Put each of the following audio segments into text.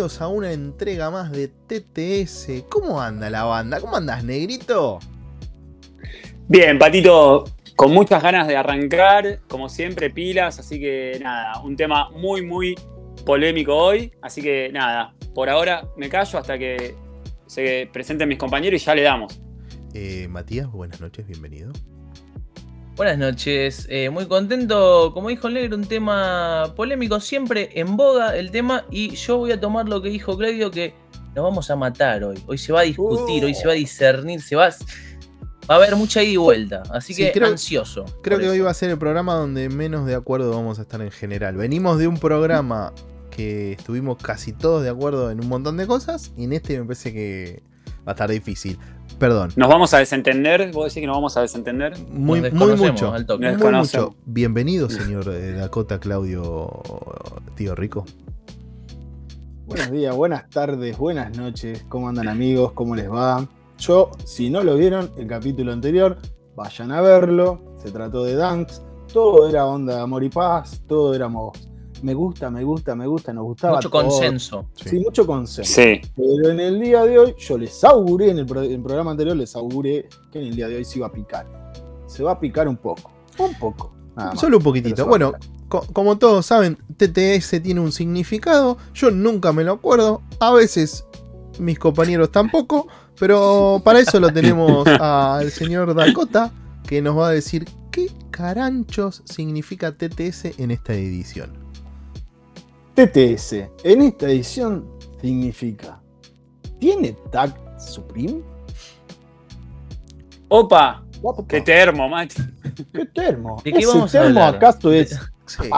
bienvenidos a una entrega más de TTS. ¿Cómo anda la banda? ¿Cómo andas, negrito? Bien, Patito, con muchas ganas de arrancar, como siempre, pilas, así que nada, un tema muy, muy polémico hoy, así que nada, por ahora me callo hasta que se presenten mis compañeros y ya le damos. Eh, Matías, buenas noches, bienvenido. Buenas noches, eh, muy contento, como dijo negro, un tema polémico, siempre en boga el tema y yo voy a tomar lo que dijo Claudio, que nos vamos a matar hoy, hoy se va a discutir, hoy se va a discernir, se va, va a haber mucha ida y vuelta, así Sí, que creo- ansioso. Creo que hoy va a ser el programa donde menos de acuerdo vamos a estar en general. Venimos de un programa que estuvimos casi todos de acuerdo en un montón de cosas y en este me parece que va a estar difícil. Perdón. ¿Nos vamos a desentender? ¿Vos decís que nos vamos a desentender? Muy, Nos muy mucho. al toque. Muy mucho. Bienvenido, señor eh, Dakota Claudio Tío Rico. Buenos días, buenas tardes, buenas noches. ¿Cómo andan amigos? ¿Cómo les va? Yo, si no lo vieron, el capítulo anterior, vayan a verlo. Se trató de Dunks. Todo era onda de amor y paz. Todo éramos me gusta, me gusta, me gusta. Nos gustaba Mucho todo. consenso. Sí, mucho consenso. Sí. Pero en el día de hoy, yo les auguré, en el, pro- en el programa anterior, les auguré que en el día de hoy se iba a picar. Se va a picar un poco. Un poco. nada más. Solo un poquitito. Bueno, co- como todos saben, TTS tiene un significado. Yo nunca me lo acuerdo. A veces mis compañeros tampoco. Pero para eso lo tenemos al señor Dakota, que nos va a decir qué caranchos significa TTS en esta edición. TTS, en esta edición significa. ¿Tiene tag Supreme? Opa, qué termo, Mati. ¿Qué termo? ¿De qué ¿Ese vamos a termo hablar? acaso es Sí.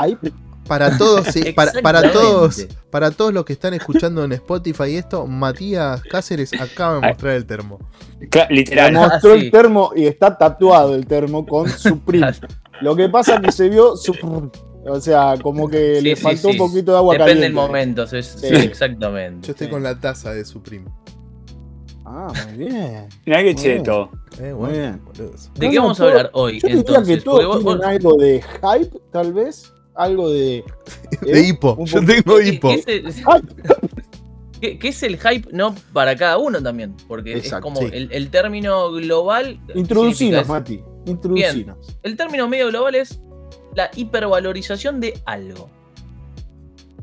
Para todos, sí, para, todos, para todos los que están escuchando en Spotify y esto, Matías Cáceres acaba de mostrar el termo. Literal. Ah, mostró sí. el termo y está tatuado el termo con Supreme. Lo que pasa es que se vio Supreme. O sea, como que Sí, le sí, faltó sí. un poquito de agua Depende caliente. del momento, sí, sí, Sí. exactamente. Yo estoy Sí. con la taza de Supreme. Ah, muy bien. Mirá bien. cheto. Eh, Muy bien. boludos. ¿De qué no, vamos a hablar hoy? Yo diría entonces? que todos vos- tienen algo de hype, tal vez. Algo de. De ¿eh? hipo. Un Yo tengo ¿Qué- hipo. qué es el- ¿Qué, qué es el hype no para cada uno también? Porque Exacto, es como sí. el, el término global. Introducinos, Mati. Introducinos. El término medio global es la hipervalorización de algo.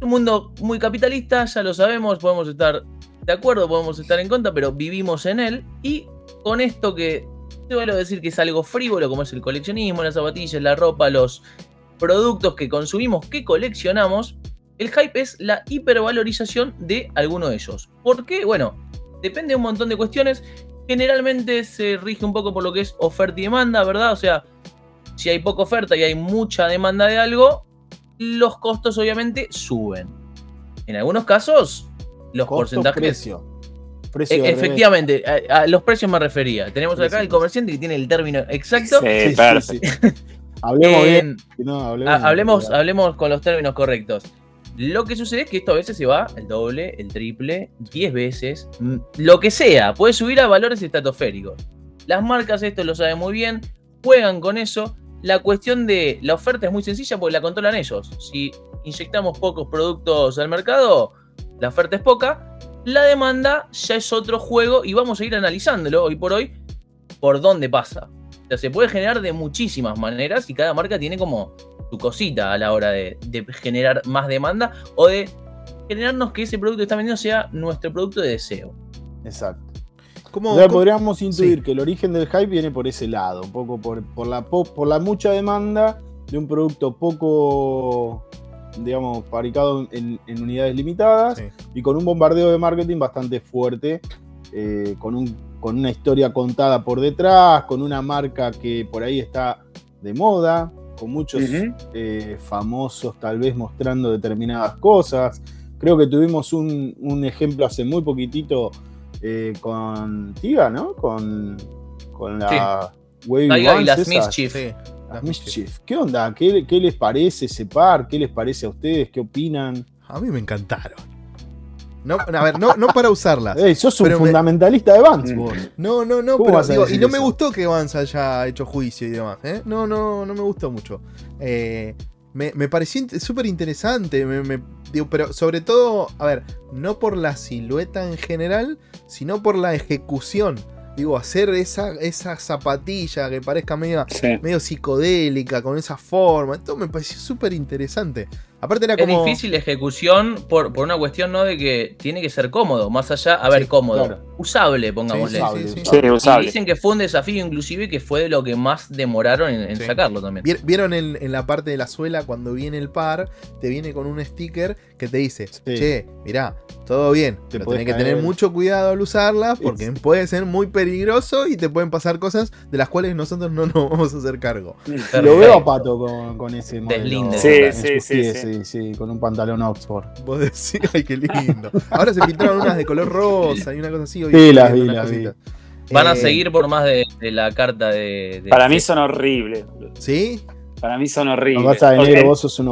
Un mundo muy capitalista, ya lo sabemos, podemos estar de acuerdo, podemos estar en contra, pero vivimos en él. Y con esto que te a decir que es algo frívolo, como es el coleccionismo, las zapatillas, la ropa, los productos que consumimos, que coleccionamos, el hype es la hipervalorización de alguno de ellos. ¿Por qué? Bueno, depende de un montón de cuestiones. Generalmente se rige un poco por lo que es oferta y demanda, ¿verdad? O sea, si hay poca oferta y hay mucha demanda de algo, los costos obviamente suben. En algunos casos, los Costo, porcentajes... precio. Precio E- efectivamente, a, a los precios me refería. Tenemos acá Precio. el comerciante que tiene el término exacto. Sí, Sí, sí. Hablemos Eh, bien. no, hablemos, Ha- hablemos, bien. hablemos con los términos correctos. Lo que sucede es que esto a veces se va el doble, el triple, 10 veces, lo que sea. Puede subir a valores estratosféricos. Las marcas esto lo saben muy bien, juegan con eso. La cuestión de la oferta es muy sencilla porque la controlan ellos. Si inyectamos pocos productos al mercado, la oferta es poca. La demanda ya es otro juego y vamos a ir analizándolo hoy por hoy por dónde pasa. O sea, se puede generar de muchísimas maneras y cada marca tiene como su cosita a la hora de, de generar más demanda o de generarnos que ese producto que está vendiendo sea nuestro producto de deseo. Exacto. ¿Cómo- O sea, cómo- podríamos intuir sí. que el origen del hype viene por ese lado, un poco por, por, la, po- por la mucha demanda de un producto poco, digamos, fabricado en, en unidades limitadas Sí. y con un bombardeo de marketing bastante fuerte, eh, con, un, con una historia contada por detrás, con una marca que por ahí está de moda, con muchos eh, famosos tal vez mostrando determinadas cosas. Creo que tuvimos un, un ejemplo hace muy poquitito eh, con Tiga, ¿no? Con, con la Wavy Taiga y las esas. Mischief. Sí, Las Mischief. ¿Qué onda? ¿Qué, qué les parece ese par? ¿Qué les parece a ustedes? ¿Qué opinan? A mí me encantaron. No, a ver, no, no para usarlas. Ey, sos un me- fundamentalista de Vans, Mm. vos. No, no, no, ¿Cómo pero vas a digo, y no me gustó que Vance haya hecho juicio y demás. ¿eh? No, no, no me gustó mucho. Eh, me, me pareció súper interesante. Me, me- digo, pero sobre todo, a ver, no por la silueta en general, sino por la ejecución. Digo, hacer esa, esa zapatilla que parezca medio, Sí. medio psicodélica, con esa forma. Esto me pareció súper interesante. Aparte era Es como. difícil la ejecución por, por una cuestión no de que tiene que ser cómodo, más allá, a ver, Sí, cómodo, claro. usable, pongámosle. Sí, Usable, sí, sí. usable. Sí, Y usable. dicen que fue un desafío inclusive que fue de lo que más demoraron en, en Sí. sacarlo también. Vier- ¿Vieron en, en la parte de la suela cuando viene el par? Te viene con un sticker que te dice, Sí. che, mirá, todo bien, Te pero tenés que tener mucho cuidado al usarla porque Sí. puede ser muy peligroso y te pueden pasar cosas de las cuales nosotros no nos vamos a hacer cargo. Lo veo a Pato con, con ese modelo. Deslinde. Sí, sí, sí, sí. con un pantalón Oxford. Vos decís, ay, qué lindo. Ahora se pintaron unas de color rosa y una cosa así. Sí, las vi, las. Van a Eh, seguir por más de, de la carta de. de- Para mí son horribles. ¿Sí? Para mí son horribles. de Porque negro, en- vos sos un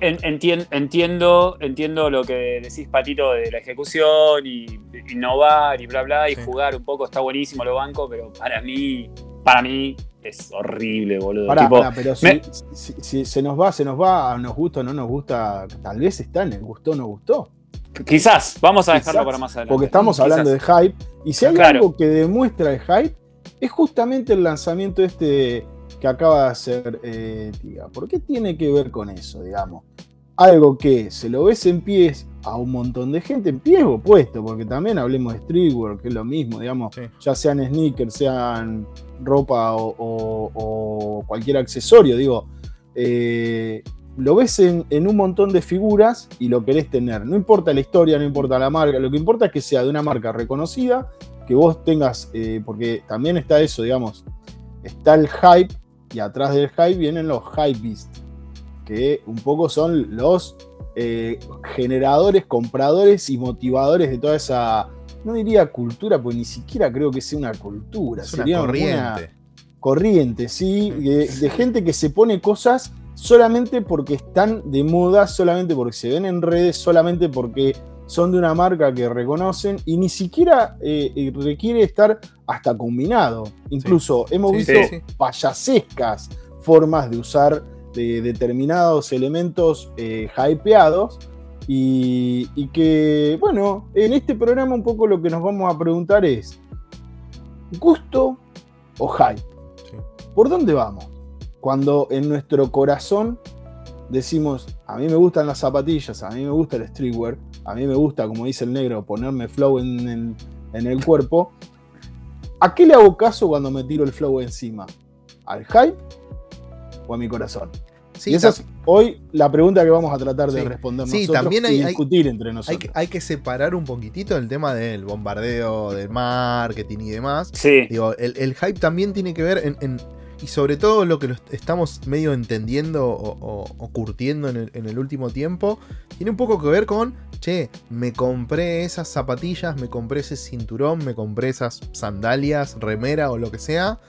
en- entien- entiendo, entiendo lo que decís, Patito, de la ejecución y innovar y bla, bla, y Sí. jugar un poco. Está buenísimo lo banco, pero para mí, para mí es horrible, boludo. Pará, Tipo, pará, pero si, me- si- si se nos va, se nos va, nos gusta o no nos gusta, tal vez está en el gustó o no gustó. quizás, vamos a dejarlo para más adelante. Porque estamos Quizás. hablando de hype. Y si hay Claro. algo que demuestra el hype, es justamente el lanzamiento este que acaba de hacer eh, Tiga. ¿Por qué tiene que ver con eso, digamos? Algo que se lo ves en pies a un montón de gente, en pies o puesto, porque también hablemos de streetwear, que es lo mismo, digamos, Sí. ya sean sneakers, sean ropa o, o- o cualquier accesorio, digo, eh, lo ves en, en un montón de figuras y lo querés tener. No importa la historia, no importa la marca, lo que importa es que sea de una marca reconocida, que vos tengas, eh, porque también está eso, digamos, está el hype y atrás del hype vienen los hypebeast, que un poco son los eh, generadores, compradores y motivadores de toda esa, no diría cultura, pues ni siquiera creo que sea una cultura, Es una sería como corriente. una corriente, ¿sí? De, de gente que se pone cosas solamente porque están de moda, solamente porque se ven en redes, solamente porque son de una marca que reconocen y ni siquiera eh, eh, requiere estar hasta combinado. Incluso hemos Sí, visto sí, payasescas formas de usar de determinados elementos eh, hypeados. Y, y que, bueno, en este programa un poco lo que nos vamos a preguntar es, ¿gusto o hype? ¿Por dónde vamos? Cuando en nuestro corazón decimos, a mí me gustan las zapatillas, a mí me gusta el streetwear, a mí me gusta, como dice el negro, ponerme flow en, en- en el cuerpo. ¿A qué le hago caso cuando me tiro el flow encima? ¿Al hype o a mi corazón? Sí, y esa es hoy la pregunta que vamos a tratar de Sí. responder Sí, nosotros también y hay- hay- discutir entre hay, nosotros. que, hay que separar un poquitito el tema del bombardeo, del marketing y demás. Sí, Digo, el, el hype también tiene que ver en, en- y sobre todo lo que estamos medio entendiendo o, curtiendo en el, último tiempo, tiene un poco que ver con, che, me compré esas zapatillas, me compré ese cinturón, me compré esas sandalias, remera o lo que sea,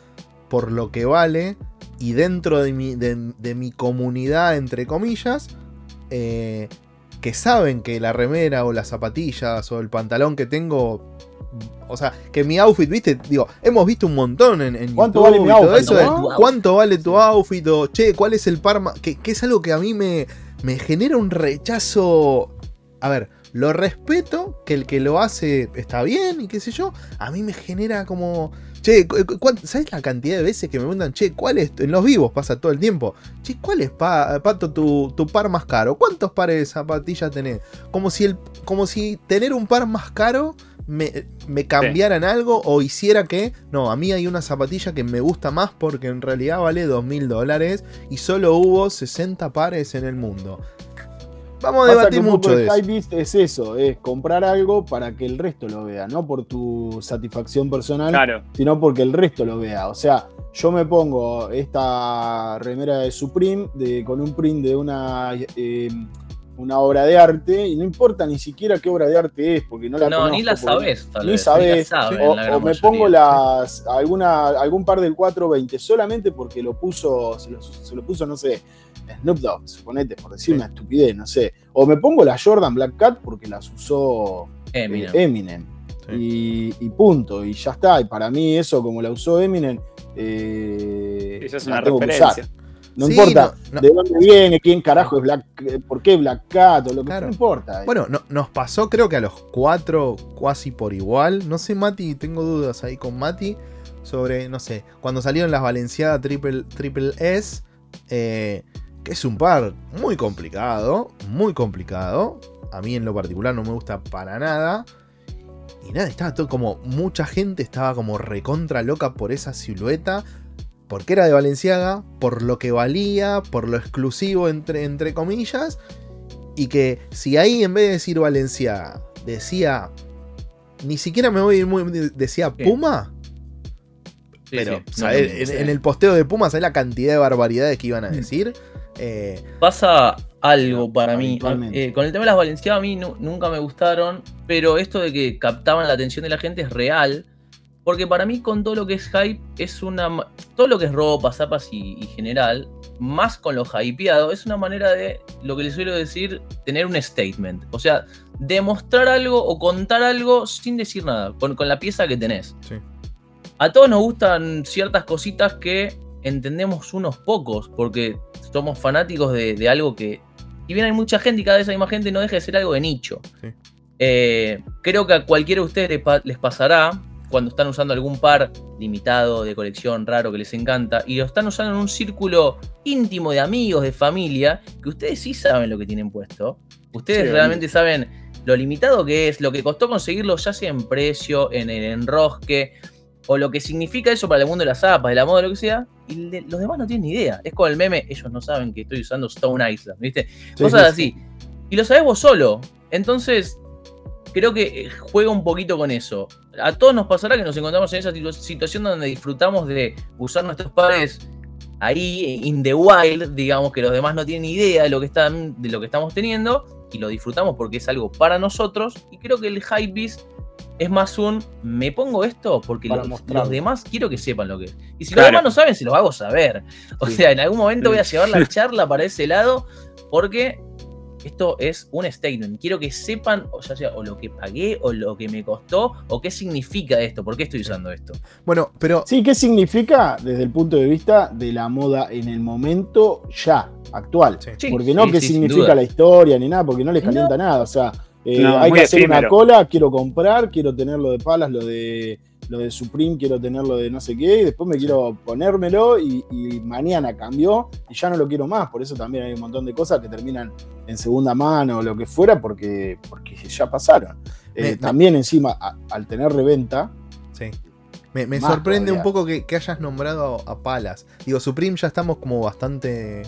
por lo que vale, y dentro de mi, de mi comunidad, entre comillas, eh, que saben que la remera o las zapatillas o el pantalón que tengo o sea, que mi outfit, viste, digo, hemos visto un montón en, en ¿Cuánto YouTube vale mi todo outfit, de cuánto vale tu outfit o che, cuál es el par más- que, que es algo que a mí me, me genera un rechazo. A ver, lo respeto, que el que lo hace está bien y qué sé yo. A mí me genera como. Che, ¿sabes la cantidad de veces que me preguntan, che, cuál es? En los vivos pasa todo el tiempo. Che, ¿cuál es, pa- Pato, tu, tu par más caro? ¿Cuántos pares de zapatillas tenés? Como si, el, como si tener un par más caro me, me cambiaran algo o hiciera que, no, a mí hay una zapatilla que me gusta más porque en realidad vale dos mil dólares y solo hubo 60 pares en el mundo. Vamos a debatir mucho de el eso. es eso, es comprar algo para que el resto lo vea, no por tu satisfacción personal, claro. sino porque el resto lo vea. O sea, yo me pongo esta remera de Supreme de, con un print de una, eh, una obra de arte y no importa ni siquiera qué obra de arte es, porque no la No, conozco. ni la sabes, tal Ni vez. sabés, la saben, o, la o gran me mayoría. pongo las alguna algún par del 420 solamente porque lo puso se lo, se lo puso no sé Snoop Dogg suponete por decir Sí. una estupidez no sé o me pongo la Jordan Black Cat porque las usó eh, Eminem. Y, y punto y ya está y para mí eso como la usó Eminem eh, Esa es una que referencia. usar. No Sí, importa no, no. de dónde viene, quién carajo es Black, eh, por qué Black Cat o lo que Claro. no importa. Bueno, no- nos pasó creo que a los cuatro casi por igual. No sé, Mati, tengo dudas ahí con Mati sobre, no sé, cuando salieron las Valenciaga Triple, triple S, eh, que es un par muy complicado, muy complicado. A mí en lo particular no me gusta para nada. Y nada, estaba todo como, mucha gente estaba como recontra loca por esa silueta. Porque era de Valenciaga, por lo que valía, por lo exclusivo entre, entre comillas. Y que si ahí en vez de decir Valenciaga decía. Ni siquiera me voy a ir muy. Decía. Puma. Sí, pero, sí, no, ¿sabes? no, en, sí. en el posteo de Puma, ¿sabes la cantidad de barbaridades que iban a decir? Eh, Pasa algo para mí. Habitualmente. Eh, con el tema de las Valenciagas a mí nu- nunca me gustaron, pero esto de que captaban la atención de la gente es real. Porque para mí con todo lo que es hype es una... Todo lo que es ropa, zapas y, y general, más con lo hypeado, es una manera de, lo que les suelo decir, tener un statement. O sea, demostrar algo o contar algo sin decir nada, con, con la pieza que tenés. Sí. A todos nos gustan ciertas cositas que entendemos unos pocos, porque somos fanáticos de, de algo que, si bien hay mucha gente y cada vez hay más gente, no deja de ser algo de nicho. Sí. Eh, creo que a cualquiera de ustedes les pasará cuando están usando algún par limitado, de colección, raro, que les encanta, y lo están usando en un círculo íntimo de amigos, de familia, que ustedes sí saben lo que tienen puesto. Ustedes Sí, realmente saben lo limitado que es, lo que costó conseguirlo, ya sea en precio, en el enrosque, o lo que significa eso para el mundo de las zapas, de la moda, lo que sea, y de- los demás no tienen ni idea. Es como el meme, ellos no saben que estoy usando Stone Island, ¿viste? Sí, Cosas sí, así. Y lo sabés vos solo. Entonces, creo que eh, juega un poquito con eso. A todos nos pasará que nos encontramos en esa situ- situación donde disfrutamos de usar nuestros pares ahí, in the wild, digamos que los demás no tienen idea de lo que, están, de lo que estamos teniendo, y lo disfrutamos porque es algo para nosotros. Y creo que el hypebeast es más un me pongo esto porque los, demás quiero que sepan lo que es. Y si Claro. los demás no saben, se los hago saber. O Sí. sea, en algún momento Sí. voy a llevar la charla para ese lado porque esto es un statement. Quiero que sepan, o ya sea, o lo que pagué, o lo que me costó, o qué significa esto, por qué estoy usando esto. bueno, pero Sí, ¿qué significa desde el punto de vista de la moda en el momento ya, actual? Sí. Sí, Porque no sí, qué sí, significa la historia ni nada, porque no les No. calienta nada. O sea, eh, No, hay que hacer una cola, quiero comprar, quiero tener lo de palas, lo de lo de Supreme, quiero tener lo de no sé qué, y después me quiero ponérmelo y, y mañana cambió y ya no lo quiero más. Por eso también hay un montón de cosas que terminan en segunda mano o lo que fuera, porque, porque ya pasaron. Eh, Me- también encima, a- al tener reventa, Sí. Me, sorprende un poco que, que hayas nombrado a, a Palas. Digo, Supreme ya estamos como bastante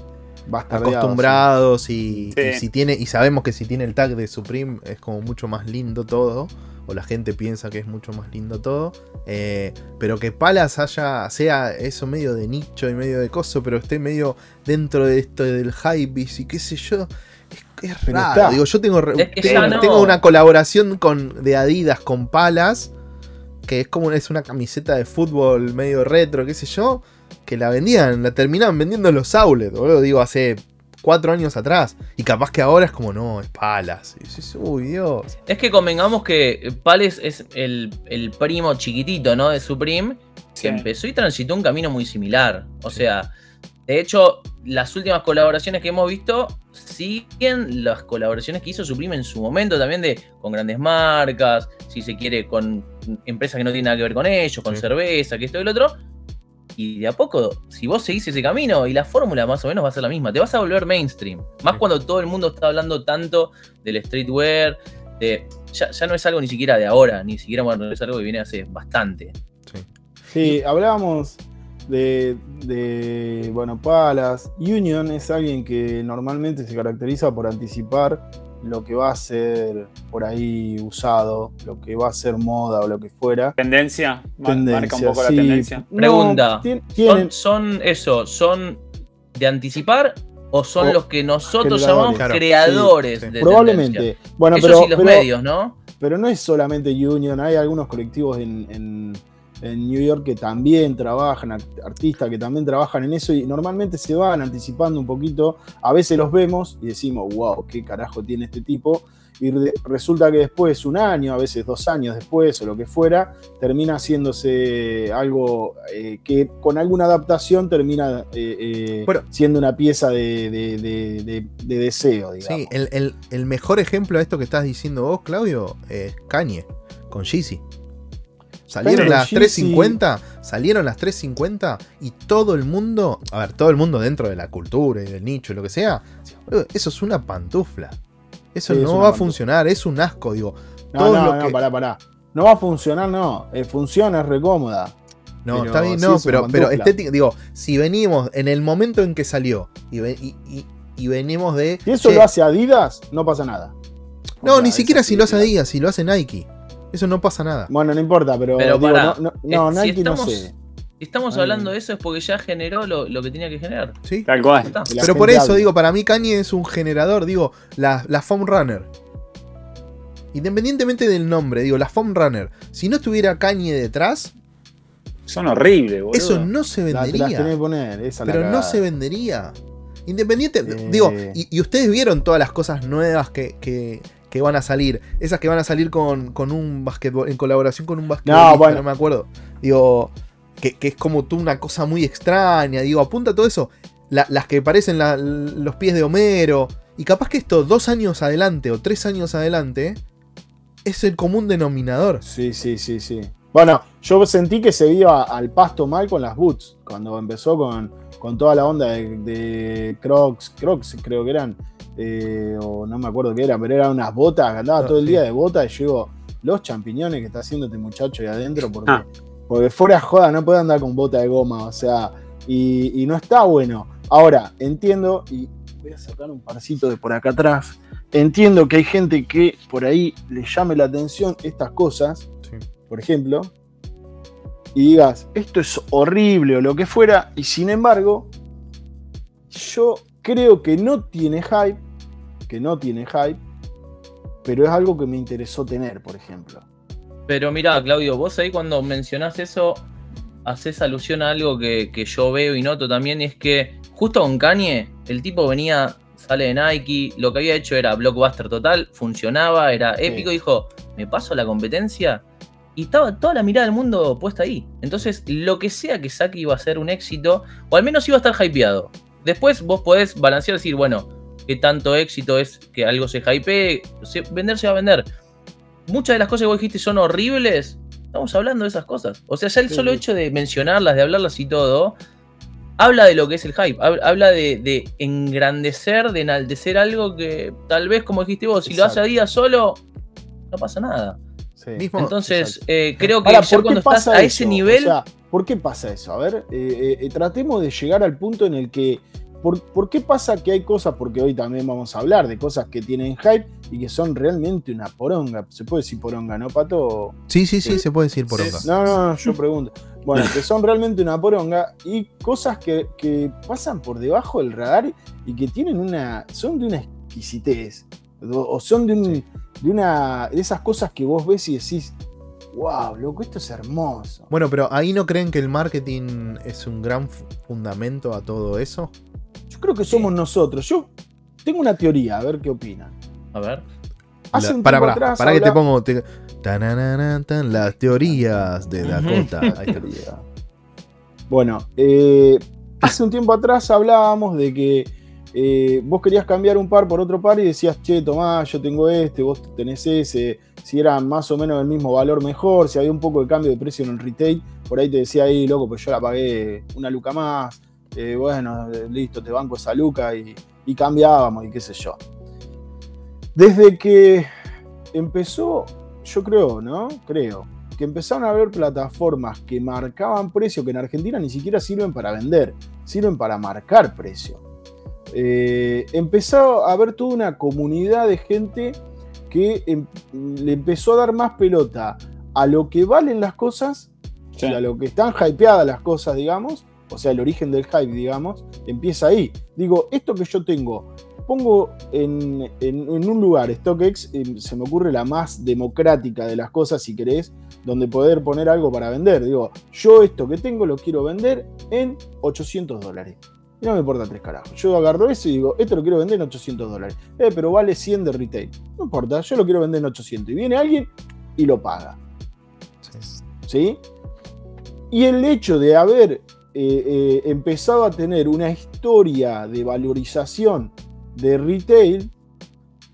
acostumbrados y, Sí. y si tiene y sabemos que si tiene el tag de Supreme es como mucho más lindo todo o la gente piensa que es mucho más lindo todo eh, pero que Palas haya sea eso medio de nicho y medio de coso pero esté medio dentro de esto del hype y qué sé yo es, es Pero raro. está. digo yo tengo, re- Es que tengo, ya no- tengo una colaboración con de Adidas con Palas que es como es una camiseta de fútbol medio retro qué sé yo que la vendían, la terminaban vendiendo en los outlets, boludo, digo, hace cuatro años atrás. Y capaz que ahora es como, no, es palas. Y dices, uy, Dios. Es que convengamos que Pales es el, el primo chiquitito, ¿no? De Supreme, que empezó y transitó un camino muy similar. O sea, de hecho, las últimas colaboraciones que hemos visto siguen las colaboraciones que hizo Supreme en su momento también de con grandes marcas, si se quiere, con empresas que no tienen nada que ver con ellos, con Sí. cerveza, que esto y el otro. Y de a poco, si vos seguís ese camino y la fórmula más o menos va a ser la misma, te vas a volver mainstream. Más Sí. cuando todo el mundo está hablando tanto del streetwear, de, ya, ya no es algo ni siquiera de ahora, ni siquiera bueno, es algo que viene hace bastante. Sí, hablábamos de, de, bueno, Palas. Union es alguien que normalmente se caracteriza por anticipar lo que va a ser por ahí usado, lo que va a ser moda o lo que fuera. Tendencia, mar- Tendencia, marca un poco la tendencia. Pregunta. ¿Son, son eso, son de anticipar o son O los que nosotros llamamos Claro, creadores sí, sí. de probablemente. tendencia? Bueno, Ellos pero, y los pero- medios, ¿no? pero no es solamente Union, hay algunos colectivos en, en- en New York que también trabajan, art- artistas que también trabajan en eso y normalmente se van anticipando un poquito. A veces los vemos y decimos, wow, qué carajo tiene este tipo. Y re- resulta que después, un año, a veces dos años después o lo que fuera, termina haciéndose algo eh, que con alguna adaptación termina eh, eh, Bueno. siendo una pieza de, de- de- de- de deseo, digamos. Sí, el, el- el mejor ejemplo de esto que estás diciendo vos, Claudio, es Kanye con Yeezy. Salieron las Yeezy. 350, salieron las 350 y todo el mundo, a ver, todo el mundo dentro de la cultura y del nicho y lo que sea, decía, "Boludo, eso es una pantufla. Eso Sí, no va a funcionar, es un asco, digo. No, todo no, lo no, que- pará, pará. No va a funcionar, no. Eh, funciona, es recómoda. No, Pero está bien, sí no, es pero, estética, digo, si venimos en el momento en que salió y, ve- y- y- y venimos de. Si eso che, lo hace Adidas, no pasa nada. No, O sea, ni siquiera si lo hace. Adidas, si lo hace Nike. Eso no pasa nada. Bueno, no importa, pero, Pero digo, pará, no, no, no, eh, si Nike no estamos- sé. Si estamos Ay. hablando de eso es porque ya generó lo, lo que tenía que generar. ¿Sí? Tal cual. la Pero por eso digo, para mí Kanye es un generador, digo, la, la Foam Runner. Independientemente del nombre, digo, la Foam Runner. Si no estuviera Kanye detrás, Son horribles, boludo. eso no se La- vendería. tenés que poner, esa es la pero no se vendería. Independiente, Eh. digo, y, y ustedes vieron todas las cosas nuevas que, que- que van a salir. Esas que van a salir con, con un basquetbol, en colaboración con un basquetbolista, no, bueno. me acuerdo. Digo, que, que es como tú una cosa muy extraña. Digo, apunta todo eso. La- las que parecen la- los pies de Homero. Y capaz que esto, dos años adelante o tres años adelante, es el común denominador. Sí, sí, sí, sí. Bueno, yo sentí que se iba al pasto mal con las boots. Cuando empezó con, con toda la onda de, de Crocs, Crocs creo que eran. eh, o no me acuerdo qué eran, pero eran unas botas, andaba Ah, todo el sí. día de botas y yo digo, los champiñones que está haciendo este muchacho ahí adentro, porque, Ah. porque fuera joda, no puede andar con bota de goma, o sea, y, y no está bueno. Ahora, entiendo, y voy a sacar un parcito de por acá atrás, entiendo que hay gente que por ahí le llame la atención estas cosas, por ejemplo, y digas, esto es horrible o lo que fuera, y sin embargo, yo creo que no tiene hype, que no tiene hype, pero es algo que me interesó tener, por ejemplo. Pero mirá, Claudio, vos ahí cuando mencionás eso, haces alusión a algo que, que yo veo y noto también, y es que justo con Kanye, el tipo venía, sale de Nike, lo que había hecho era blockbuster total, funcionaba, era épico, dijo, me paso a la competencia, y estaba toda la mirada del mundo puesta ahí. Entonces, lo que sea que saque iba a ser un éxito, o al menos iba a estar hypeado. Después vos podés balancear y decir, bueno, qué tanto éxito es que algo se hypee, se- vender se va a vender muchas de las cosas que vos dijiste son horribles. Estamos hablando de esas cosas. O sea, ya el Sí, solo sí. hecho de mencionarlas, de hablarlas y todo, habla de lo que es el hype. hab- Habla de, de engrandecer, de enaltecer algo que tal vez, como dijiste vos, si lo hace a día solo, no pasa nada. Sí. Mismo- Entonces, eh, creo que Ahora, ya ¿por qué cuando estás pasa a ese nivel. O sea, ¿por qué pasa eso? A ver, eh, eh, tratemos de llegar al punto en el que. ¿por, por qué pasa que hay cosas? Porque hoy también vamos a hablar de cosas que tienen hype y que son realmente una poronga. Se puede decir poronga, ¿no, Pato? Sí, sí, sí, Sí. se puede decir por Sí, acá. No, no, no, yo pregunto. Bueno, que son realmente una poronga y cosas que, que pasan por debajo del radar y que tienen una. son de una exquisitez. O o son de, un- de una. de esas cosas que vos ves y decís. Wow, loco, esto es hermoso. Bueno, pero ahí no creen que el marketing es un gran fu- fundamento a todo eso. Yo creo que somos nosotros. Yo tengo una teoría, a ver qué opinan. A ver. Hace La- un para, atrás para que te pongo. te- tanananan, tan, las teorías de Dakota. Bueno, eh, hace un tiempo atrás hablábamos de que eh, vos querías cambiar un par por otro par y decías, che, tomá, yo tengo este, vos tenés ese, si era más o menos el mismo valor mejor, si había un poco de cambio de precio en el retail, por ahí te decía ahí, loco, pues yo la pagué una luca más, eh, bueno, listo, te banco esa luca y, y cambiábamos y qué sé yo. Desde que empezó, yo creo, ¿no? Creo que empezaron a haber plataformas que marcaban precio, que en Argentina ni siquiera sirven para vender, sirven para marcar precio. Eh, empezó a haber toda una comunidad de gente que em- le empezó a dar más pelota a lo que valen las cosas Sí. y a lo que están hypeadas las cosas, digamos, o sea, el origen del hype, digamos, empieza ahí. Digo, esto que yo tengo pongo en, en- en un lugar, StockX eh, se me ocurre la más democrática de las cosas, si querés, donde poder poner algo para vender. Digo, yo esto que tengo lo quiero vender en 800 dólares. Y no me importa tres carajos. Yo agarro eso y digo, esto lo quiero vender en 800 dólares. Eh, pero vale 100 de retail. No importa, yo lo quiero vender en 800. Y viene alguien y lo paga. ¿sí? Y el hecho de haber eh, eh, empezado a tener una historia de valorización de retail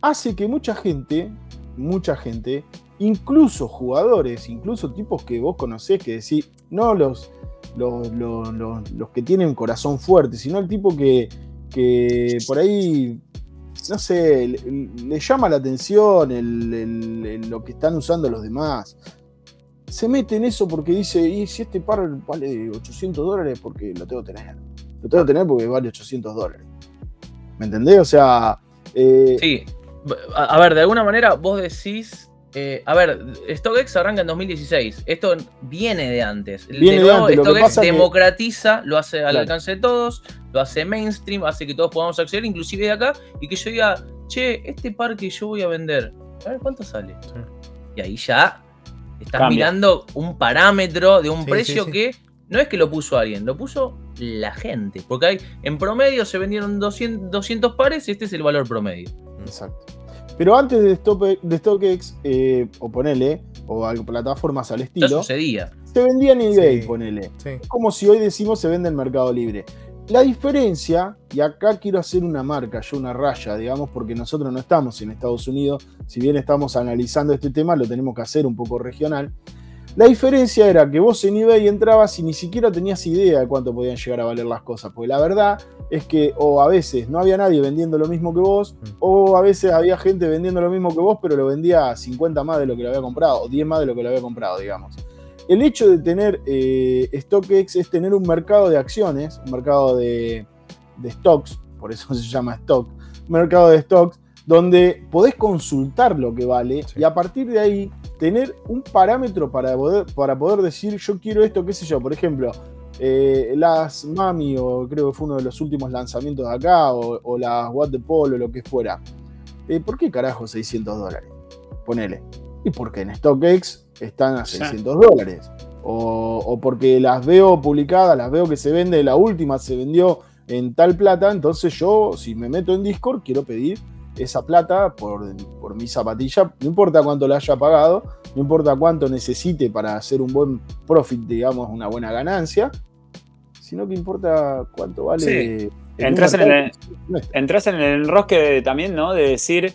hace que mucha gente, mucha gente, incluso jugadores, incluso tipos que vos conocés, que decís, no los, los, los- los- que tienen corazón fuerte, sino el tipo que, que por ahí, no sé, le, llama la atención el- lo que están usando los demás se mete en eso porque dice, y si este par vale 800 dólares, porque lo tengo que tener. Lo tengo que tener porque vale 800 dólares. ¿Me entendés? O sea, eh, Sí. A, a ver, de alguna manera vos decís. Eh, a ver, StockX arranca en 2016. Esto viene de antes. Viene de nuevo, antes, lo que StockX que- democratiza, lo hace al Claro. alcance de todos, lo hace mainstream, hace que todos podamos acceder, inclusive de acá, y que yo diga, che, este par que yo voy a vender, a ver cuánto sale. Sí. Y ahí ya estás Cambia. mirando un parámetro de un Sí, precio sí. que no es que lo puso alguien, lo puso la gente. Porque hay, en promedio se vendieron 200, 200 pares y este es el valor promedio. exacto. Pero antes de, Stope- de StockX, eh, o ponele, o algo, plataformas al Ya estilo, sucedía. se vendía en eBay, Sí. ponele. Sí. Es como si hoy decimos se vende en Mercado Libre. La diferencia, y acá quiero hacer una marca, yo una raya, digamos, porque nosotros no estamos en Estados Unidos, si bien estamos analizando este tema, lo tenemos que hacer un poco regional. La diferencia era que vos en eBay entrabas y ni siquiera tenías idea de cuánto podían llegar a valer las cosas, porque la verdad es que o a veces no había nadie vendiendo lo mismo que vos, Mm. o a veces había gente vendiendo lo mismo que vos, pero lo vendía a 50 más de lo que lo había comprado, o 10 más de lo que lo había comprado, digamos. El hecho de tener eh, StockX es tener un mercado de acciones, un mercado de, de stocks, por eso se llama stock, un mercado de stocks, donde podés consultar lo que vale Sí. y a partir de ahí tener un parámetro para poder, para poder decir yo quiero esto, qué sé yo, por ejemplo, eh, las Mami, o creo que fue uno de los últimos lanzamientos de acá, o, o las What the Polo, lo que fuera. Eh, ¿Por qué carajo 600 dólares? Ponele. Y porque en StockX están a Sí. 600 dólares. O, o porque las veo publicadas, las veo que se vende, la última se vendió en tal plata, entonces yo, si me meto en Discord, quiero pedir esa plata por, por mi zapatilla, no importa cuánto la haya pagado, no importa cuánto necesite para hacer un buen profit, digamos, una buena ganancia, sino que importa cuánto vale. Sí. Entras en el- entras en el enrosque de- también, ¿no? De decir,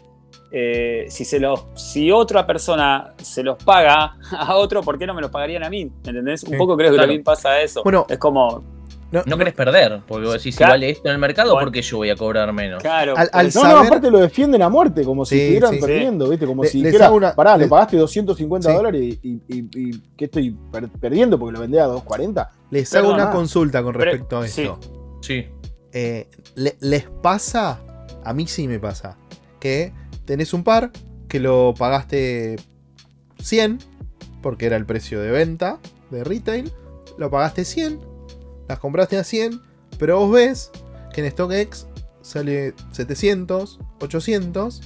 eh, si, se los, si otra persona se los paga a otro, ¿por qué no me los pagarían a mí? ¿Entendés? Un Sí, poco creo que también pasa eso. Bueno. es como, No querés perder, porque vos decís, si Claro. vale esto en el mercado, Bueno. ¿por qué yo voy a cobrar menos? claro. Al- al No, no, saber- aparte lo defienden a muerte, como si Sí, estuvieran sí. perdiendo, ¿viste? Como Le- si les dijera, una- pará, le pagaste 250 Sí. dólares y, y, y- y ¿qué estoy per- perdiendo porque lo vendía a 240. Les hago una consulta con Pero- respecto a sí. esto. Sí. Eh, le- ¿Les pasa? A mí sí me pasa. Que tenés un par que lo pagaste 100 porque era el precio de venta de retail. Lo pagaste 100, las compraste a 100, pero vos ves que en StockX sale 700, 800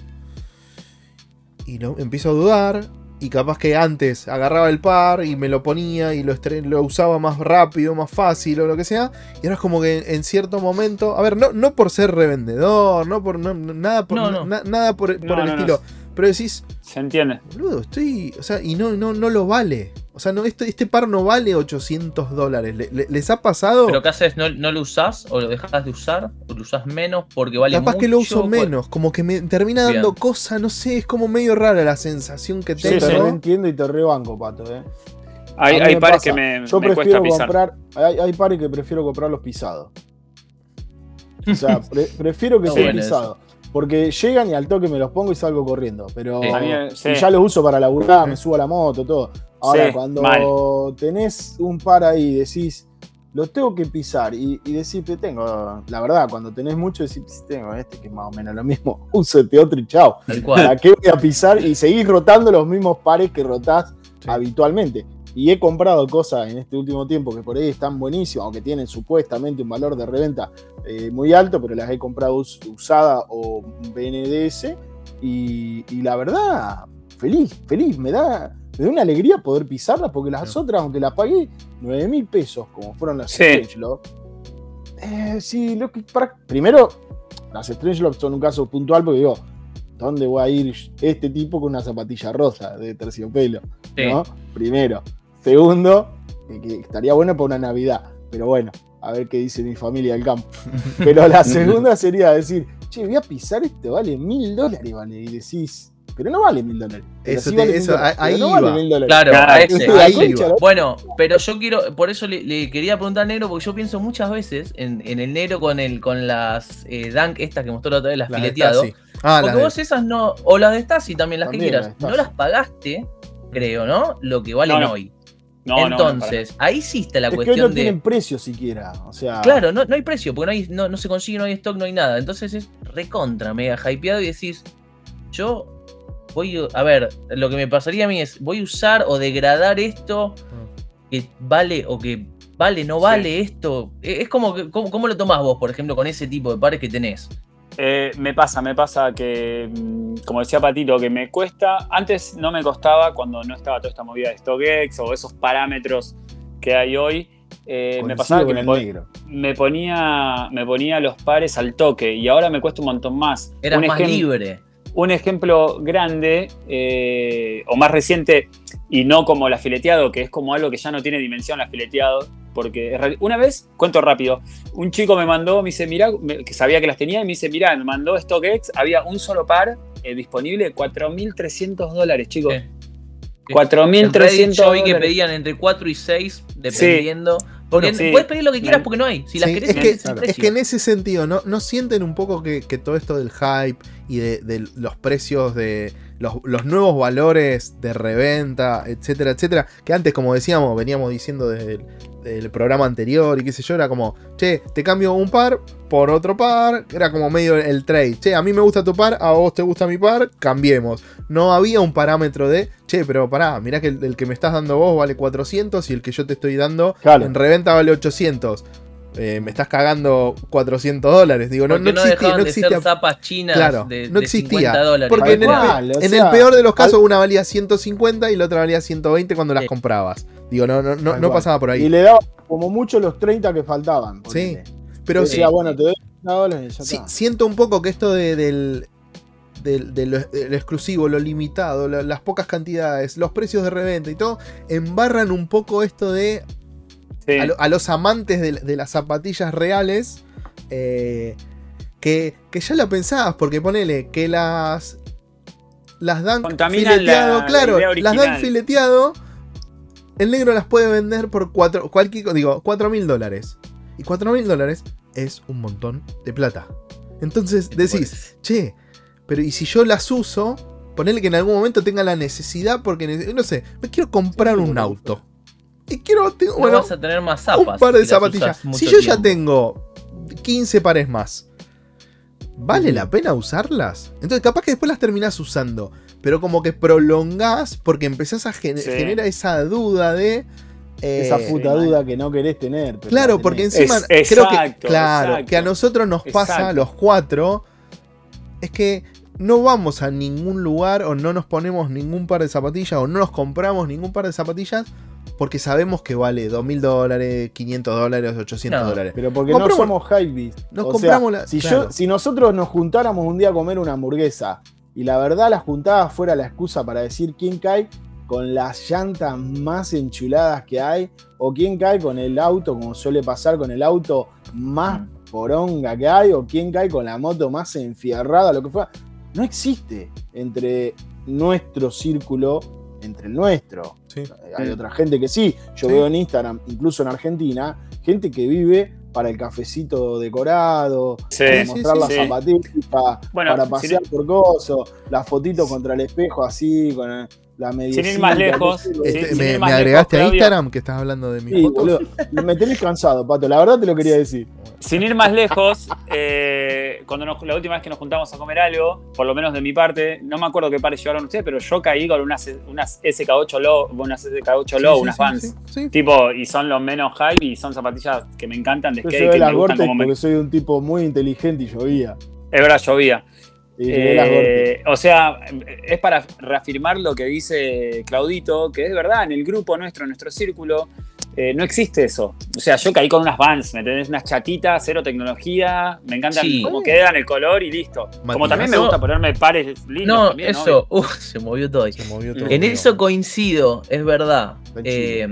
y no, empiezo a dudar. Y capaz que antes agarraba el par y me lo ponía y lo, lo usaba más rápido, más fácil o lo que sea. Y ahora es como que en cierto momento. A ver, no, no por ser revendedor, no por no- nada por, No, no. na- nada por, el no, no. estilo. Pero decís, Se entiende. boludo, estoy. O sea, y no, no, no lo vale. O sea, no, este, este par no vale 800 dólares. Le- le- ¿Les ha pasado? ¿Pero qué haces? ¿No, no lo usás o lo dejas de usar? ¿O lo usás menos porque vale Capaz mucho? que lo uso ¿Cuál- menos, como que me termina dando Bien. cosa, no sé, es como medio rara la sensación que Sí, Yo tengo. te sí. reentiendo y te rebanco, pato, ¿eh? Hay, hay pares pasa. que me, Yo me cuesta prefiero pisar. comprar, hay, hay pares que prefiero comprar los pisados. O sea, pre- prefiero que Está sean bueno pisados. Porque llegan y al toque me los pongo y salgo corriendo. Pero Sí. A mí, sí. y ya los uso para laburar, me subo a la moto, todo. Ahora, Sí, cuando mal. tenés un par ahí y decís, los tengo que pisar, y, y decís, "Pe, tengo, la verdad, cuando tenés mucho, decís, "Ps, tengo este que es más o menos lo mismo, uso este otro y chao. ¿Para qué voy a pisar? Y seguís rotando los mismos pares que rotás Sí. habitualmente. y he comprado cosas en este último tiempo que por ahí están buenísimas o que tienen supuestamente un valor de reventa eh, muy alto, pero las he comprado us- usada o BNDS y, y la verdad, feliz, feliz, me da, me da una alegría poder pisarlas porque las otras, aunque las pagué 9 mil pesos, como fueron las Sí. Strangelove, eh, sí, lo que, para- primero, las Strangelove son un caso puntual porque digo, ¿dónde voy a ir este tipo con una zapatilla rosa de terciopelo? Sí. ¿no? Primero. Segundo, eh, que estaría bueno para una Navidad, pero bueno, a ver qué dice mi familia del campo. Pero la segunda sería decir, che, voy a pisar esto, vale mil dólares, vale. Y decís, pero no vale mil dólares. Eso sí te- vale eso, mil dólares, ahí no vale iba. mil dólares. Claro, Claro, a ese, la a ese. concha, ¿no? Bueno, pero yo quiero, por eso le, le quería preguntar a Negro, porque yo pienso muchas veces en, en el Negro con el con las eh, Dunk estas que mostró la otra vez, las Las fileteado. Ah, las Porque de- vos esas no, o las de Stasi también, las También que quieras, no las pagaste, creo, ¿no? Lo que valen No, no. hoy. No, no, no, Entonces, ahí sí está la Es que hoy cuestión no de. tienen precio siquiera. O sea, Claro, no, no hay precio, porque no, hay, no, no se consigue, no hay stock, no hay nada. Entonces es recontra, mega hypeado y decís, yo voy a ver, lo que me pasaría a mí es, voy a usar o degradar esto que vale o que vale, no Sí. vale esto. E- Es como, que- ¿cómo, cómo lo tomás vos, por ejemplo, con ese tipo de pares que tenés? Eh, me pasa, me pasa que, mm, como decía Patito, que me cuesta. Antes no me costaba cuando no estaba toda esta movida de StockX o esos parámetros que hay hoy. eh, me pasaba que me, el po- negro. me ponía, me ponía los pares al toque y ahora me cuesta un montón más. Eras un más libre. Un ejemplo grande eh, o más reciente y no como la fileteado, que es como algo que ya no tiene dimensión la fileteado, porque una vez, cuento rápido, un chico me mandó, me dice, mira, que sabía que las tenía, y me dice, mira, me mandó StockX, había un solo par eh, disponible, 4.300 dólares, chicos. Sí. En 4.300 Reddit yo vi que dólares. pedían entre 4 y 6, dependiendo. Porque Bueno, sí. puedes pedir lo que quieras porque no hay. Si las Sí, querés, es, que, es claro. es que en ese sentido, ¿no, no sienten un poco que, que todo esto del hype y de, de los precios de los, los nuevos valores de reventa, etcétera, etcétera, que antes, como decíamos, veníamos diciendo desde el programa anterior y qué sé yo, era como, che, te cambio un par por otro par, era como medio el trade, che, a mí me gusta tu par, a vos te gusta mi par, cambiemos. No había un parámetro de, che, pero pará, mirá que el, el que me estás dando vos vale 400 y el que yo te estoy dando Claro. en reventa vale 800. Eh, me estás cagando 400 dólares. Digo, no, Porque no no, existía. No de existía ser chinas Claro, de, no de existía. 50 dólares. porque en el, en el peor de los casos, al- una valía 150 y la otra valía 120 cuando las Sí. comprabas. Digo, no, no, no, no pasaba por Y ahí. le daba como mucho los 30 que faltaban. Sí. Pero Decía, sí, bueno, te doy 30 dólares y ya sí, siento un poco que esto de- del, del- de lo, de lo exclusivo, lo limitado, lo- las pocas cantidades, los precios de reventa y todo, embarran un poco esto de Sí. a, lo- a los amantes de, de las zapatillas reales eh, que, que ya lo pensabas, porque ponele que las las dan Contaminan fileteado, la- la claro, las dan fileteado, el negro las puede vender por cuatro, cualquier, co- digo, cuatro mil dólares. Y cuatro mil dólares es un montón de plata. Entonces decís, che, pero ¿y si yo las uso? Ponele que en algún momento tenga la necesidad porque, no sé, me quiero comprar un auto. Y quiero, tengo, No bueno, vas a tener más un zapas. par de si zapatillas. Si yo ya tengo 15 pares más, ¿vale la pena usarlas? Entonces, capaz que después las terminás usando, pero como que prolongás porque empezás a gen- Sí. generar esa duda de. eh, Esa puta sí, duda que no querés tener. Claro, la porque encima Es- creo que, claro, exacto. que a nosotros nos pasa, Exacto. los cuatro, es que no vamos a ningún lugar o no nos ponemos ningún par de zapatillas o no nos compramos ningún par de zapatillas porque sabemos que vale 2 mil dólares, 500 dólares, 800 No, dólares. Pero porque Compramos- no somos hypebeast. nos O sea, compramos la- si, claro. yo, si nosotros nos juntáramos un día a comer una hamburguesa y la verdad la juntada fuera la excusa para decir quién cae con las llantas más enchuladas que hay o quién cae con el auto, como suele pasar con el auto más poronga que hay o quién cae con la moto más enfierrada, lo que fuera. No existe entre nuestro círculo, entre el nuestro. Sí. Hay otra gente que sí. Yo Sí. veo en Instagram, incluso en Argentina, gente que vive para el cafecito decorado, Sí, para mostrar sí, las sí. zapatillas, Bueno, para sin- pasear por coso, las fotitos contra el espejo así, con el- la mediecita. Sin ir más lejos, Este, sin me, ir me más lejos, agregaste a Claudio. Instagram que estás hablando de mis Sí, fotos. boludo. Me tenés cansado, Pato. La verdad te lo quería decir. Sin ir más lejos, eh, cuando nos- la última vez que nos juntamos a comer algo, por lo menos de mi parte, no me acuerdo qué pares llevaron ustedes, pero yo caí con unas, unas SK8 Low, unas SK8 Low, Sí, unas sí, Vans. sí, sí. Tipo, y son los menos hype y son zapatillas que me encantan de Yo skate, llevé que las me gustan como me... porque soy un tipo muy inteligente y llovía. Es verdad, llovía. Eh, o sea, es para reafirmar lo que dice Claudito, que es verdad, en el grupo nuestro, en nuestro círculo, eh, no existe eso. O sea, yo caí con unas Vans, ¿me tenés Unas chatitas, cero tecnología, me encantan Sí. cómo quedan, el color y listo. Como también me gusta ponerme pares lindos No, también, eso, uf, se movió todo ahí. Se movió todo. En mío. eso coincido, es verdad. Eh,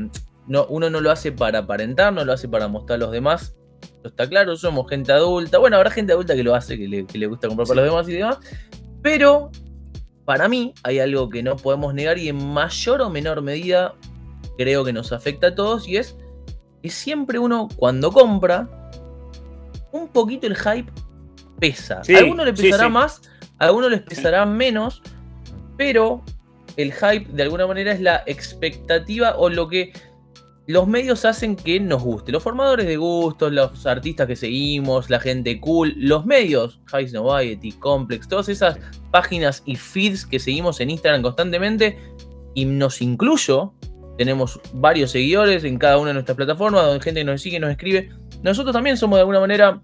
no, uno no lo hace para aparentar, no lo hace para mostrar a los demás. Eso está claro, somos gente adulta. Bueno, habrá gente adulta que lo hace, que le, que le gusta comprar para los demás y demás. Pero para mí hay algo que no podemos negar y en mayor o menor medida creo que nos afecta a todos y es que siempre uno cuando compra, un poquito el hype pesa. Sí, a algunos le pesará sí. más, a algunos les pesará menos, pero el hype de alguna manera es la expectativa o lo que los medios hacen que nos guste. Los formadores de gustos, los artistas que seguimos, la gente cool, los medios, High Noviety, Complex, todas esas páginas y feeds que seguimos en Instagram constantemente, y nos incluyo, tenemos varios seguidores en cada una de nuestras plataformas, donde gente nos sigue, nos escribe. Nosotros también somos de alguna manera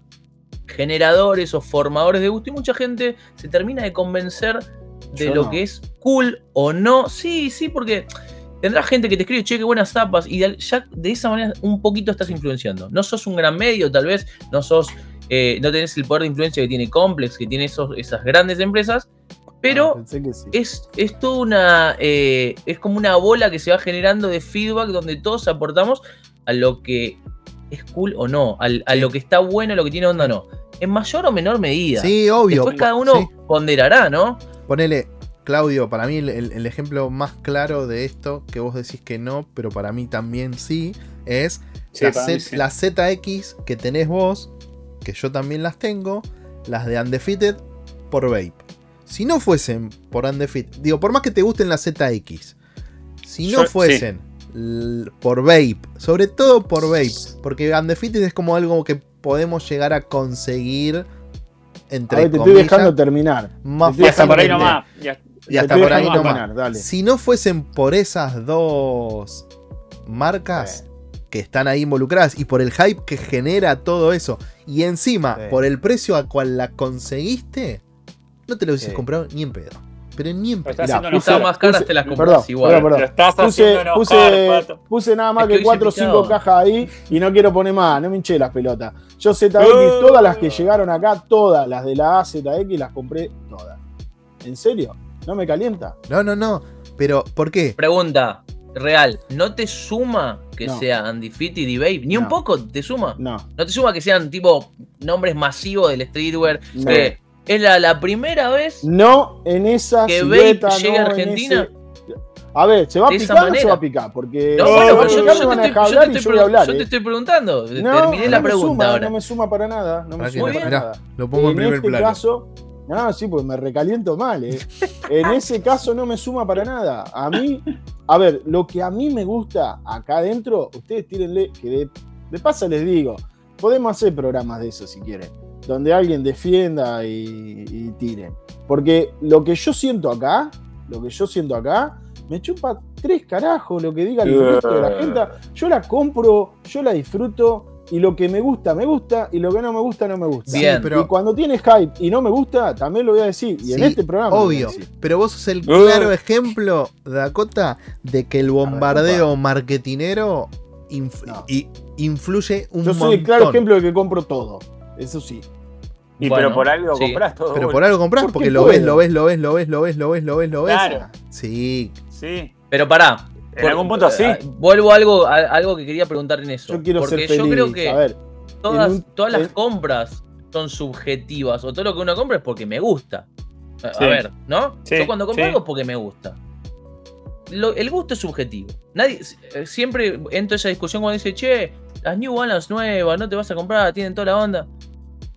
generadores o formadores de gusto y mucha gente se termina de convencer de Yo lo no. que es cool o no. Sí, sí, porque tendrá gente que te escribe, che, qué buenas tapas, y ya de esa manera un poquito estás influenciando. No sos un gran medio, tal vez, no sos, eh, no tenés el poder de influencia que tiene Complex, que tiene esos, esas grandes empresas, pero Ah, pensé que sí. es, es toda una. eh, es como una bola que se va generando de feedback donde todos aportamos a lo que es cool o no, al- a lo que está bueno, a lo que tiene onda o no. En mayor o menor medida. Sí, obvio. Después cada uno Sí. ponderará, ¿no? Ponele, Claudio, para mí el, el- el ejemplo más claro de esto, que vos decís que no, pero para mí también sí, es Sí, la, Z- sí. las ZX que tenés vos, que yo también las tengo, las de Undefeated por Vape. Si no fuesen por Undefeated, digo, por más que te gusten las ZX, si no Yo- fuesen por Vape, sobre todo por Vape, porque Undefeated es como algo que podemos llegar a conseguir A entre ver, te estoy dejando terminar. más hasta por ahí nomás. ya- Y hasta por ahí nomás. terminar, dale. Si no fuesen por esas dos marcas que están ahí involucradas y por el hype que genera todo eso, y encima Sí. por el precio a cual la conseguiste, no te lo hubieses Sí. comprado ni en pedo. Pero ni en pedo. estás Mirá, haciendo puse- enojar. más caras puse- te las compras perdón, igual. perdón, perdón. Lo estás Puse, enojar, puse, nada más Es que que hoy 4 o se 5 picaba. cajas ahí y no quiero poner más, no me hinché las pelotas. Yo ZX, Oh. todas las que llegaron acá, todas las de la AZX las compré todas. ¿En serio? ¿No me calienta? No, no, no. Pero, ¿por qué? Pregunta real, ¿no te suma que No. sea y Babe? Ni un poco te suma. No. No te suma que sean tipo nombres masivos del streetwear. No. que es la, la primera vez No en esa Que silueta, no a en Argentina. ese- A ver, ¿se va a picar o no se va a picar? Porque No, bueno, pero yo, yo me van a te, dejar estoy, yo te estoy yo hablar. te ¿eh? estoy preguntando. No, Terminé no la me pregunta suma, ahora. No me suma para nada. No me suma para mirá, nada. Lo pongo en en primer este plano. caso, no, sí, pues me recaliento mal. ¿eh? En ese caso no me suma para nada. A mí, a ver, lo que a mí me gusta acá adentro, ustedes tírenle, que de, de paso les digo, podemos hacer programas de eso si quieren, donde alguien defienda y, y tiren. Porque lo que yo siento acá, lo que yo siento acá, me chupa tres carajos lo que diga el resto de la gente. Yo la compro, yo la disfruto. Y lo que me gusta, me gusta, y lo que no me gusta, no me gusta. Bien. Sí, pero Y cuando tiene hype y no me gusta, también lo voy a decir. Y en Sí, este programa. Obvio, decir. pero vos sos el Uh. claro ejemplo, Dakota, de que el bombardeo marketinero inf- No. y influye un Yo soy montón. el claro ejemplo de que compro todo. Eso sí. Y Bueno, pero por algo sí. compras todo. Pero por algo compras Porque porque lo ves, lo ves, lo ves, lo ves, lo ves, lo ves, lo ves, lo ves. Claro. Sí. Sí. Pero pará. En por- algún punto sí. eh, Vuelvo a algo, a algo que quería preguntar en eso. Yo quiero Porque ser feliz. yo creo que A ver, todas, un- todas las compras son subjetivas. O todo lo que uno compra es porque me gusta. A, a ver, ¿no? Sí, yo cuando compro sí. algo es porque me gusta. Lo- el gusto es subjetivo. Nadie, eh, siempre entro en esa discusión cuando dice, che, las New Balance nuevas, no te vas a comprar, tienen toda la onda.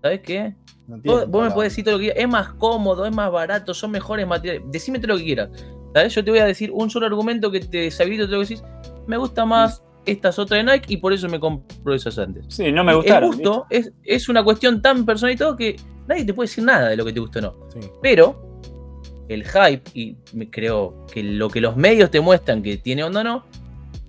¿Sabes qué? No Vos, vos me podés decir todo lo que quieras. Es más cómodo, es más barato, son mejores materiales. Decime todo lo que quieras. ¿Sabes? Yo te voy a decir un solo argumento que te deshabilite todo lo que decís. Me gusta más estas otras de Nike y por eso me compro esas antes. Sí, no me El gustaron. gusto es, es una cuestión tan personal y todo que nadie te puede decir nada de lo que te gusta o no. Sí. Pero el hype, y me creo que lo que los medios te muestran que tiene onda o no,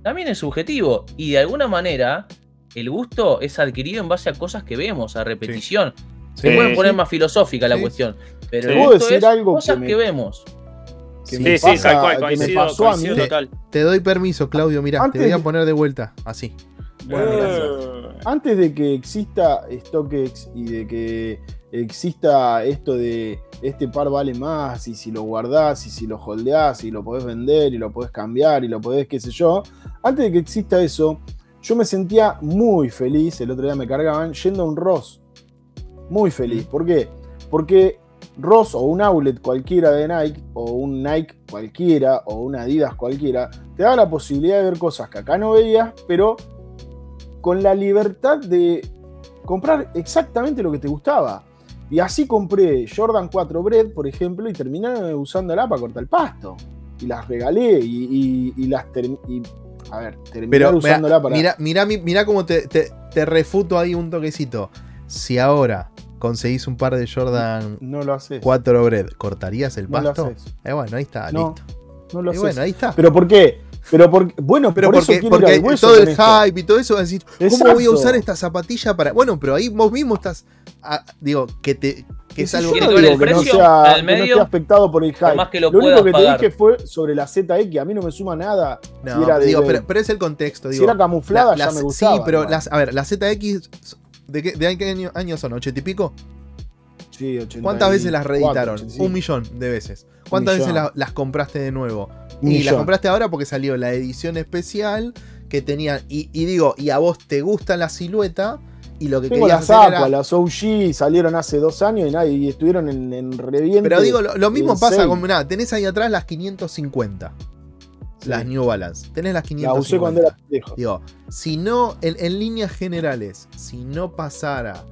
también es subjetivo. Y de alguna manera, el gusto es adquirido en base a cosas que vemos, a repetición. Se Sí, pueden poner sí. más filosófica la Sí. cuestión. Pero Sí. el ¿Puedo gusto decir es algo que cosas me- que vemos. que Sí, me sí, pasa- tal cual, que me coincido, pasó a mí. coincido total. Te doy permiso, Claudio. Mira, te Antes voy a poner de vuelta. Así. Bueno, gracias. Eh, Antes de que exista StockX y de que exista esto de este par vale más y si lo guardás y si lo holdeás y lo podés vender y lo podés cambiar y lo podés qué sé yo, antes de que exista eso, yo me sentía muy feliz, el otro día me cargaban, yendo a un Ross. Muy feliz. ¿Por qué? Porque Ross o un outlet cualquiera de Nike o un Nike cualquiera o un Adidas cualquiera te da la posibilidad de ver cosas que acá no veías, pero con la libertad de comprar exactamente lo que te gustaba. Y así compré Jordan 4 Bread, por ejemplo, y terminé usándola para cortar el pasto. Y las regalé y, y- y las terminé. A ver, terminé Pero usándola para. mira, mira, mi- mira cómo te, te- te refuto ahí un toquecito. Si ahora conseguís un par de Jordan no lo haces. 4 Bread, ¿cortarías el No lo pasto? haces. Eh, bueno, ahí está, No, listo. No lo Y haces. bueno, ahí está. ¿Pero por qué? Pero por, bueno, Pero por eso porque, quiero ir porque al hueso todo el hype y todo eso, vas a decir, ¿cómo voy a usar esta zapatilla para.? Bueno, pero ahí vos mismo estás. ah, digo, que te. Que es si algo yo ¿Quiere no que digo vale que el no, precio sea, al que no medio? esté afectado por el hype. más que lo único que pagar. te dije fue sobre la ZX, a mí no me suma nada. No, si era de- digo, pero, pero es el contexto. si Digo, era camuflada, la- ya las- me gustaba. Sí, pero las, a ver, las ZX. ¿De qué, de qué año, años son? ¿80 y pico? Sí, 84, ¿Cuántas veces las reeditaron? 85. Un millón de veces. ¿Cuántas millón. veces la- las compraste de nuevo? Un y las compraste ahora porque salió la edición especial que tenían. Y, y digo, y a vos te gusta la silueta y lo que Tengo querías las hacer Aqua, era- las OG salieron hace dos años y, nadie, y estuvieron en, en reviente. Pero digo, lo, lo mismo pasa con. Nada, tenés ahí atrás las 550. Sí. Las New Balance. Tenés las La 550. usé cuando era pendejo. Digo, si no, en, en líneas generales, si no pasara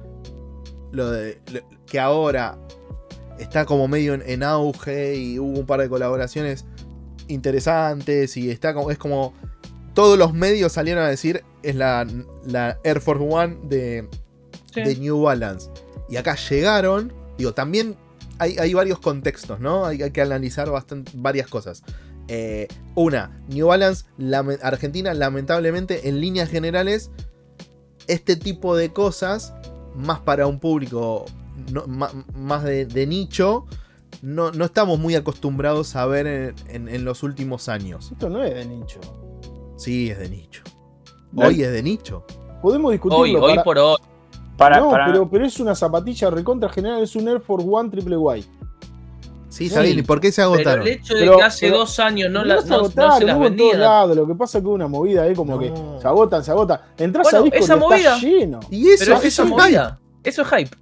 lo de lo- que ahora está como medio en, en auge y hubo un par de colaboraciones interesantes y está como, es como todos los medios salieron a decir es la, la Air Force One de, Sí. de New Balance. Y acá llegaron, digo, también hay, hay varios contextos, ¿no? Hay, hay que analizar bastante, varias cosas. Eh, una, New Balance, lame- Argentina, lamentablemente, en líneas generales, este tipo de cosas, más para un público no- ma- más de, de nicho, no, no estamos muy acostumbrados a ver en, en- en los últimos años. Esto no es de nicho. Sí, es de nicho. No. Hoy es de nicho. Podemos discutirlo. Hoy, hoy por hoy. Para, no, para- pero, pero es una zapatilla recontra general, es un Air Force One triple Y. Sí, Sí, está bien. ¿Y por qué se Pero agotaron? el hecho de Pero- que hace pero- dos años no, No la- se no- no agotaron, se las hubo en todos lados. Lo que pasa es que una movida ahí como No. que se agotan, se agotan. Entras Bueno, a Discord esa y está movida- lleno. Y eso, Pero eso esa es movida, eso es hype.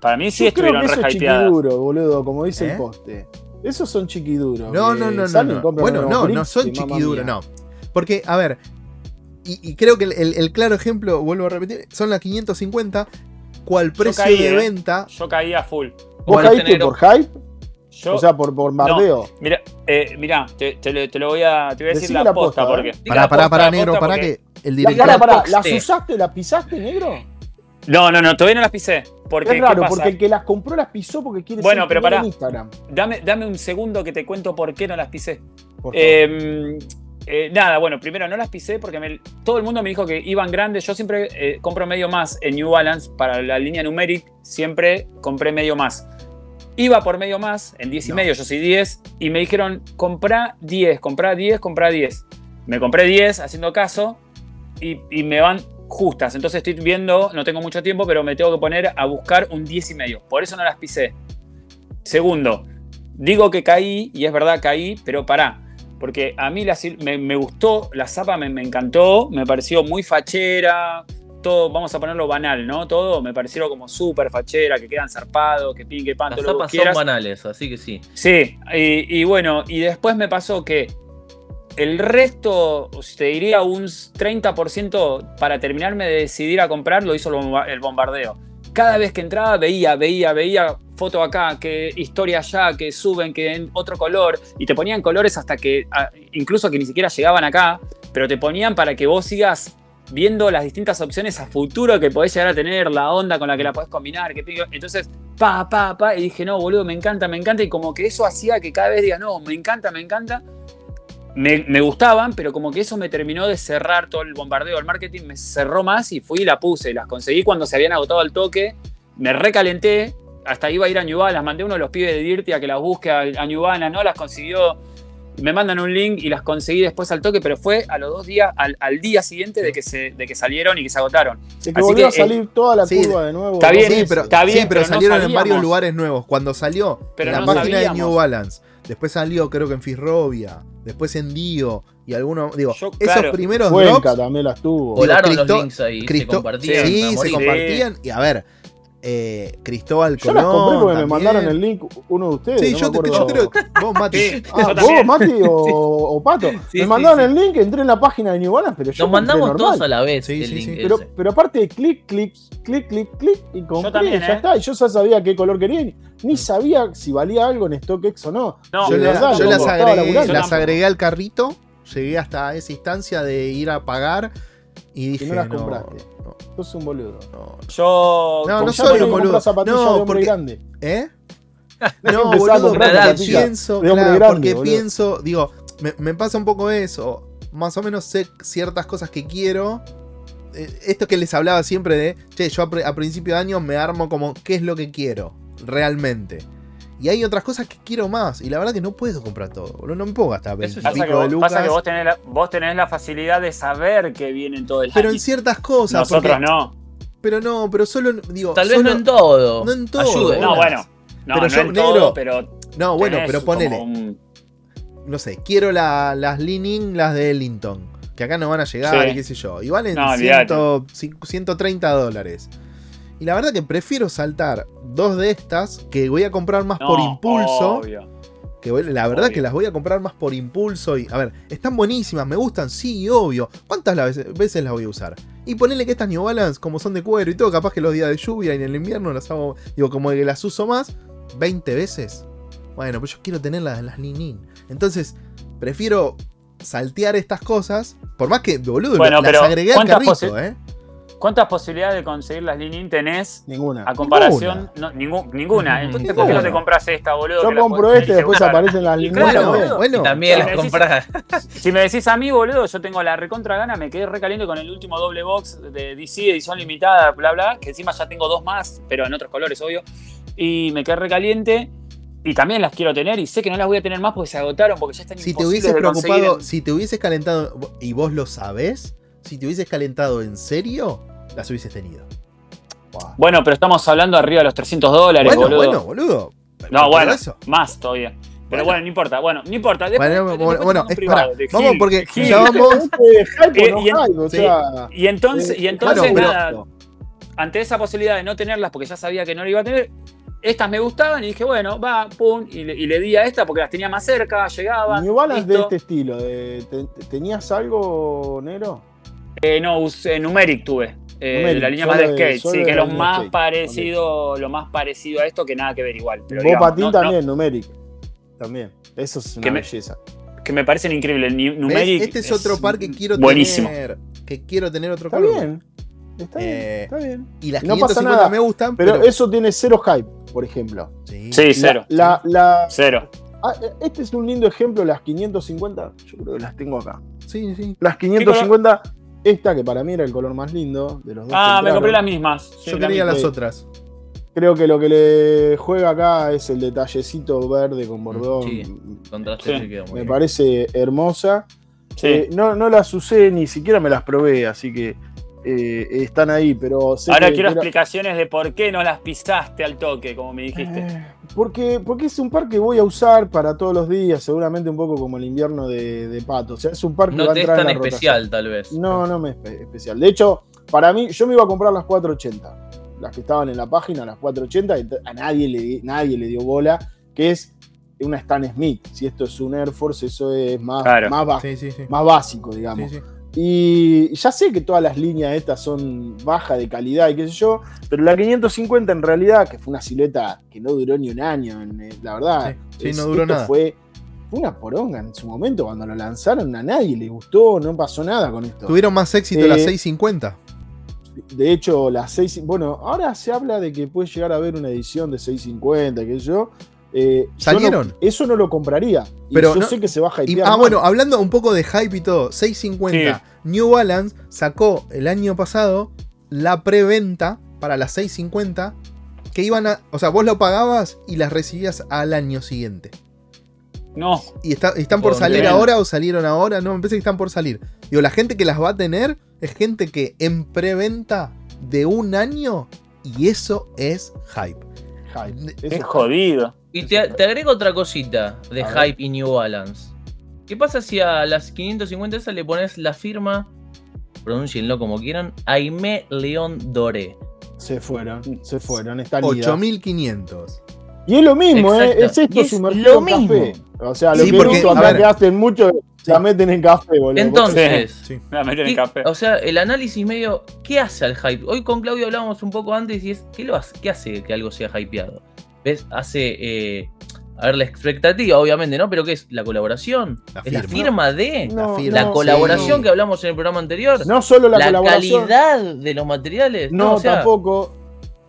para mí sí Yo creo estuvieron que eso es chiquiduro, boludo, como dice ¿Eh? el poste. Esos son chiquiduros. No, no, no, no. no. Bueno, no, no son chiquiduros, no. Porque, a ver, y, y creo que el, el- el claro ejemplo, vuelvo a repetir, son las 550. ¿Cuál precio caí, de eh. venta? Yo caí a full. ¿Vos caíste por hype? Yo, O sea, por, por bardeo. mira, eh, mira, te, te lo- te lo voy a, te voy a decir la, la posta, posta, porque. Diga Pará, la pará, pará, la negro, pará porque- que el La, director. pará, pará. ¿Las usaste, las pisaste, negro? No, no, no, todavía no las pisé. Porque, Es ¿qué raro, porque el que las compró las pisó porque quiere Bueno, ser pero pará. en Instagram. Dame, dame un segundo que te cuento por qué no las pisé. Por favor. Eh, eh, nada, bueno, primero no las pisé porque me- todo el mundo me dijo que iban grandes. Yo siempre eh, compro medio más en New Balance para la línea numeric. Siempre compré medio más. Iba por medio más, en 10 y No. medio, yo soy 10, y me dijeron, comprá 10, comprá 10, comprá 10. Me compré 10 haciendo caso y, y me van justas. Entonces estoy viendo, no tengo mucho tiempo, pero me tengo que poner a buscar un 10 y medio. Por eso no las pisé. Segundo, digo que caí, y es verdad caí, pero pará. Porque a mí la me, me gustó, la zapa me, me encantó, me pareció muy fachera, todo, vamos a ponerlo banal, ¿no? Todo me pareció como súper fachera, que quedan zarpados, que pin, que pan, Las todo lo que son banales, así que sí. Sí, y, y bueno, y después me pasó que el resto, te diría un 30% para terminarme de decidir a comprar, lo hizo el bomba- el bombardeo. Cada vez que entraba veía, veía, veía foto acá, que historia allá, que suben, que en otro color, y te ponían colores hasta que, incluso que ni siquiera llegaban acá, pero te ponían para que vos sigas viendo las distintas opciones a futuro que podés llegar a tener, la onda con la que la podés combinar. Que, entonces, pa, pa, pa, y dije, no, boludo, me encanta, me encanta. Y como que eso hacía que cada vez diga, no, me encanta, me encanta. Me, gustaban, pero como que eso me terminó de cerrar todo el bombardeo del marketing, me cerró más y fui y la puse. Las conseguí cuando se habían agotado al toque. Me recalenté, hasta iba a ir a New las mandé a uno de los pibes de Dirty a que las busque a, a no las consiguió me mandan un link y las conseguí después al toque, pero fue a los dos días, al, día siguiente de que, se, de que salieron y que se agotaron. que volvió a salir toda la curva de nuevo. Está bien, pero, está bien, pero, salieron en varios lugares nuevos. Cuando salió en la página de New Balance, después salió creo que en Fisrovia, después en Dio y algunos, digo, esos primeros Cuenca también las tuvo. Volaron los links ahí, se compartían. Sí, se compartían y a ver, eh, Cristóbal Colón. Yo las compré porque me mandaron el link uno de ustedes. Sí, yo, te, yo, creo. Vos, Mati. Ah, vos, Mati o, o Pato. me mandaron el link, entré en la página de New Balance, pero yo. Nos mandamos todos a la vez. el link pero, pero, aparte, clic, clic, clic, clic, clic y compré. También, ya ¿eh? está. Y yo ya sabía qué color quería. Ni sabía si valía algo en StockX o no. no yo, verdad, yo las, agregué, las agregué al carrito. Llegué hasta esa instancia de ir a pagar. Y dije, no las compraste. Sos un boludo. Yo. No, no soy un boludo. No, porque, grande. ¿Eh? No, boludo, pienso, claro, porque pienso, digo, me, me, pasa un poco eso. Más o menos sé ciertas cosas que quiero. Eh, esto que les hablaba siempre de, che, yo a, a principio de año me armo como qué es lo que quiero realmente. Y hay otras cosas que quiero más. Y la verdad que no puedo comprar todo. No me puedo gastar 20 pasa pico de lucas. Pasa que vos tenés, la, vos tenés la facilidad de saber que vienen todo el Pero en ciertas cosas. Nosotros no. Pero no, pero solo. Digo, Tal vez no en todo. No en todo. No, bueno. No, pero no yo, en negro, todo, pero. No, bueno, pero ponele. No sé, quiero la, las Leaning, las de Ellington. Que acá no van a llegar, y qué sé yo. Y valen 130 dólares. Y la verdad que prefiero saltar dos de estas que voy a comprar más por impulso. Que la verdad que las voy a comprar más por impulso. Y, a ver, están buenísimas, me gustan, sí, obvio. ¿Cuántas veces, las voy a usar? Y ponerle que estas New Balance, como son de cuero y todo, capaz que los días de lluvia y en el invierno las hago, digo, como que las uso más, 20 veces. Bueno, pues yo quiero tenerlas en las Nin Entonces, prefiero saltear estas cosas. Por más que, boludo, las, agregué al carrito, ¿eh? ¿Cuántas posibilidades de conseguir las Linin tenés? Ninguna. A comparación. ninguna. Entonces, ¿por qué no te compras esta, boludo? Yo compro este y después aparecen las Linin. Claro, bueno, también las compras. Si me decís a mí, boludo, yo tengo la recontra gana, me quedé recaliente con el último doble box de DC, edición limitada, bla, bla, que encima ya tengo dos más, pero en otros colores, obvio. Y me quedé recaliente. Y también las quiero tener y sé que no las voy a tener más porque se agotaron, porque ya están si te hubieses preocupado, Si te hubieses calentado y vos lo sabés, si te hubieses calentado en serio, las hubieses tenido. Bueno, pero estamos hablando arriba de los 300 dólares, bueno, boludo. Bueno, boludo. No, bueno, más todavía. Pero bueno. no importa, bueno, no importa. bueno, bueno, vamos porque ya vamos. y, entonces, y entonces nada, ante esa posibilidad de no tenerlas porque ya sabía que no lo iba a tener, estas me gustaban y dije, bueno, va, pum, y le, di a esta porque las tenía más cerca, llegaba. New Balance de este estilo, ¿tenías algo, Nero? Eh, no, usé, Numeric tuve. Eh, la línea más de skate, sí, que es lo más parecido, lo más parecido a esto que nada que ver igual. Pero Vos patín también, Numeric. También. Eso es una belleza. que me parecen increíbles. Numeric. Este es, otro par que quiero buenísimo. tener. Que quiero tener otro está Bien. Está bien, eh, está bien. Y las no 550 me gustan. Pero, eso tiene cero hype, por ejemplo. Sí, cero. La, la, cero. Ah, este es un lindo ejemplo, las 550. Yo creo que las tengo acá. Sí, sí. Las 550 esta, que para mí era el color más lindo de los dos. Ah, me compré las mismas. Yo quería las otras. Creo que lo que le juega acá es el detallecito verde con bordón. Sí, contraste Me parece hermosa. Eh, no, no las usé, ni siquiera me las probé, así que eh, están ahí, pero... Ahora quiero explicaciones de por qué no las pisaste al toque, como me dijiste. Eh, porque, porque es un par que voy a usar para todos los días, seguramente un poco como el invierno de, Pato. O sea, es un par que no va a entrar es tan especial, tal vez. No, no me es especial. De hecho, para mí, yo me iba a comprar las 480. Las que estaban en la página, las 480, y a nadie le, nadie le dio bola, que es una Stan Smith. Si esto es un Air Force, eso es más, más, más básico, digamos. Y ya sé que todas las líneas estas son bajas de calidad y qué sé yo, pero la 550 en realidad, que fue una silueta que no duró ni un año, la verdad, sí, no duró nada. fue una poronga en su momento cuando lo lanzaron, a nadie le gustó, no pasó nada con esto. Tuvieron más éxito las Eh, 650. De hecho, las 6. Bueno, ahora se habla de que puede llegar a haber una edición de 650, que yo. Eh, ¿Salieron? no- eso no lo compraría. Y Pero yo no- sé que se va a Y- hypear. ah, bueno, hablando un poco de hype y todo, 650. New Balance sacó el año pasado la preventa para las 650 que iban a. O sea, vos lo pagabas y las recibías al año siguiente. No, ¿Y está- están por salir ahora o salieron ahora? No, me parece que están por salir. Digo, la gente que las va a tener es gente que en preventa de un año y eso es hype. Hype. es jodido. Y te, te agrego otra cosita de A ver. Hype y New Balance. ¿Qué pasa si a las 550 esas le pones la firma, pronúncienlo como quieran, Aimé León Doré? Se fueron, se fueron, están idas. 8500. Y es lo mismo, ¿eh? Es esto Y es sumergido lo en café. mismo. O sea, lo Sí, que porque, a ver. que hacen mucho, la meten en café, boludo. Entonces, Sí. Me voy a meter en ¿qué- café. o sea, el análisis medio, ¿qué hace al hype? Hoy con Claudio hablábamos un poco antes y es, ¿qué, lo hace, qué hace que algo sea hypeado? ¿Ves? Hace, eh, a ver, la expectativa, obviamente, ¿no? Pero ¿qué es? ¿La colaboración? La ¿Es la firma. de? No, firma. ¿La colaboración sí. que hablamos en el programa anterior? No solo la, ¿La, colaboración. calidad de los materiales? No, o sea, tampoco.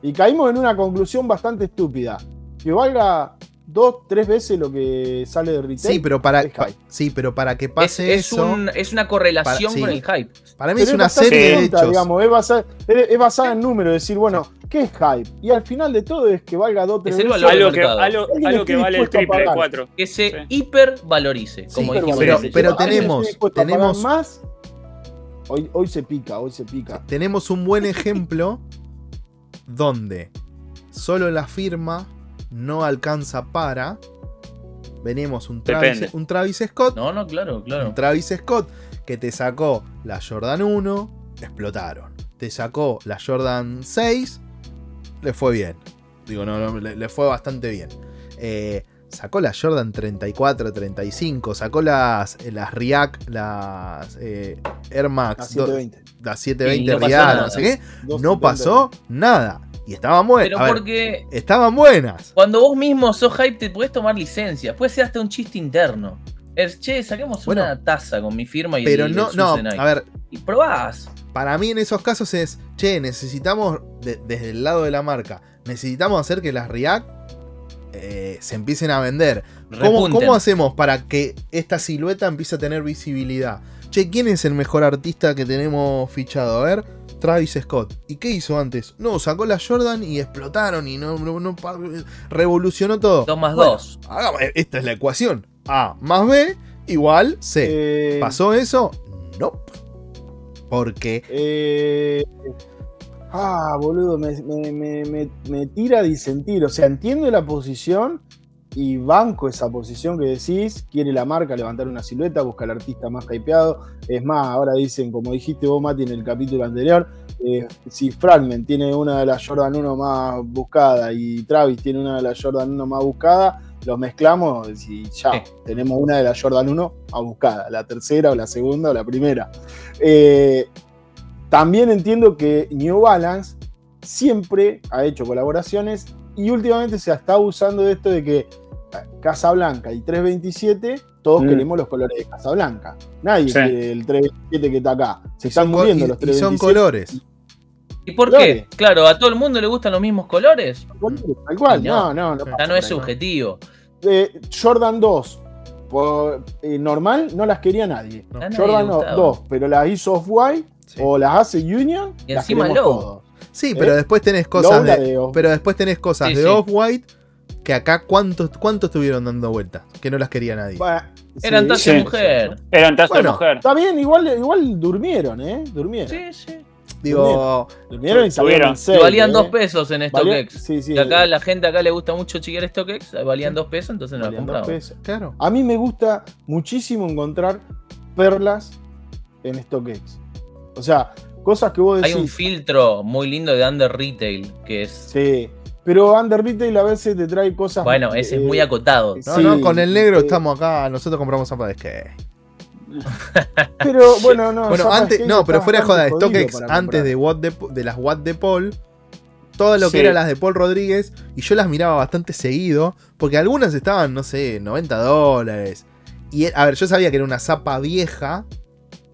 Y caímos en una conclusión bastante estúpida. Que valga dos, tres veces lo que sale de retail. Sí, pero para, es hype. sí, pero para que pase es eso, un- es una correlación Para- sí. con el hype. para mí Pero es una serie de hechos. digamos, es basada, es- es basada en números, decir, bueno, ¿qué es hype? Y al final de todo es que valga dos, tres Es el veces. Algo que, algo, que vale el triple cuatro. Que se Sí. hipervalorice, como Pero dijimos. pero- pero ¿Alguien tenemos- tenemos- más. Hoy, hoy se pica, hoy se pica. Tenemos un buen ejemplo donde solo la firma no alcanza para. Venimos un Travis, un Travis Scott. No, no, claro, claro. Un Travis Scott que te sacó la Jordan 1, explotaron. Te sacó la Jordan 6, le fue bien. Digo, no, no, le, le fue bastante bien. Eh, sacó la Jordan 34, 35, sacó las, las React, las eh, Air Max, do- 720. las 720 Y no pasó React, nada. no sé qué. No 270. pasó nada. Y estaban buenas. Pero ver, porque estaban buenas. cuando vos mismo sos hype te podés tomar licencia. Puede ser hasta un chiste interno. Es, che, saquemos Bueno, una taza con mi firma y Pero no, el no, a ver, Y probás. para mí en esos casos es, che, necesitamos, de- desde el lado de la marca, necesitamos hacer que las React eh, se empiecen a vender. ¿Cómo, cómo hacemos para que esta silueta empiece a tener visibilidad? Che, ¿quién es el mejor artista que tenemos fichado? A ver, Travis Scott. ¿Y qué hizo antes? No, sacó la Jordan y explotaron y no, no- revolucionó todo. Dos más Bueno, dos. hagamos- esta es la ecuación. A más B igual C. Eh, ¿Pasó eso? No. Porque Eh, ah, boludo, me, me- me- me- me tira a disentir. O sea, entiendo la posición y banco esa posición que decís. Quiere la marca levantar una silueta, busca al artista más hypeado. Es más, ahora dicen, como dijiste vos, Mati, en el capítulo anterior, eh, si Fragment tiene una de las Jordan 1 más buscada y Travis tiene una de las Jordan 1 más buscada, los mezclamos y ya Sí. tenemos una de las Jordan 1 más buscada, la tercera o la segunda o la primera. Eh, también entiendo que New Balance siempre ha hecho colaboraciones y últimamente se está usando de esto de que Casablanca y 327, todos Mm. queremos los colores de Casablanca. Nadie Sí. quiere el 327 que está acá. Se y están muriendo los y son 327. colores. ¿Y por Claro. qué? Claro, a todo el mundo le gustan los mismos colores. Tal cual, no, no. no, no. Es subjetivo. Eh, Jordan 2, por, eh, normal, no las quería nadie. No. A nadie Jordan le gustaba. 2, pero las hizo Off-White Sí. o las hace Union, Y las encima queremos Low. todos. Sí, pero ¿Eh? después tenés cosas Low de, pero después tenés cosas Sí, de sí. Off-White que acá cuántos cuántos estuvieron dando vueltas, que no las quería nadie. Bueno, Eran sí, taza sí. mujer. Eran taza Bueno. de mujer. Está bien, igual, igual durmieron, ¿eh? Durmieron. Sí, sí. Digo, Durmieron y salieron valían ¿eh? dos pesos en StockX. Sí, sí. Y acá la gente acá le gusta mucho chiquear StockX, valían dos pesos, entonces no la compramos. pesos. claro. A mí me gusta muchísimo encontrar perlas en StockX. O sea, cosas que vos Hay decís. un filtro muy lindo de Under Retail, que es. Sí. Pero Under Retail a veces te trae cosas. Bueno, ese es eh, muy acotado. No, Sí, no, con el negro eh, estamos acá, nosotros compramos zapa de skate. Pero bueno, no. Bueno, antes, no, pero fuera de joda, StockX antes de, Watt de, de las Watt de Paul, todo lo que eran las de Paul Rodríguez, y yo las miraba bastante seguido, porque algunas estaban, no sé, 90 dólares, Y a ver, yo sabía que era una zapa vieja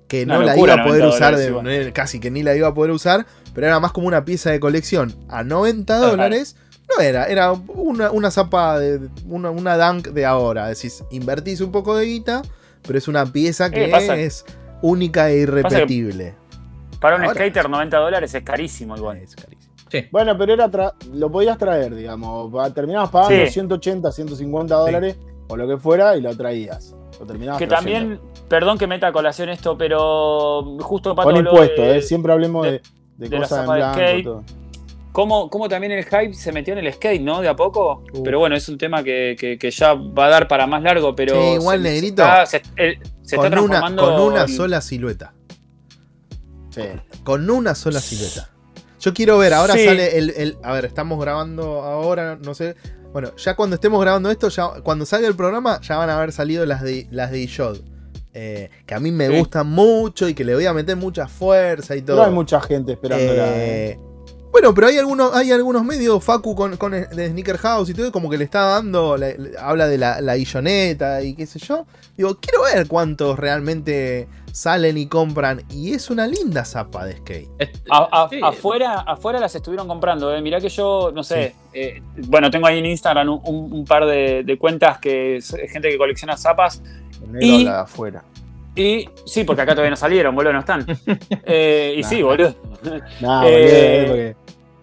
que no la locura, iba a poder 90 usar, de- no, casi que ni la iba a poder usar, pero era más como una pieza de colección a 90 Claro. dólares. No era, era una, una zapa de una, una dunk de ahora. Decís, invertís un poco de guita, pero es una pieza que Eh, pasa- es única e irrepetible. Para un Ahora- skater 90 dólares es carísimo igual. Es carísimo. Sí. Bueno, pero era tra- lo podías traer, digamos. Terminabas pagando Sí. 180, 150 dólares o lo que fuera y lo traías. Lo terminabas Que trayendo. también, perdón que meta a colación esto, pero justo Pato Con de- ¿eh? Siempre hablemos de, de de la cosas en de blanco. todo. cómo, cómo también el hype se metió en el skate, ¿no? De a poco. Uh. Pero bueno, es un tema que, que- que ya va a dar para más largo, pero. Sí, igual, se, negrito. Se está, se- el- se está Con una, transformando. con una en- sola silueta. Sí. Con una sola silueta. Yo quiero ver, ahora Sí. sale el, el- A ver, estamos grabando ahora, no sé. Bueno, ya cuando estemos grabando esto, ya cuando salga el programa, ya van a haber salido las de las de Ishod. Eh, que a mí me Sí. gustan mucho y que le voy a meter mucha fuerza y todo. Pero hay mucha gente esperándola. ¿eh? Eh, Bueno, pero hay algunos, hay algunos medios, Facu con, con de Sneaker House y todo, como que le está dando, le- le- habla de la, la illoneta y qué sé yo. Digo, quiero ver cuántos realmente salen y compran. Y es una linda zapa de skate. A- a- sí, afuera, afuera las estuvieron comprando, ¿eh? Mirá que yo, no sé, eh, bueno, tengo ahí en Instagram un, un- un par de, de cuentas que es gente que colecciona zapas. Y- habla de afuera. Y sí, porque acá todavía no salieron, boludo, no están. Eh, y sí, Nah. boludo. Nah, Eh, boludo, porque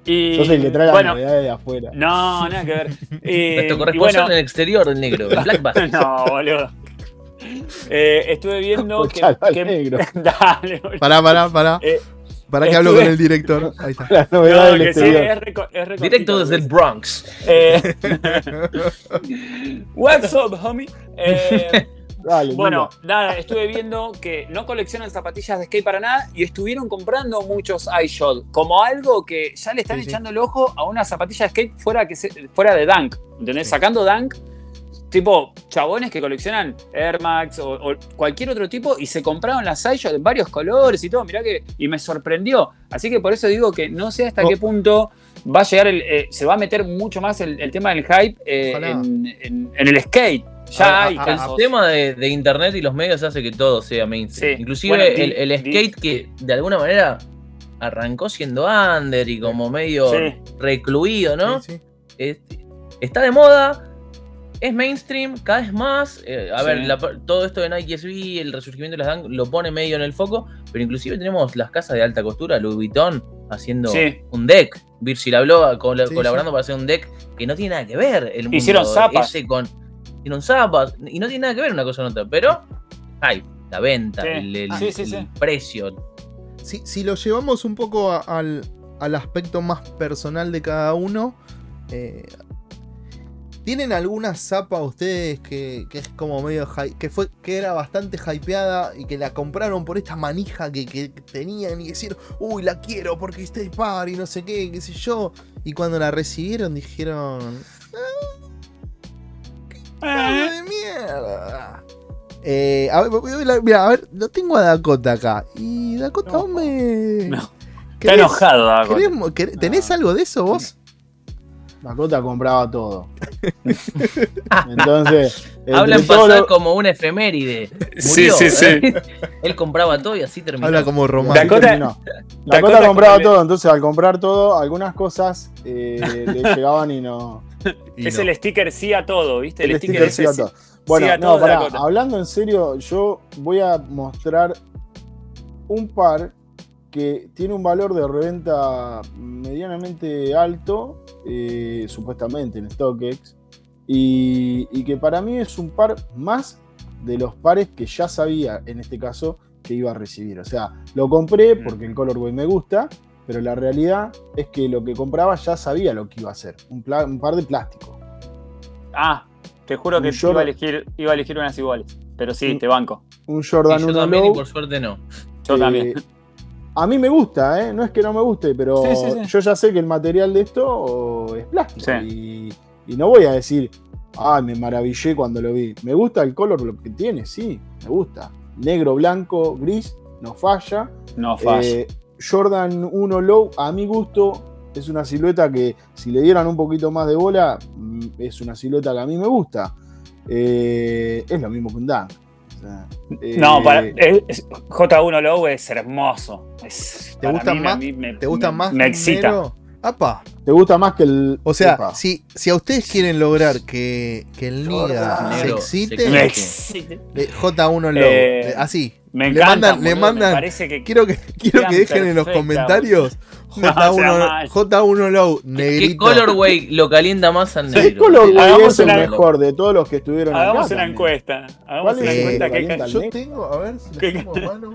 Y, yo soy el que trae bueno, novedades de afuera. No, nada que ver. Eh, Nuestro corresponsal bueno, en el exterior, el negro, el Black Bass. no, boludo. Eh, estuve viendo que. Que- negro. Dale, boludo. Pará, pará, pará. Eh, Pará que hablo con el director. Ahí está. Las novedades No, del que sí, es es Directo desde el. Bronx. Eh, What's up, homie? Eh, Dale, bueno, nada, estuve viendo que no coleccionan zapatillas de skate para nada y estuvieron comprando muchos iShot como algo que ya le están Sí, sí. echando el ojo a una zapatilla de skate fuera, que se- fuera de Dunk. ¿Entendés? Sí. Sacando Dunk, tipo chabones que coleccionan Air Max o, o cualquier otro tipo y se compraron las iShot en varios colores y todo. Mirá que. Y me sorprendió. Así que por eso digo que no sé hasta Oh. qué punto va a llegar el. eh, se va a meter mucho más el, el tema del hype eh, Ojalá. en, en- en el skate. Ya hay El tema de, de internet y los medios hace que todo sea mainstream. Sí. Inclusive Bueno, di- el, skate que de alguna manera arrancó siendo under y como medio Sí. recluido, ¿no? Sí, sí. Es- está de moda, es mainstream cada vez más. eh, a Sí. ver, la- todo esto de Nike SB, el resurgimiento de las Dunk lo pone medio en el foco, pero inclusive tenemos las casas de alta costura, Louis Vuitton, haciendo Sí. un deck. Virgil habló col- Sí, colaborando para hacer un deck que no tiene nada que ver. El mundo Hicieron zapas. ese con, hicieron zapas y no tiene nada que ver una cosa con otra, pero hay la venta, Sí. el, el- Sí, sí, el sí. precio. Si, si lo llevamos un poco a- al, al aspecto más personal de cada uno, eh, ¿tienen alguna zapa ustedes que, que es como medio que fue que era bastante hypeada y que la compraron por esta manija que, que tenían y decir, uy, la quiero porque Stay Par y no sé qué, qué sé yo? Y cuando la recibieron dijeron, ¡Ah, de mierda! Eh, a ver, mira, a ver, lo tengo a Dakota acá. Y Dakota, No. No. Está ¿Querés- enojado, querés querés- ¿Tenés algo de eso vos? Dakota compraba todo. Entonces, Habla en pasado lo- como una efeméride. Sí, Murió, sí, sí. ¿eh? Él compraba todo y así terminó. Habla como romano. Dakota-. Dakota Dakota compraba todo, entonces al comprar todo, algunas cosas eh, le llegaban y no. Es no. el sticker sí a todo, ¿viste? El, El sticker, sticker es sí a todo. Bueno, Sí a no, todo, pará, Dakota. hablando en serio, yo voy a mostrar un par que tiene un valor de reventa medianamente alto, eh, supuestamente en StockX, y, y que para mí es un par más de los pares que ya sabía, en este caso, que iba a recibir. O sea, lo compré porque el colorway me gusta, pero la realidad es que lo que compraba ya sabía lo que iba a hacer, un, par de plástico. Ah, te juro que Jordan- iba a, elegir, iba a elegir unas iguales. Pero sí, Un- te banco. Un Y Jordan yo 1 también, y por suerte no. Yo Eh, también. A mí me gusta, ¿eh? no es que no me guste, pero Sí, sí, sí. yo ya sé que el material de esto es plástico. Sí. Y, y no voy a decir, ay, me maravillé cuando lo vi. Me gusta el color lo que tiene, sí, me gusta. Negro, blanco, gris, no falla. No falla. Eh, Jordan 1 Low, a mi gusto, es una silueta que si le dieran un poquito más de bola, mm, es una silueta que a mí me gusta. Eh, es lo mismo que un Dunk. sea, No, eh, para, es- es- J1 Low es hermoso. Es- ¿Te gustan más? me- ¿Te gustan me- más? Me excita. ¡Apa! ¿Te gusta más que el. O sea, Epa. si, si a ustedes quieren lograr que, que el Niga se excite, se le- J1 Low. Eh, le- así. Me Le encanta. mandan- le boludo, mandan- Me parece que. Quiero que, quiero que dejen en los comentarios No, J1, sea mal. J1 Low, ¿Qué negrito. colorway lo calienta más al ¿Qué negro? color Hagamos es el mejor de todos los que estuvieron Hagamos acá una también? encuesta. Hagamos ¿Cuál una es? encuesta. Eh, que- calienta Yo tengo, a ver si ¿Qué- las tengo a mano.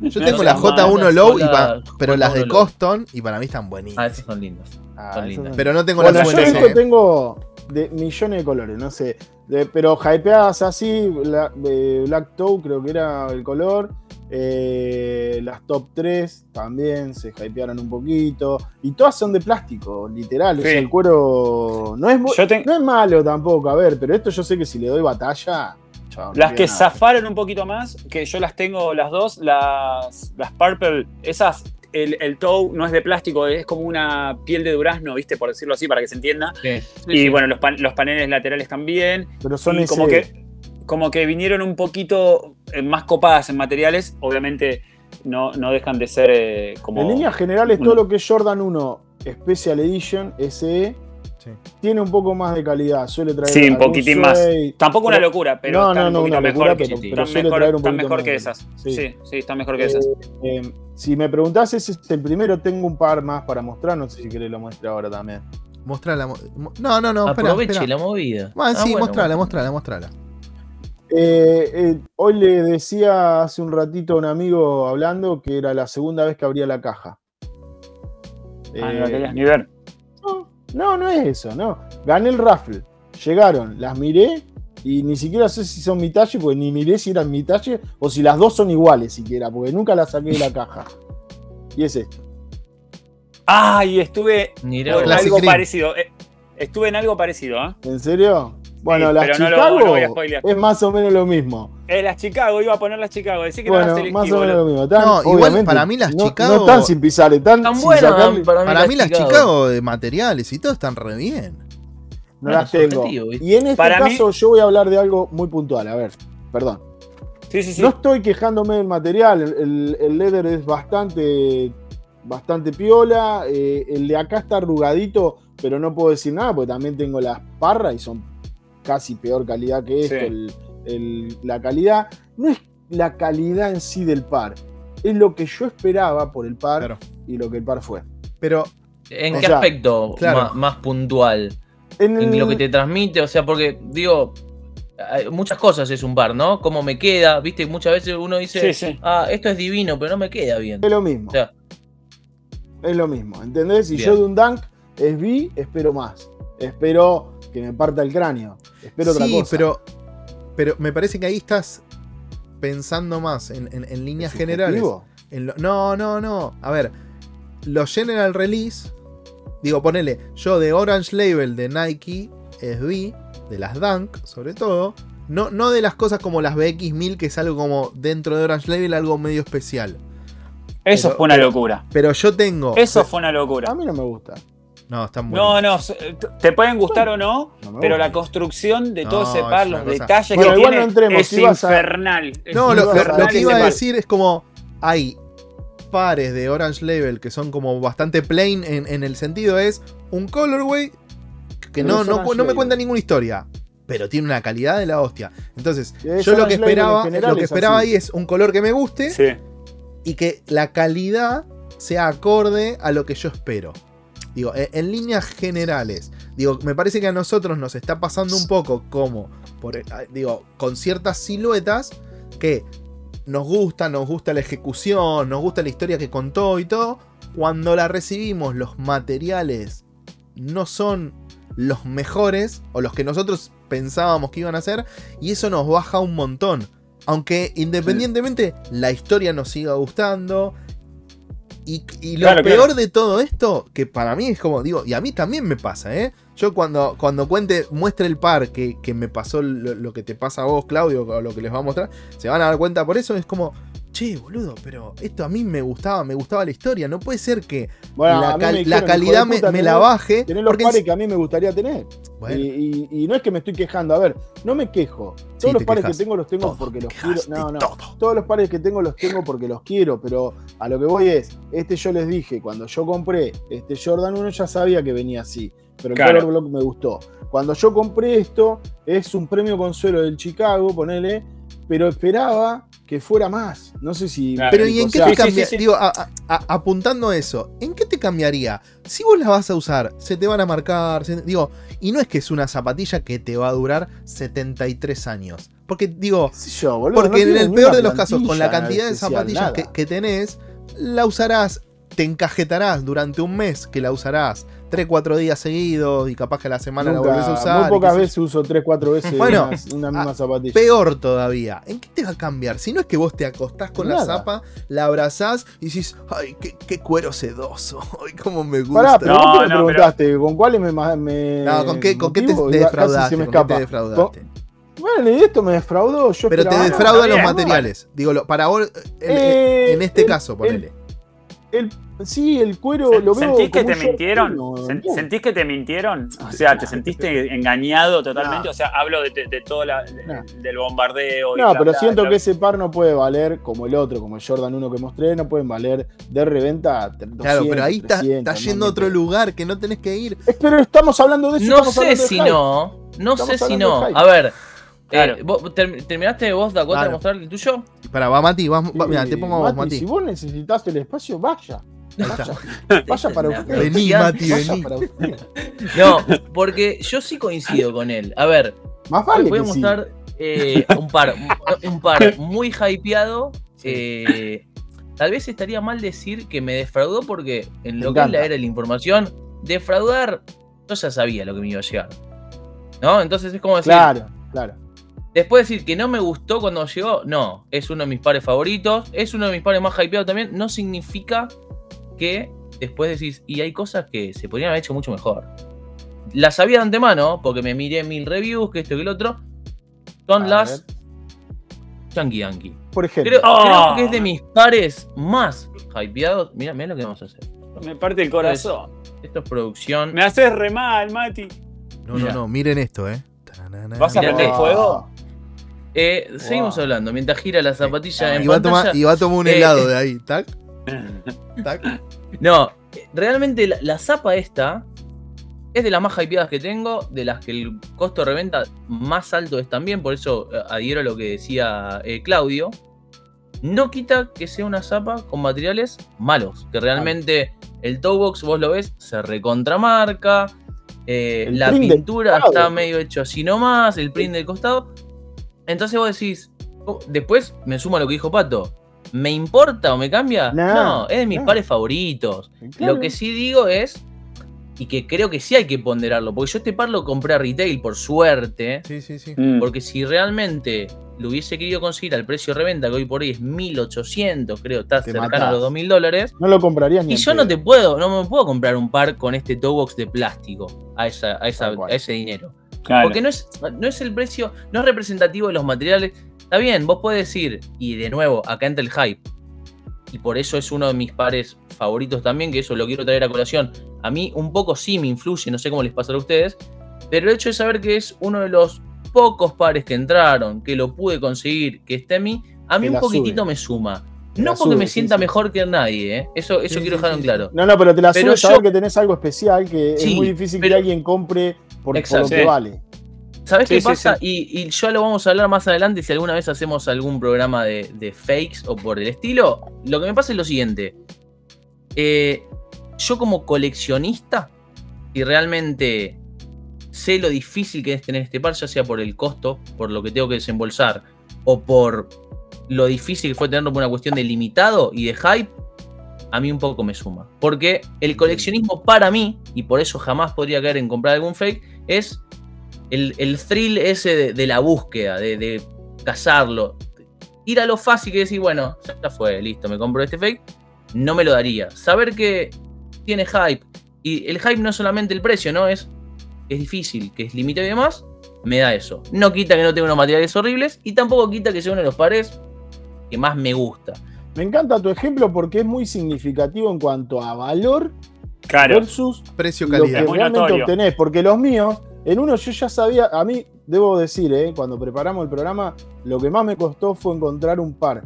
Yo tengo las J1 malas, Low, y pa- pero las de J1 Low. Coston y para mí están Ah, buenísimas. esas son lindas. Ah, Son lindas. Pero no tengo Bueno, las yo esto tengo de millones de colores, no sé. De- pero hypeadas así, la- eh, Black Toe creo que era el color. eh, las top 3 también se hypearon un poquito. Y todas son de plástico, literal. O sea, Sí. el cuero no es, bu- Yo te- no es malo tampoco, a ver, pero esto yo sé que si le doy batalla. Chao, Las que nada. zafaron un poquito más, que yo las tengo las dos, las, las Purple, esas, el, el toe no es de plástico, es como una piel de durazno, ¿viste? Por decirlo así, para que se entienda. Sí, sí, y sí. bueno, los, pan- los paneles laterales también. Pero son y ese- como que, como que vinieron un poquito eh, más copadas en materiales, obviamente no, no dejan de ser eh, como... En líneas generales, un- todo lo que es Jordan 1 Special Edition, SE, Sí. tiene un poco más de calidad. Suele traer. Sí, un poquitín más. Tampoco una locura, pero no, no, un no, poquito una mejor, locura, que, pero, sí, pero están suele mejor, traer un están poquito mejor más que esas. Sí. Sí, sí, están mejor que esas. Eh, si me preguntás, ese es el primero. Tengo un par más para mostrar. No sé si querés lo muestre ahora también. Mostrala. mo- mo- No, no, no, espera, Aproveche espera. la movida. Ah, sí, bueno, mostrala, bueno. mostrala, mostrala. Eh, eh, hoy le decía hace un ratito a un amigo hablando que era la segunda vez que abría la caja. Ah, no Eh, la querías ni ver. No, no es eso, no. Gané el raffle. Llegaron, las miré y ni siquiera sé si son mi talle, porque ni miré si eran mi talle o si las dos son iguales siquiera, porque nunca las saqué de la caja. Y es esto. Ah, y estuve Mirá, en algo parecido. eh, Estuve en algo parecido, ¿eh? ¿En serio? Bueno, Sí, las pero no lo- Chicago no voy a spoilear. es más o menos lo mismo. Eh, las Chicago, iba a poner las Chicago. Decí que no Bueno, eras más o menos lo mismo. No, igual para mí las no- Chicago- No están sin pisar, están Tan sin buenas sacarle- para mí, Para las mí las Chicago. Chicago de materiales y todo están re bien. No Bueno, las tengo. Y en este Para mí- caso yo voy a hablar de algo muy puntual. A ver, perdón. Sí, sí, sí. No estoy quejándome del material, el, el- el leather es bastante, bastante piola, eh, el de acá está arrugadito, pero no puedo decir nada porque también tengo las parras y son casi peor calidad que esto, Sí. el- el- la calidad. No es la calidad en sí del par, es lo que yo esperaba por el par Claro. y lo que el par fue. Pero ¿En qué sea, aspecto claro. más, más puntual? En, En lo que te transmite, o sea, porque digo, hay muchas cosas es un bar, ¿no? Cómo me queda, viste, muchas veces uno dice, Sí, sí. ah, esto es divino, pero no me queda bien. Es lo mismo. O sea, Es lo mismo, ¿entendés? Si Bien. yo de un dunk es B, espero más. Espero que me parta el cráneo. Espero otra sí, cosa. pero, pero me parece que ahí estás pensando más en, en- en líneas ¿Es generales. En lo- no, no, no. A ver, los General Release, digo, ponele, yo de Orange Label de Nike es B, de las Dunk, sobre todo. No, no de las cosas como las BX1000, que es algo como dentro de Orange Label, algo medio especial. Eso pero- fue una locura. Pero yo tengo. Eso fue una locura. A mí no me gusta. No, están No, buenos. no, se- te pueden gustar o no, pero la construcción de todo No, ese es par, los detalles Bueno, que igual tiene, no entremos, es a- infernal. es No, lo, lo- que iba a decir es como hay pares de Orange Label que son como bastante plain en, en el sentido es un colorway que no, no, no me cuenta ninguna historia, pero tiene una calidad de la hostia. Entonces, Es yo lo que esperaba, lo que es esperaba ahí es un color que me guste Sí. y que la calidad sea acorde a lo que yo espero. Digo, en, en líneas generales, digo, me parece que a nosotros nos está pasando un poco como, por, eh, digo, con ciertas siluetas que nos gusta, nos gusta la ejecución, nos gusta la historia que contó y todo. Cuando la recibimos, los materiales no son los mejores o los que nosotros pensábamos que iban a ser, y eso nos baja un montón. Aunque independientemente la historia nos siga gustando. Y, y lo Claro, peor claro. de todo esto, que para mí es como, digo, y a mí también me pasa, ¿eh? Yo cuando, cuando cuente, muestre el par que, que me pasó lo, lo que te pasa a vos, Claudio, o lo que les va a mostrar, se van a dar cuenta por eso, es como, che, boludo, pero esto a mí me gustaba, me gustaba la historia. No puede ser que Bueno, la, cal- me calidad me, puta, me tenés- la baje. Tenés los pares que a mí me gustaría tener. Bueno, Y, y- y no es que me estoy quejando, a ver, no me quejo. Todos Sí, los te pares quejas. que tengo los tengo todo, porque los quiero. No, no. todo. Todos los pares que tengo los tengo porque los quiero, pero a lo que voy es, este yo les dije, cuando yo compré este Jordan 1 ya sabía que venía así, pero el Claro. color block me gustó. Cuando yo compré esto, es un premio consuelo del Chicago, ponele, pero esperaba que fuera más. No sé si... Claro. Pero ¿y en qué te sea, sí, sí, cambia? sí. Digo, a- a- a- apuntando a eso, ¿en qué te cambiaría? Si vos las vas a usar, se te van a marcar, se- digo, y no es que es una zapatilla que te va a durar 73 años. Porque digo, yo, boludo, porque no en el peor de los casos, con la cantidad de zapatillas que tenés, la usarás, te encajetarás durante un mes que la usarás 3, 4 días seguidos y capaz que a la semana Nunca- la volvés a usar. Muy pocas veces uso 3, 4 veces Bueno, una, una misma ah, zapatilla. Peor todavía. ¿En qué te va a cambiar? Si no es que vos te acostás con la zapa, la abrazás y decís, ay, qué, qué cuero sedoso. Ay, cómo me gusta. Pará, pero No, vos me no, pero- preguntaste, ¿con cuáles me, me no, ¿con qué, con qué te defraudaste? me ¿Con qué te defraudaste? Bueno, y esto me defraudó. Yo Pero te defraudan los bien, materiales. Digo, para vos, en, Eh, en este el- caso, ponele. El, sí, el cuero lo veo. ¿Sentís que te mintieron? ¿Sentís que te mintieron? O sea, ¿te sentiste engañado totalmente? O sea, hablo de, de- de todo la- No. del bombardeo. y No, pero bla, siento bla. que ese par no puede valer como el otro, como el Jordan 1 que mostré, no pueden valer de reventa 200, Claro, pero ahí estás 300, estás yendo no, a otro lugar que no tenés que ir. pedo. Pero estamos hablando de eso. No sé de si no. No Estamos sé si no. de. A ver. Claro. eh, ¿vos ter- ¿Terminaste vos, Dakota, Claro. de mostrar el tuyo? Para, va Mati, va, va- mira, te pongo a vos, Mati, Mati. Si vos necesitas el espacio, vaya. Vaya, vaya para usted. Vení, Mati, Vaya vení. para usted. No, porque yo sí coincido con él. A ver, Más vale voy a sí. mostrar eh, un par, un par muy hypeado. eh, tal vez estaría mal decir que me defraudó porque en Me lo que es la era de la información, defraudar, yo ya sabía lo que me iba a llegar. ¿No? Entonces es como decir, Claro, claro. Después decir que no me gustó cuando llegó, no, es uno de mis pares favoritos, es uno de mis pares más hypeados también, no significa que después decís, y hay cosas que se podrían haber hecho mucho mejor. Las sabía de antemano, porque me miré mil reviews, que esto que el otro, son A las Yankee Yankee. Por ejemplo. Creo, Oh. creo que es de mis pares más hypeados. Mira, mira lo que vamos a hacer. Me parte el corazón. Esto es producción. Me haces re mal, Mati. No, Mira. no, no, miren esto, eh. ¿Vas a Mirá prender fuego? Eh, Seguimos hablando, mientras gira la zapatilla en y, va a pantalla. tomar, y va a tomar un Eh, helado de ahí. Tac, tac. No, realmente la, la zapa esta es de las más hypeadas que tengo, de las que el costo de reventa más alto es también, por eso eh, adhiero a lo que decía eh, Claudio. No quita que sea una zapa con materiales malos, que realmente el toe box, vos lo ves, se recontramarca, eh, la pintura está medio hecho así nomás, el print del costado. Entonces vos decís, oh, después me sumo a lo que dijo Pato, ¿me importa o me cambia? No, no, es de mis no. pares favoritos. Claro. Lo que sí digo es, y que creo que sí hay que ponderarlo, porque yo este par lo compré a retail por suerte, Sí, sí, sí. Mm. porque si realmente lo hubiese querido conseguir al precio de reventa, que hoy por hoy es 1800, creo, está Te cercano matás. a los 2000 dólares, No lo comprarías ni y yo no te puedo, no me puedo comprar un par con este toe box de plástico a, esa, a, esa- a ese dinero. Claro. Porque no es, no es el precio, no es representativo de los materiales. Está bien, vos podés decir, y de nuevo, acá entra el hype. Y por eso es uno de mis pares favoritos también, que eso lo quiero traer a colación. A mí un poco sí me influye, no sé cómo les pasará a ustedes, pero el hecho de saber que es uno de los pocos pares que entraron, que lo pude conseguir, que esté en mí, a mí un poquitito sube. me suma. Te No porque sube, me sienta sí. mejor que nadie, ¿eh? Eso, eso Sí, quiero sí, dejar sí, en claro. No, no, pero te la Pero sube saber yo- que tenés algo especial que Sí, es muy difícil pero- que alguien compre por, lo que vale. ¿Sabes Sí, qué sí, pasa? sí. Y, y ya lo vamos a hablar más adelante si alguna vez hacemos algún programa de, de fakes o por el estilo. Lo que me pasa es lo siguiente. Eh, yo como coleccionista, y realmente sé lo difícil que es tener este par, ya sea por el costo, por lo que tengo que desembolsar, o por lo difícil que fue tenerlo por una cuestión de limitado y de hype, a mí un poco me suma. Porque el coleccionismo para mí, y por eso jamás podría caer en comprar algún fake, es el, el thrill ese de, la búsqueda, de, de cazarlo. Ir a lo fácil que decir, bueno, ya fue, listo, me compro este fake, no me lo daría. Saber que tiene hype, y el hype no es solamente el precio, ¿no? Es que es difícil, que es limitado y demás, me da eso. No quita que no tenga unos materiales horribles, y tampoco quita que sea uno de los pares que más me gusta. Me encanta tu ejemplo porque es muy significativo en cuanto a valor Claro. versus Precio lo que calidad. Muy realmente notorio. obtenés. Porque los míos, en uno yo ya sabía, a mí debo decir, eh, cuando preparamos el programa, lo que más me costó fue encontrar un par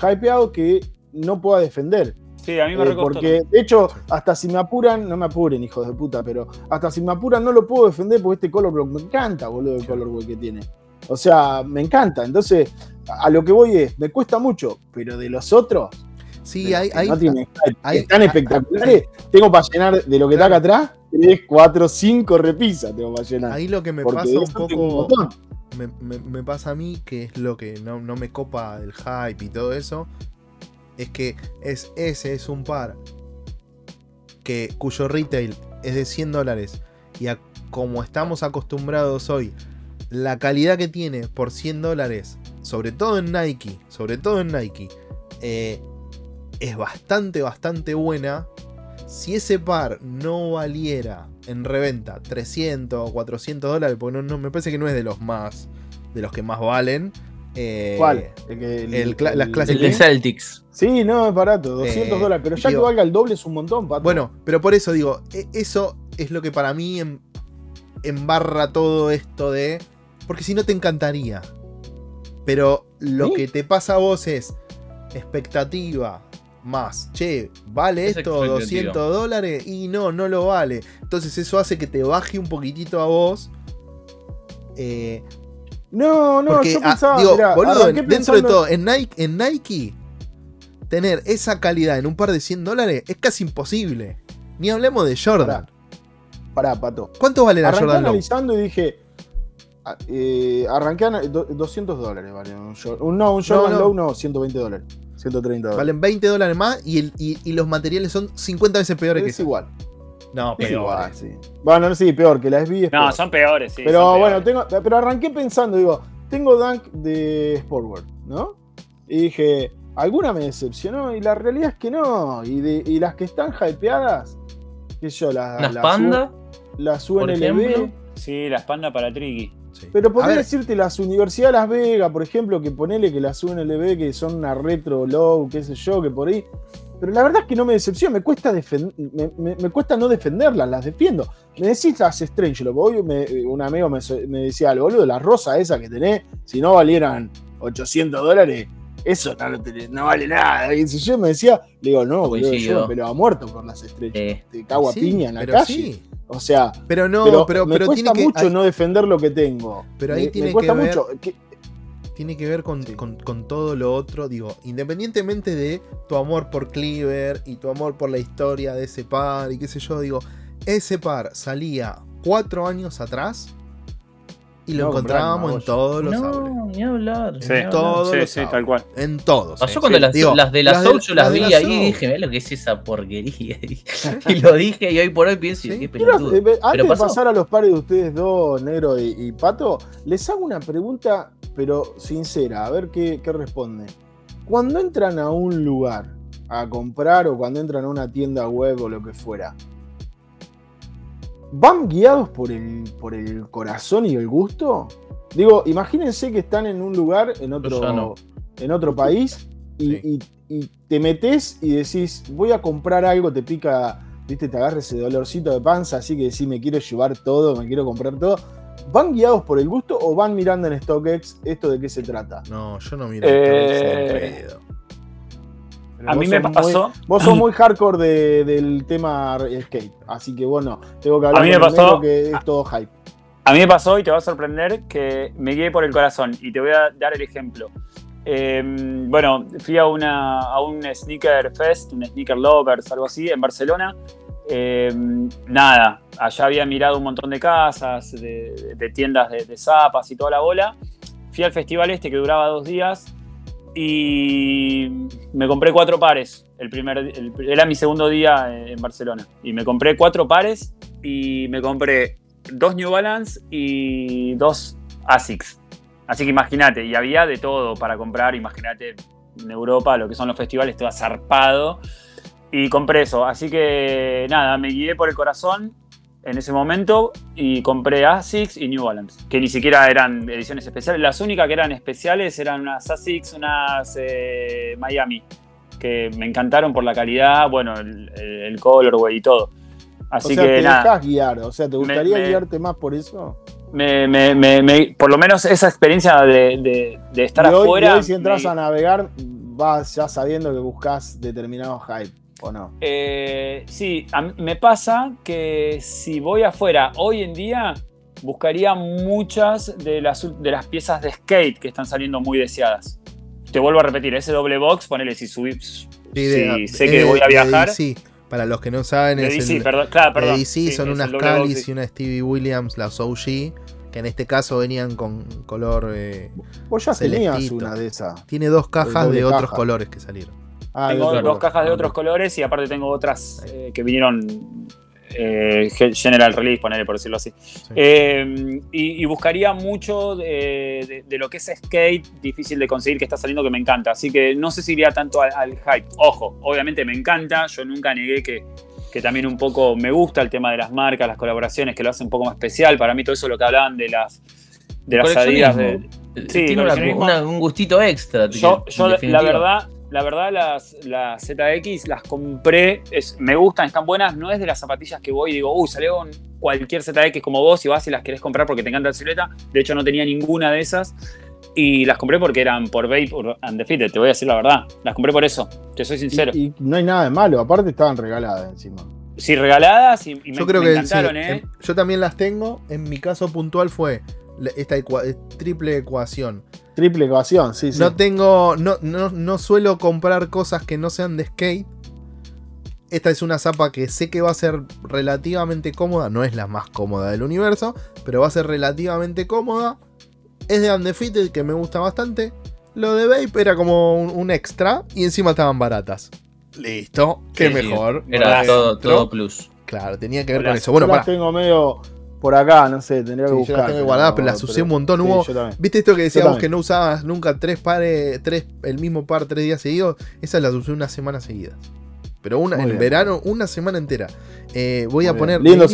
hypeado que no pueda defender. Sí, a mí me Eh, porque, de hecho, hasta si me apuran, no me apuren, hijos de puta, pero hasta si me apuran no lo puedo defender porque este color block me encanta, boludo, el color block que tiene. O sea, me encanta. Entonces, a lo que voy es, me cuesta mucho, pero de los otros, Sí, hay, hay, no están espectaculares. Tengo para llenar de lo que está acá atrás, 3, 4, 5 repisas tengo para llenar. ahí lo que me porque pasa un poco. me, me- me pasa a mí, que es lo que no, no me copa del hype y todo eso, es que es, ese es un par que, cuyo retail es de 100 dólares y a- como estamos acostumbrados hoy, la calidad que tiene por 100 dólares, sobre todo en Nike, sobre todo en Nike, eh, es bastante, bastante buena. Si ese par no valiera en reventa 300 o 400 dólares, porque no, no- me parece que no es de los más, de los que más valen. eh, ¿Cuál? El, que- el las clases El de. Celtics. Sí, no, es barato, 200 Eh, dólares, pero ya digo- que valga el doble es un montón, pato. Bueno, pero por eso digo, e- eso es lo que para mí em- embarra todo esto de. Porque si no te encantaría. Pero lo ¿Sí? que te pasa a vos es expectativa más. Che, ¿vale Es esto expectativa. 200 dólares? Y no, no lo vale. Entonces eso hace que te baje un poquitito a vos. Eh, no, no, porque, yo ah, pensaba, digo, mirá, boludo, dentro de todo, en Nike, en Nike, tener esa calidad en un par de 100 dólares es casi imposible. Ni hablemos de Jordan. Pará, pato. ¿Cuánto vale la Arranqué Jordan analizando y dije. Ah, eh, do- 200 dólares, vale. Un, un- no, un Jordan no. Low no, 120 dólares. 130 dólares. Valen 20 dólares más y, el- y- y los materiales son 50 veces peores que es igual. No, Es peores. igual, sí. Bueno, no, sí, peor, que la SB es No, peor. son peores, sí. Pero bueno, tengo, pero arranqué pensando, digo, tengo Dunk de Sportwear, ¿no? Y dije, alguna me decepcionó y la realidad es que no. Y, de, y las que están hypeadas, qué sé yo, las las panda, U- las UNLB. Sí, la espalda para Tricky. Sí. Pero podría ver, decirte las Universidades de Las Vegas, por ejemplo, que ponele que las UNLB que son una retro low, qué sé yo, que por ahí. Pero la verdad es que no me decepciona, me cuesta me, me- me cuesta no defenderlas, las defiendo. Me decís las Strange, lo hoy me- un amigo me, me decía, algo, boludo, la rosa esa que tenés, si no valieran 800 dólares, eso no, lo tenés- no vale nada. Y si yo me decía, le digo, no, boludo, yo me peleaba muerto por las Strange. eh, Te cago a sí, piña en la calle. sí. O sea, Pero no, pero, pero, me pero cuesta tiene mucho no defender lo que tengo. Pero ahí Me- tiene me cuesta que ver- mucho. que- tiene que ver con, Sí. con- con todo lo otro. Digo, independientemente de tu amor por Cleaver y tu amor por la historia de ese par y qué sé yo, digo, ese par salía cuatro años atrás y lo No, encontrábamos en todos los no, ni hablar. Sí. hablar. Todos Sí, los sí, tal cual. En todos. Pasó eh. cuando Sí, las, digo, las de la las Soul yo las vi la ahí Soul. y dije, mira lo que es esa porquería. y lo dije y hoy por hoy pienso, Sí. qué pelotudo. eh, ve- antes de pasar a los pares de ustedes dos, Negro y, y Pato, les hago una pregunta, pero sincera, a ver qué, qué responden. Cuando entran a un lugar a comprar o cuando entran a una tienda web o lo que fuera, ¿van guiados por el, por el corazón y el gusto? Digo, imagínense que están en un lugar, en otro, no. en otro país, y, Sí. y- y te metes y decís, voy a comprar algo, te pica, viste, te agarra ese dolorcito de panza, así que decís, me quiero llevar todo, me quiero comprar todo. ¿Van guiados por el gusto o van mirando en StockX esto de qué se trata? No, yo no miro. Eh, A mí me sos muy- pasó. vos sos muy hardcore de- del tema skate, así que bueno, tengo que hablar A mí me pasó- que es todo hype. A mí me pasó y te va a sorprender que me guié por el corazón y te voy a dar el ejemplo. Eh, bueno, fui a, una, a un sneaker fest, un sneaker lovers, algo así, en Barcelona. Eh, nada, allá había mirado un montón de casas, de, de tiendas de, de zapas y toda la bola. Fui al festival este que duraba dos días y me compré cuatro pares. El primer, era mi segundo día en Barcelona. Y me compré cuatro pares y me compré dos New Balance y dos Asics. Así que imagínate, y había de todo para comprar, imagínate en Europa, lo que son los festivales, todo zarpado. Y compré eso. Así que nada, me guié por el corazón. En ese momento y compré Asics y New Balance, que ni siquiera eran ediciones especiales. Las únicas que eran especiales eran unas Asics, unas eh, Miami, que me encantaron por la calidad, bueno, el, el, colorway y todo. Así o sea, que te nada. dejas guiar. O sea, ¿te gustaría me- guiarte más por eso? me, me- por lo menos esa experiencia de, de- de estar hoy, afuera. hoy si entras a navegar, vas ya sabiendo que buscas determinado hype, ¿o no? eh, sí, a me pasa que si voy afuera hoy en día, buscaría muchas de las, ul- de las piezas de skate que están saliendo muy deseadas. Te vuelvo a repetir, ese doble box, ponele si subí. Sí, si de- sé que de- voy a de viajar. DC. Para los que no saben, De es DC, el, perdón, claro, perdón. de DC Sí, son unas sí. y una Stevie Williams, las OG, que en este caso venían con color. eh, Vos ya tenías Celestito. una de esas. tiene dos cajas de otros colores que salieron. Ah, Tengo dos color. cajas de otros colores y aparte tengo otras eh, que vinieron eh, General Release, ponerle por decirlo así. Eh, y, y buscaría mucho de, de- de lo que es skate difícil de conseguir que está saliendo que me encanta. Así que no sé si iría tanto al, al hype. Ojo, obviamente me encanta. Yo nunca negué que, que también un poco me gusta el tema de las marcas, las colaboraciones, que lo hacen un poco más especial. Para mí todo eso lo que hablaban de las de las Adidas de. Sí, Tiene una- coleccionismo. una- un gustito extra. yo, yo la verdad, la verdad las, las ZX las compré, es- me gustan, están buenas, no es de las zapatillas que voy y digo, uy, salió con cualquier ZX como vos y vas y las querés comprar porque te encanta la silueta. De hecho no tenía ninguna de esas y las compré porque eran por Vapor and Defeated, te voy a decir la verdad. Las compré por eso, te soy sincero. Y, y no hay nada de malo, aparte estaban regaladas encima. sí, regaladas y, y me, Yo creo me que encantaron, sí, ¿eh? em- yo también las tengo. En mi caso puntual fue esta ecua- triple ecuación. Triple ecuación, sí, sí. No tengo. No, no, no suelo comprar cosas que no sean de skate. Esta es una zapa que sé que va a ser relativamente cómoda. No es la más cómoda del universo, pero va a ser relativamente cómoda. Es de Undefeated, que me gusta bastante. Lo de Vape era como un, un extra y encima estaban baratas. Listo, qué Sí, mejor. Era todo, todo plus. Claro, tenía que ver Hola, con eso. Bueno, para. tengo medio por acá, no sé, tendría que Sí, yo buscar. las tengo guardadas, pero las usé un montón. sí, Hubo- yo. ¿Viste esto que decíamos que no usabas nunca tres pares, tres, el mismo par tres días seguidos? Esas las usé una semana seguidas. Pero una, Muy en bien. verano, una semana entera. Eh, voy Muy a poner. Lindo.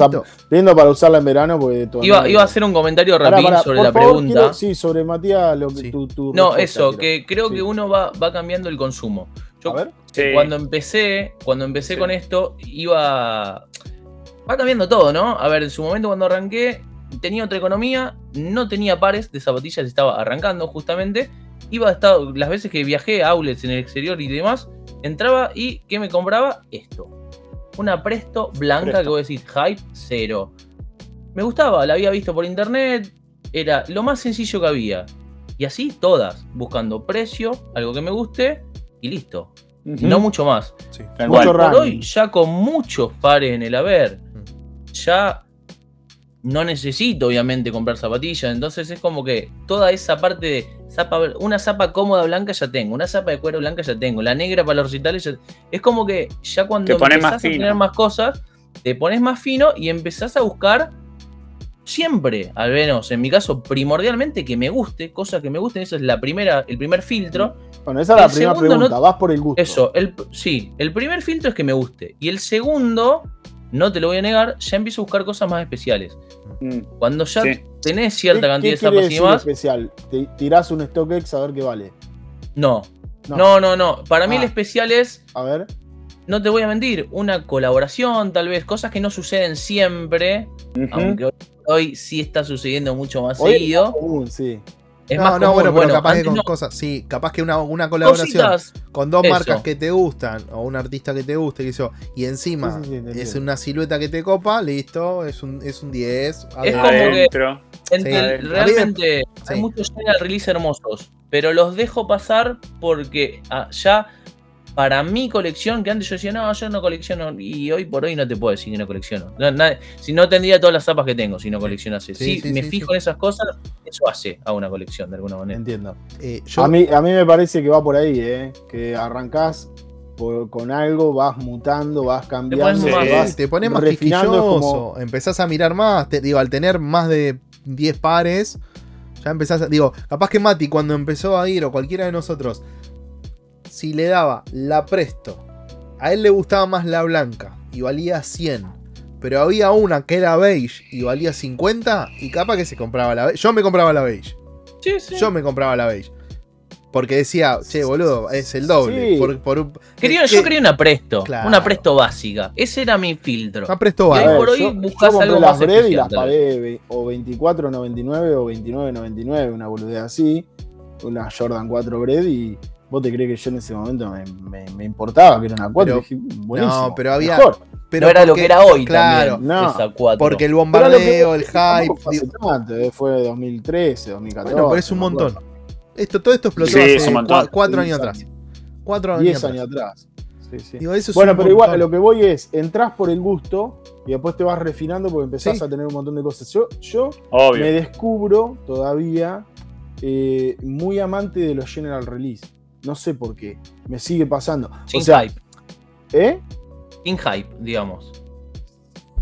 Lindo para usarla en verano porque todavía- Iba, iba a hacer un comentario rapidín pará, sobre por la favor, pregunta. quiero- sí, sobre Matías, lo que Sí. tu, tu No, respuesta eso, quiero. que creo Sí. que uno va, va cambiando el consumo. Yo A ver. Sí. cuando empecé, cuando empecé Sí. con esto, iba. Va cambiando todo, ¿no? A ver, en su momento cuando arranqué, tenía otra economía, no tenía pares de zapatillas, estaba arrancando justamente. Iba a estar, las veces que viajé a outlets en el exterior y demás, entraba y ¿qué me compraba? Esto. Una Presto blanca Presto. que voy a decir hype cero. Me gustaba, la había visto por internet, era lo más sencillo que había. Y así todas, buscando precio, algo que me guste y listo. No mucho más. Sí. Cual. Por hoy, ya con muchos pares en el haber, ya no necesito obviamente comprar zapatillas. Entonces es como que toda esa parte de zapa, una zapa cómoda blanca ya tengo, una zapa de cuero blanca ya tengo, la negra para los recitales ya- es como que ya cuando empezás más a tener más cosas, te pones más fino y empezás a buscar siempre, al menos en mi caso, primordialmente que me guste, cosas que me gusten, esa es la primera, el primer filtro. Bueno, esa es la El primera segundo no- pregunta. Vas por el gusto. Eso, el, sí, el primer filtro es que me guste. Y el segundo, no te lo voy a negar, ya empiezo a buscar cosas más especiales. Mm, Cuando ya Sí. tenés ¿Qué- cierta qué cantidad de zapas y demás, especial? Te tirás un StockX a ver qué vale. no. No. No, no, no. Para mí Ah. el especial es, A ver. no te voy a mentir, una colaboración, tal vez, cosas que no suceden siempre, aunque hoy, hoy sí está sucediendo mucho más Hoy seguido. más común, sí. Es no, más no, común, bueno, pero capaz que con no. cosas. Sí, capaz que una, una colaboración Cositas, con dos eso. marcas que te gustan o un artista que te guste, que eso, y encima Sí, sí, sí, te es entiendo. una silueta que te copa, listo, es un, es un 10. Es como que- Adentro. Realmente hay muchos general release hermosos, pero los dejo pasar porque ah, ya para mi colección, que antes yo decía, no, yo no colecciono, y hoy por hoy no te puedo decir que no colecciono. No, si no tendría todas las zapas que tengo si no coleccionase. Sí, sí, me sí, fijo sí. en esas cosas, eso hace a una colección de alguna manera. Entiendo. Eh, yo, A mí, a mí me parece que va por ahí, ¿eh? Que arrancás por- con algo, vas mutando, vas cambiando, pones te Sí, vas te pones más quisquilloso, como- empezás a mirar más, te, digo, al tener más de 10 pares, ya empezás a, digo, capaz que Mati cuando empezó a ir, o cualquiera de nosotros, si le daba la Presto, a él le gustaba más la blanca, y valía 100, pero había una que era beige y valía 50 y capaz que se compraba la beige. Yo me compraba la beige. Sí, sí. Yo me compraba la beige. Porque decía, che, boludo, es el doble. Sí. Por, por un- Quería- es yo que- quería una presto, Claro. una presto básica. Ese era mi filtro. Ah, presto Y vale. ahí A ver, por hoy yo- buscás yo compré algo las más Bread y las pagué o 24.99 o 29.99, una boludez así. Una Jordan 4 Bread y vos te crees que yo en ese momento me, me- me importaba que era una 4. Pero- dije, buenísimo, no, pero había- mejor. Pero no era lo que era hoy claro, también. no, esa 4. Porque el bombardeo, el hype. fue digo, tanto, eh, fue 2013, 2014. bueno, pero es un montón. Esto, todo esto explotó Sí, hace un montón. cua- cuatro Diez años atrás. Cuatro años 10 atrás. años atrás. Sí, sí. Digo, eso es Bueno, pero igual, lo que voy es, entras por el gusto y después te vas refinando porque empezás Sí. a tener un montón de cosas. Yo, yo Obvio. me descubro todavía eh, muy amante de los General Release. No sé por qué. Me sigue pasando. Sin o sea, hype. ¿eh? Sin hype, digamos.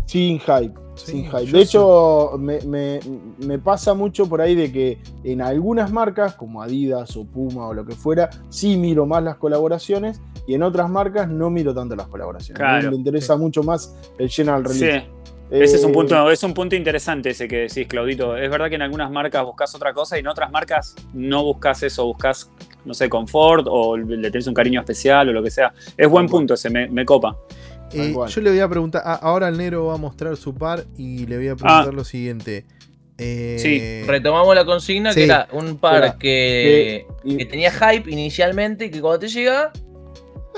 Sin hype. Sí, sin hype. De hecho, me, me- me pasa mucho por ahí de que en algunas marcas, como Adidas o Puma o lo que fuera, sí miro más las colaboraciones y en otras marcas no miro tanto las colaboraciones. Claro. me interesa mucho más el General Sí, Release. ese es un Eh, punto, es un punto interesante ese que decís, Claudito. Es verdad que en algunas marcas buscas otra cosa y en otras marcas no buscas eso, buscas, no sé, confort o le tenés un cariño especial o lo que sea. Es buen punto ese, me, me copa. Eh, yo le voy a preguntar. ah, ahora el negro va a mostrar su par y le voy a preguntar Ah. lo siguiente. Eh, Sí, Retomamos la consigna Sí. que era un par que, tenía hype inicialmente y que cuando te llega,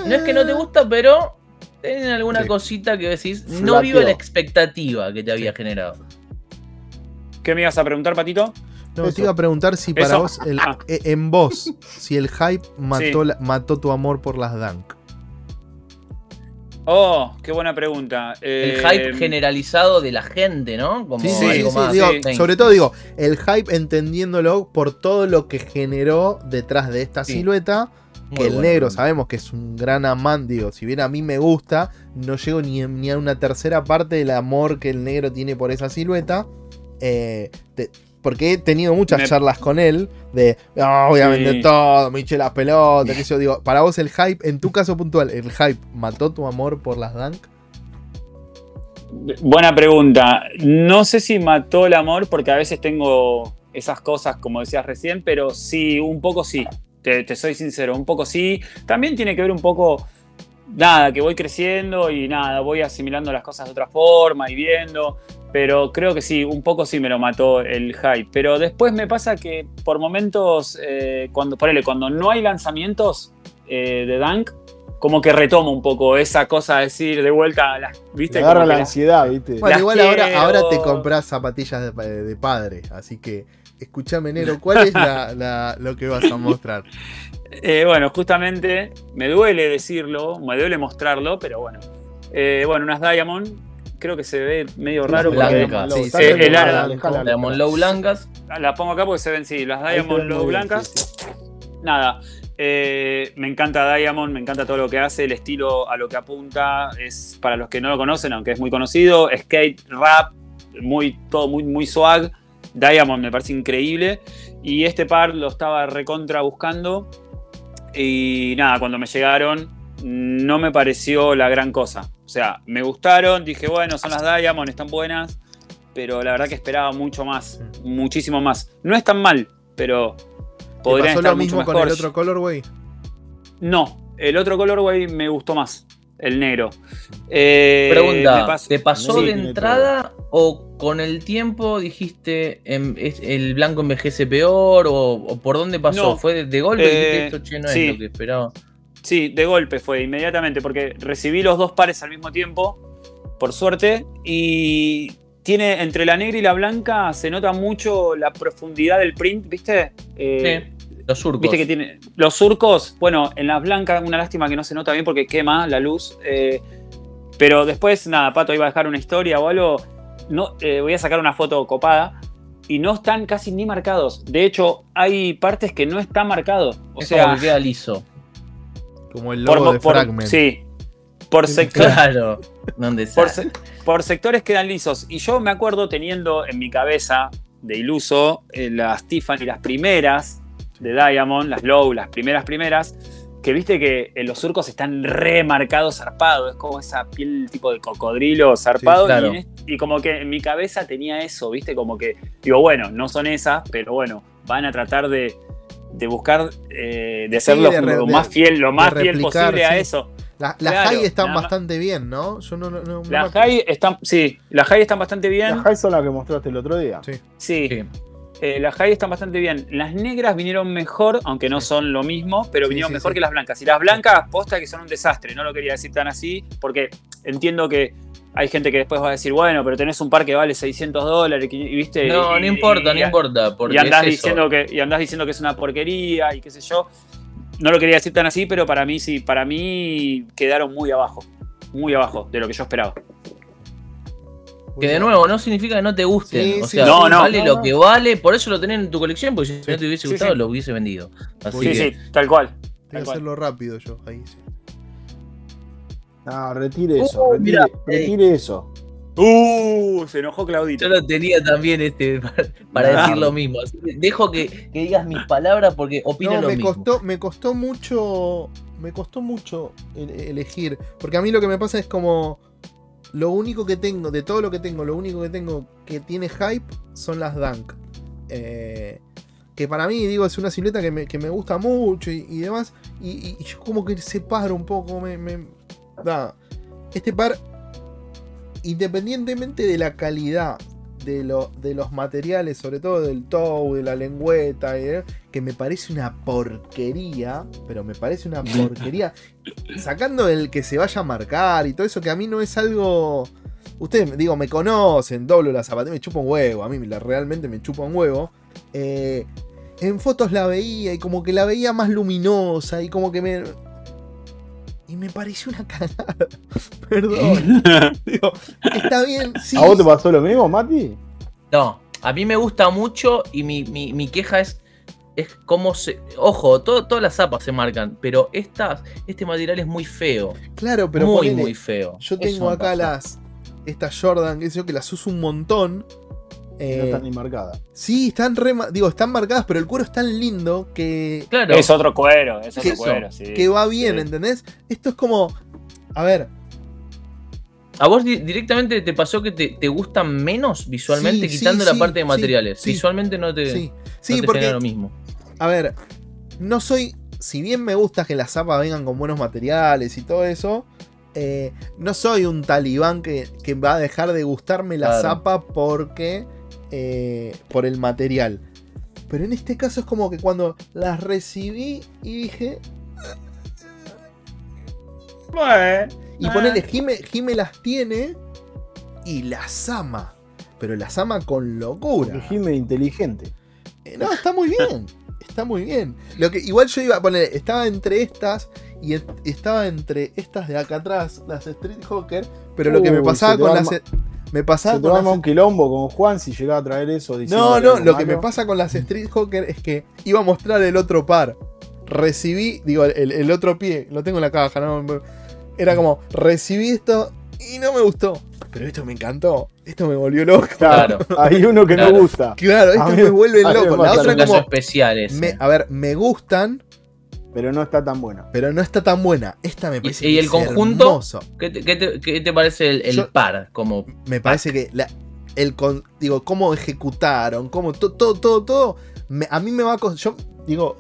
no es que no te gusta, pero tienen alguna Sí. cosita que decís, no vive la expectativa que te había generado. ¿Qué me ibas a preguntar, Patito? No, Eso. te iba a preguntar si para Eso. vos, el- Ah. eh, en vos, si el hype mató, Sí. la- mató tu amor por las Dunk. Oh, qué buena pregunta. El Eh, hype generalizado de la gente, ¿no? Como Sí, sí, algo sí, más digo, mainstream. sobre todo digo, el hype entendiéndolo por todo lo que generó detrás de esta Sí. silueta, Muy que el bueno. negro sabemos que es un gran amante, digo, si bien a mí me gusta, no llego ni, ni a una tercera parte del amor que el negro tiene por esa silueta. eh, te- porque he tenido muchas Me- charlas con él de, "Ah, voy a Sí. vender todo, me hinché las pelotas, que yo digo, para vos el hype, en tu caso puntual, ¿el hype mató tu amor por las Dunk? Buena pregunta. No sé si mató el amor porque a veces tengo esas cosas, como decías recién, pero sí, un poco sí. Te, te soy sincero, un poco sí. También tiene que ver un poco, nada, que voy creciendo y nada, voy asimilando las cosas de otra forma y viendo. Pero creo que sí, un poco sí me lo mató el hype. Pero después me pasa que por momentos, eh, cuando, ponele, cuando no hay lanzamientos eh, de Dunk, como que retomo un poco esa cosa de decir de vuelta, las, Te ¿viste? agarra Como que la las- ansiedad, ¿viste? Bueno, igual ahora, ahora te compras zapatillas de, de padre, así que escúchame, Nero, ¿cuál es la- la- lo que vas a mostrar? Eh, bueno, justamente me duele decirlo, me duele mostrarlo, pero bueno. Eh, bueno, unas Diamond, creo que se ve medio raro porque Blancas. Sí, el ala. dejala, Diamond. Low blancas. la pongo acá porque se ven, sí, las Diamond Low blancas. sí, sí. Nada, eh, me encanta Diamond, me encanta todo lo que hace, el estilo a lo que apunta, es para los que no lo conocen, aunque es muy conocido, skate, rap, muy, todo muy, muy swag. Diamond me parece increíble. Y este par lo estaba recontra buscando. Y nada, cuando me llegaron, no me pareció la gran cosa. O sea, me gustaron, dije, bueno, son las Diamond, están buenas. Pero la verdad que esperaba mucho más, muchísimo más. No es tan mal, pero ¿Te podrían pasó estar lo mucho mismo con mejor. el otro colorway? No, el otro colorway me gustó más, el negro. Eh, Pregunta, ¿te pasó Sí. de entrada o con el tiempo dijiste em, es- el blanco envejece peor o, o por dónde pasó? No, ¿Fue de, de golpe? eh, dijiste esto, che, no sí. es lo que esperaba. Sí, de golpe fue, inmediatamente, porque recibí los dos pares al mismo tiempo, por suerte, y tiene entre la negra y la blanca se nota mucho la profundidad del print, ¿viste? Eh, Los surcos. Viste que tiene los surcos, bueno, en las blancas, una lástima que no se nota bien porque quema la luz. eh, pero después, nada, Pato iba a dejar una historia o algo. No, eh, voy a sacar una foto copada. Y no están casi ni marcados. De hecho, hay partes que no está marcado. O es sea, como que queda liso. Como el por, logo de por- Fragment. sí. Por sector, Claro. ¿Dónde por, se- por sectores quedan lisos. Y yo me acuerdo teniendo en mi cabeza de iluso eh, las Tiffany, las primeras de Diamond, las Low, las primeras primeras. que viste que en los surcos están remarcados zarpados, es como esa piel tipo de cocodrilo zarpado. Sí, claro. y, y como que en mi cabeza tenía eso, viste, como que digo, bueno, no son esas, pero bueno, van a tratar de, de buscar, eh, de re- lo de- más fiel, lo más fiel posible a eso. La- Las Claro, high están bastante bien, ¿no? Yo no, no, no- Las me- high están, sí, las high están bastante bien. Las high son las que mostraste el otro día. Sí. Sí, Sí. eh, las high están bastante bien. Las negras vinieron mejor, aunque no Sí. son lo mismo, pero Sí, vinieron sí, mejor sí. que las blancas. Y las blancas, posta que son un desastre. No lo quería decir tan así, porque entiendo que hay gente que después va a decir, bueno, pero tenés un par que vale 600 dólares, y, viste. No, y- no importa, y- no importa. Porque y andás, es eso. diciendo que, y andás diciendo que es una porquería y qué sé yo. No lo quería decir tan así, pero para mí sí, para mí quedaron muy abajo. Muy abajo de lo que yo esperaba. Que de nuevo, no significa que no te gusten. Sí, o sí, sea, No, no. vale No, lo que vale, por eso lo tenés en tu colección, porque si Sí. no te hubiese gustado, sí. lo hubiese vendido. Así Sí, que, sí, tal cual. Que cual. hacerlo rápido yo. Ahí sí. No, retire eso, Uh, retire, mirá, retire eso. Uh, se enojó Claudito. Yo lo tenía también este para, para No. decir lo mismo. Así que dejo que, que digas mis palabras porque opino No, lo me mismo. costó, me costó mucho. Me costó mucho el- elegir. Porque a mí lo que me pasa es como. Lo único que tengo, de todo lo que tengo, lo único que tengo que tiene hype son las Dunk. Eh, que para mí, digo, es una silueta que me, que me gusta mucho y, y demás. Y, y- y yo como que separo un poco. Me, me- da. Este par, independientemente de la calidad de, lo- de los materiales, sobre todo del toe, de la lengüeta, de- que me parece una porquería, pero me parece una porquería. Sacando el que se vaya a marcar y todo eso, que a mí no es algo. Ustedes, digo, me conocen, doblo la zapatilla, me chupa un huevo, a mí la- realmente me chupa un huevo. Eh, en fotos la veía y como que la veía más luminosa y como que me. Y me pareció una cagada. Perdón. Digo, está bien, sí. ¿A vos te pasó lo mismo, Mati? No, a mí me gusta mucho y mi, mi- mi queja es, es cómo se... Ojo, todo- todas las zapas se marcan, pero estas, este material es muy feo. Claro, pero muy, ponele, muy feo. Yo tengo acá las. Estas Jordan, que sé yo, que las uso un montón. Eh, no están ni marcadas. sí, están re digo, están marcadas, pero el cuero es tan lindo que, Claro, Es otro cuero, es otro ¿Qué- cuero, sí. que va bien, Sí. ¿entendés? Esto es como. A ver, ¿a vos di- directamente te pasó que te, te gustan menos visualmente, Sí, sí, quitando la sí, parte de materiales? sí. Visualmente no te, sí. no te porque. genera lo mismo. A ver, no soy. Si bien me gusta que las zapas vengan con buenos materiales y todo eso. eh, no soy un talibán que, que va a dejar de gustarme la Claro. zapa porque. Eh, por el material. Pero en este caso es como que cuando las recibí y dije. Y ponele, Jime, Jime las tiene y las ama. Pero las ama con locura. Es inteligente. Eh, No, está muy bien. Está muy bien. Lo que, igual yo iba a poner, estaba entre estas y estaba entre estas de acá atrás, las Street Hawker, pero lo que me pasaba con las. Me pasaba Se con las. un quilombo con Juan si llega a traer eso. diciendo No, no, lo que me pasa con las Street Hawker es que iba a mostrar el otro par. Recibí, digo, el, el otro pie, lo tengo en la caja, ¿no? Era como, recibí esto y no me gustó. Pero esto me encantó. Esto me volvió loco. Claro, hay uno que Claro. no gusta. Claro, A esto mí- me vuelve mí me loco. La otra como. especiales. me- a ver, me gustan, Pero no está tan bueno. pero no está tan buena. Esta me parece y que el conjunto? hermoso. ¿Qué, te, qué te- qué te parece el, el Yo- par? Como, Me parece que la- el con- digo, cómo ejecutaron, cómo to- todo, todo, todo. me- a mí me va a costar. Yo digo,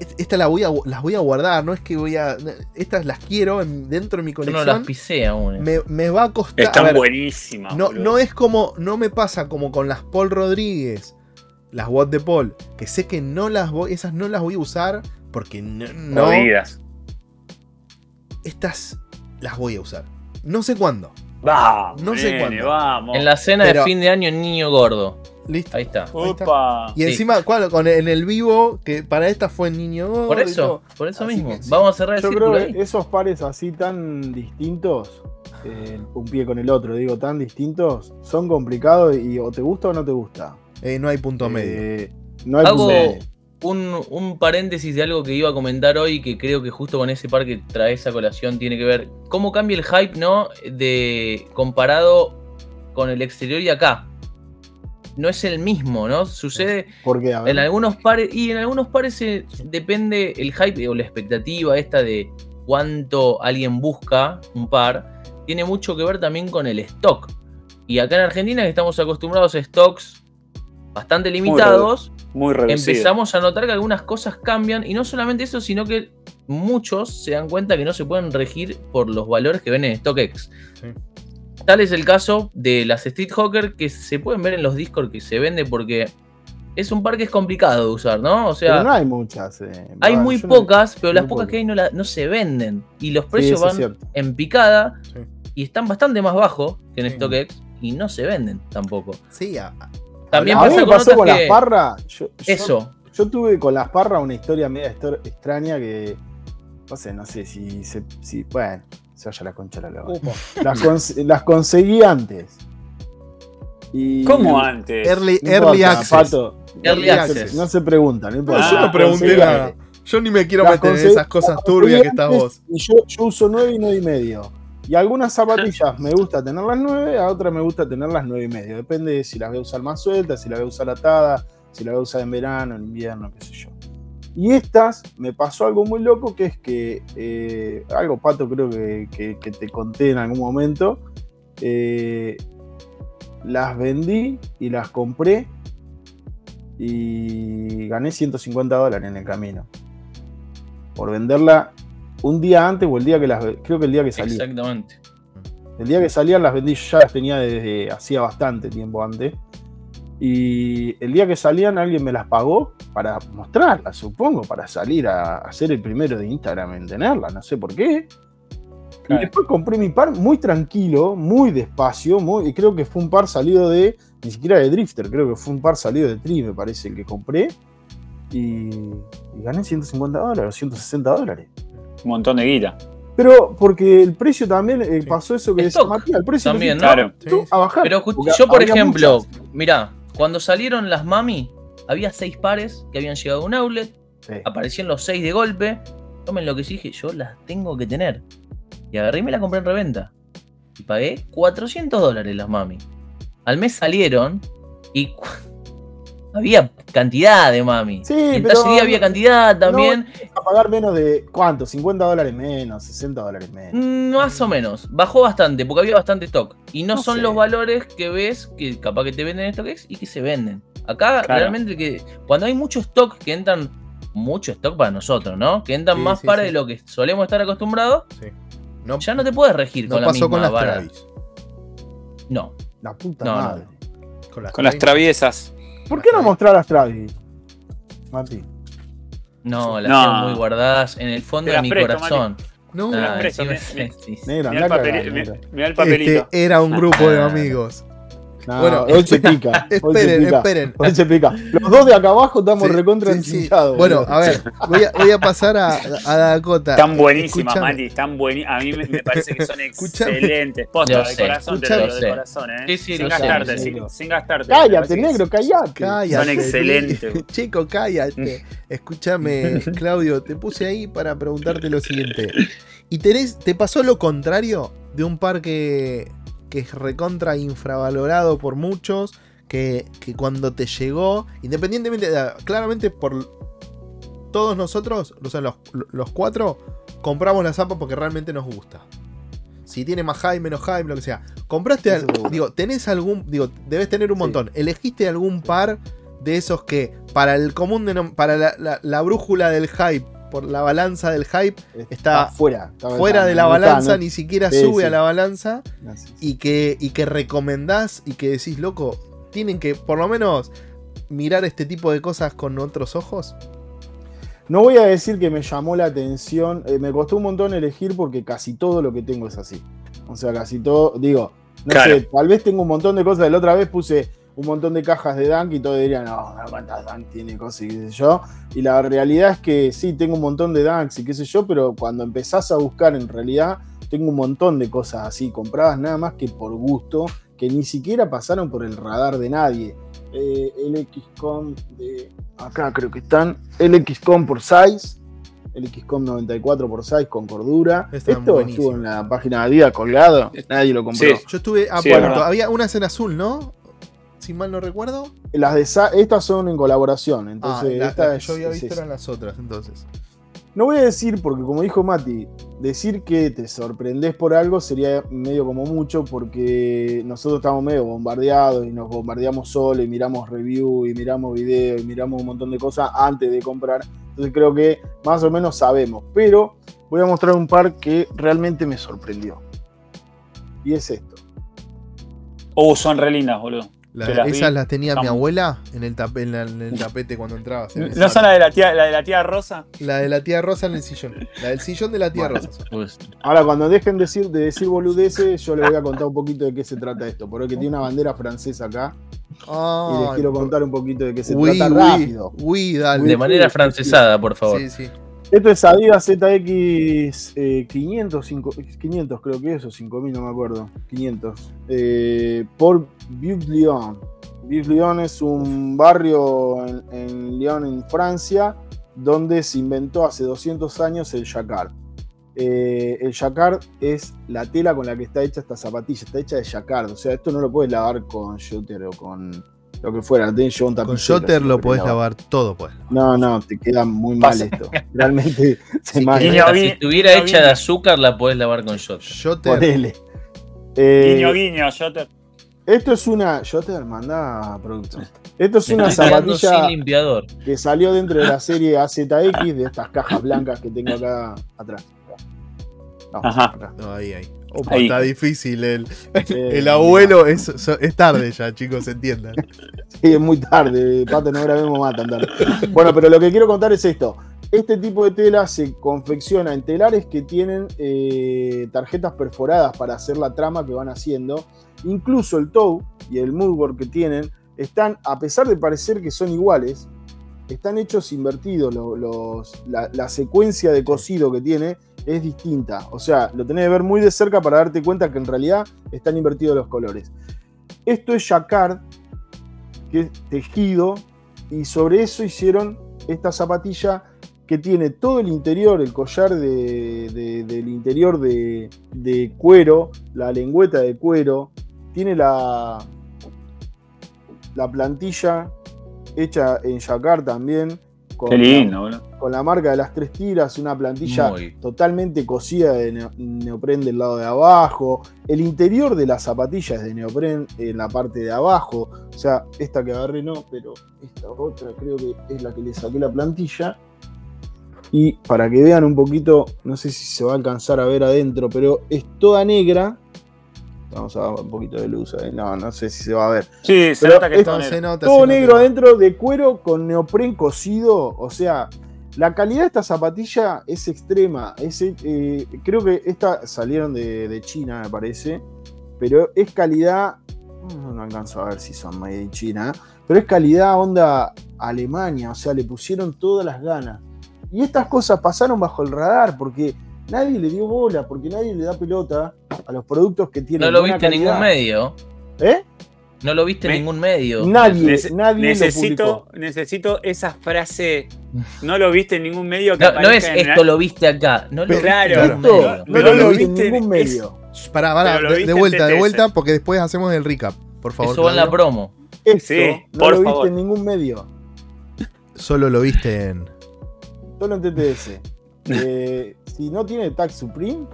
est- esta la voy a, las voy a guardar, no es que voy a. Estas las quiero en- dentro de mi yo no colección. las pisé aún. eh. me, me va a costar. a Están ver, buenísimas. no, no es como. No me pasa como con las Paul Rodríguez. Las Watt de Paul. Que sé que no las voy. Esas no las voy a usar. Porque no. no Jodidas. estas las voy a usar. No sé cuándo. Vamos. No sé nene, cuándo. Vamos. En la cena Pero- de fin de año, niño gordo. Listo. Ahí está. Opa. Y Sí. encima, ¿cuál? Con en el vivo, que para esta fue niño. gordo Por eso, por eso Así mismo. que sí. Vamos a cerrar el Yo creo ahí. que esos pares así tan distintos, eh, un pie con el otro, digo, tan distintos, son complicados y o te gusta o no te gusta. Eh, no hay punto medio. Eh, no hay Hago punto medio. Un, un paréntesis de algo que iba a comentar hoy, que creo que justo con ese par que trae esa colación tiene que ver. ¿Cómo cambia el hype, no? De comparado con el exterior y acá. no es el mismo, ¿no? Sucede Porque, en algunos pares, y en algunos pares se- depende el hype o la expectativa esta de cuánto alguien busca un par, tiene mucho que ver también con el stock. Y acá en Argentina, que estamos acostumbrados a stocks bastante limitados, Muy reducido. empezamos a notar que algunas cosas cambian y no solamente eso, sino que muchos se dan cuenta que no se pueden regir por los valores que ven en StockX. Sí. Tal es el caso de las Street Hawker que se pueden ver en los Discord que se vende porque es un par que es complicado de usar, ¿no? O sea, pero no hay muchas. eh, hay bueno, muy no- pocas, pero las pocas que hay no, la- no se venden y los precios van en picada Sí. y están bastante más bajos que en Sí. StockX y no se venden tampoco. Sí, a- También a mí pasa me con pasó con que- las parras. Yo, Eso. Yo tuve con las parras una historia media estor- extraña que. No sé, no sé si. se- si bueno, se vaya la concha la. Las, cons- las conseguí antes. Y, ¿Cómo antes? early, No early importa, access. Pato, Early no se- access. No se pregunta, no importa. No, yo Ah, no pregunté nada. Yo ni me quiero Las meter en esas cosas turbias que estás vos. Y yo, yo uso 9 y 9 y medio. Y algunas zapatillas me gusta tenerlas 9, a otras me gusta tenerlas 9 y medio. Depende de si las voy a usar más sueltas, si las voy a usar atadas, si las voy a usar en verano, en invierno, qué sé yo. Y estas me pasó algo muy loco que es que, eh, algo pato creo que, que- que te conté en algún momento, eh, las vendí y las compré y gané 150 dólares en el camino. Por venderla un día antes o el día que las creo que el día que salía. Exactamente. El día que salían las vendí, yo ya las tenía desde hacía bastante tiempo antes. Y el día que salían alguien me las pagó para mostrarlas, supongo, para salir a, a ser el primero de Instagram en tenerlas, no sé por qué. Y después compré mi par muy tranquilo, muy despacio, muy, y creo que fue un par salido de, ni siquiera de Drifter, creo que fue un par salido de Tri, me parece, el que compré. Y, y gané 150 dólares, 160 dólares. Un montón de guita. Pero porque el precio también eh, Sí. pasó eso que decía Matías, el precio también, empezó Claro. Sí, a bajar. Pero yo, por ejemplo, muchas. mirá, cuando salieron las Mami, había seis pares que habían llegado a un outlet, Sí. aparecían los seis de golpe. Yo me enloquecí y dije, yo las tengo que tener. Y agarré y me las compré en reventa. Y pagué 400 dólares las Mami. Al mes salieron y cu- había cantidad de Mami. Sí, y en pero Taller había cantidad también. A pagar menos de, ¿cuánto? 50 dólares menos, 60 dólares menos. Mm, Más o menos. Bajó bastante porque había bastante stock. Y no, No son sé. los valores que ves que capaz que te venden en StockX y que se venden. Acá Claro. realmente que cuando hay mucho stock que entran, mucho stock para nosotros, ¿no? Que entran Sí, más sí, para sí. de lo que solemos estar acostumbrados, sí. No, ya no te puedes regir no con la pasó misma con las vara. Travis. No. La puta No, no, madre. Con las, Con las Travis. traviesas. ¿Por qué no mostrar las Travis? Mati. No, las No. tengo muy guardadas en el fondo de mi presto, corazón. No, Te las Ah, presto, me- sí, sí. Negro, Mirá el, papelito. este era un grupo de amigos. No, Bueno, hoy se pica. hoy se Esperen, pica. esperen. Hoy se pica. Los dos de acá abajo estamos Sí, recontra sí, sí. encinchados, Bueno, a ver, voy a, voy a pasar a, a Dakota. Están buenísimas, Escúchame. Mati. Están buenísimas. A mí me, me parece que son Escúchame. excelentes. Posta, de sé, corazón, te lo de corazón, ¿eh? Sí, sí, sin gastarte, sin, sin gastarte. Cállate, negro, cállate. Cállate. Son excelentes. Chico, cállate. Escúchame, Claudio, te puse ahí para preguntarte lo siguiente. ¿Y tenés, te pasó lo contrario de un par que, que es recontra infravalorado por muchos? Que, que cuando te llegó, independientemente, de- claramente por todos nosotros, o sea, los, los cuatro, compramos la zapa porque realmente nos gusta. Si tiene más hype, menos hype, lo que sea. ¿Compraste seguro. Digo, ¿tenés algún. Digo, debes tener un Sí. montón. ¿Elegiste algún par de esos que, para el común para la, la- la brújula del hype, por la balanza del hype, está fuera. está- fuera está- de la no balanza, no- ni siquiera Sí, sube sí. a la balanza, sí. y que, y que recomendás y que decís, loco, tienen que por lo menos mirar este tipo de cosas con otros ojos? No voy a decir que me llamó la atención, eh, me costó un montón elegir porque casi todo lo que tengo es así. O sea, casi todo, digo, no Claro. sé, tal vez tengo un montón de cosas. La otra vez puse un montón de cajas de Dunk y todos dirían, no, cuántas Dunk tiene cosas y qué sé yo. Y la realidad es que sí, tengo un montón de Dunks y qué sé yo, pero cuando empezás a buscar en realidad, tengo un montón de cosas así, compradas nada más que por gusto, que ni siquiera pasaron por el radar de nadie. Eh, el XCOM de. Acá creo que están. El XCOM por size. El XCOM 94 por size con cordura. Están Esto estuvo en la página de Adidas colgado. Nadie lo compró. Sí. Yo estuve a Sí, es punto. Había unas en azul, ¿no? Si mal no recuerdo. Las de Sa- estas son en colaboración. Ah, Entonces, la, esta la que es- yo había visto eran las otras, entonces. No voy a decir, porque como dijo Mati, decir que te sorprendés por algo sería medio como mucho, porque nosotros estamos medio bombardeados y nos bombardeamos solo y miramos review y miramos video y miramos un montón de cosas antes de comprar. Entonces creo que más o menos sabemos. Pero voy a mostrar un par que realmente me sorprendió. Y es esto. Uh, son re lindas, boludo. La- vi. esas las tenía mi abuela en el, tape- en la- en el tapete cuando entrabas. en ¿No son la de la tía, la de la tía Rosa? La de la tía Rosa en el sillón. La del sillón de la tía. Rosa. Pues, Ahora, cuando dejen decir, de decir boludeces, yo les voy a contar un poquito de qué se trata esto. Porque tiene una bandera francesa acá y les quiero contar un poquito de qué se uy, trata uy, rápido. uy, dale. de manera francesada, por favor. Sí, sí. Esto es Adidas ZX eh, 500, cinco- 500 creo que es, o 5000, no me acuerdo. 500. Eh, por Vieux-Lyon. Vieux-Lyon es un barrio en, en Lyon, en Francia, donde se inventó hace 200 años el jacquard. Eh, el jacquard es la tela con la que está hecha esta zapatilla, está hecha de jacquard. O sea, esto no lo puedes lavar con shooter o con lo que fuera. Llevar un Con tapicero, si lo podés lavar todo, pues. no, no, te queda muy mal esto. Realmente se. Guiño, si guiño, estuviera guiño, hecha de azúcar, la podés lavar con shot. Jotter. Ponele. Eh, Guiño, guiño, yo te. esto es una. Yo te mandá producto. Esto es Me una zapatilla limpiador. que salió dentro de la serie AZX de estas cajas blancas que tengo acá atrás. No, Ajá. acá. No, ahí, ahí. Opa, está difícil. El, Eh, el abuelo es, es tarde ya, chicos, entiendan. Sí, es muy tarde, Pato, no grabemos más tan tarde. Bueno, pero lo que quiero contar es esto. Este tipo de tela se confecciona en telares que tienen eh, tarjetas perforadas para hacer la trama que van haciendo. Incluso el toe y el moodboard que tienen están, a pesar de parecer que son iguales, están hechos invertidos. la, secuencia de cosido que tiene es distinta. O sea, lo tenés que ver muy de cerca para darte cuenta que en realidad están invertidos los colores. Esto es jacquard, que es tejido, y sobre eso hicieron esta zapatilla que tiene todo el interior, el collar de- de- del interior de, de cuero, la lengüeta de cuero, tiene la plantilla hecha en jacquard también, con, Qué lindo, boludo. con la marca de las tres tiras, una plantilla Muy. totalmente cosida de neo- neopren del lado de abajo. El interior de la zapatilla es de neopren en la parte de abajo. O sea, esta que agarré no, pero esta otra creo que es la que le saqué la plantilla. Y para que vean un poquito, no sé si se va a alcanzar a ver adentro, pero es toda negra. Vamos a dar un poquito de luz ahí. No, no sé si se va a ver. Sí, se Pero nota que esto está No, se nota, Todo se negro nota. adentro de cuero con neopren cosido. O sea, la calidad de esta zapatilla es extrema. Es, eh, creo que esta salieron de, de China, me parece. Pero es calidad. No, no alcanzo a ver si son made in China. Pero es calidad onda Alemania. O sea, le pusieron todas las ganas. Y estas cosas pasaron bajo el radar porque nadie le dio bola, porque nadie le da pelota a los productos que tienen. No lo viste en ningún medio. ¿Eh? No lo viste en Me- ningún medio. Nadie, Nece- nadie lo necesito, publicó. necesito esa frase. No lo viste en ningún medio que No, no es en esto lo viste acá. No lo viste Claro, en ningún Esto medio. no lo lo viste en ningún es- medio. Pará, pará, lo de, vuelta, de vuelta, porque después hacemos el recap. Por favor. Eso va en la promo. Esto Sí, no por lo viste en ningún medio. Solo lo viste en. Solo en TTS. Eh, si no tiene Tag Supreme,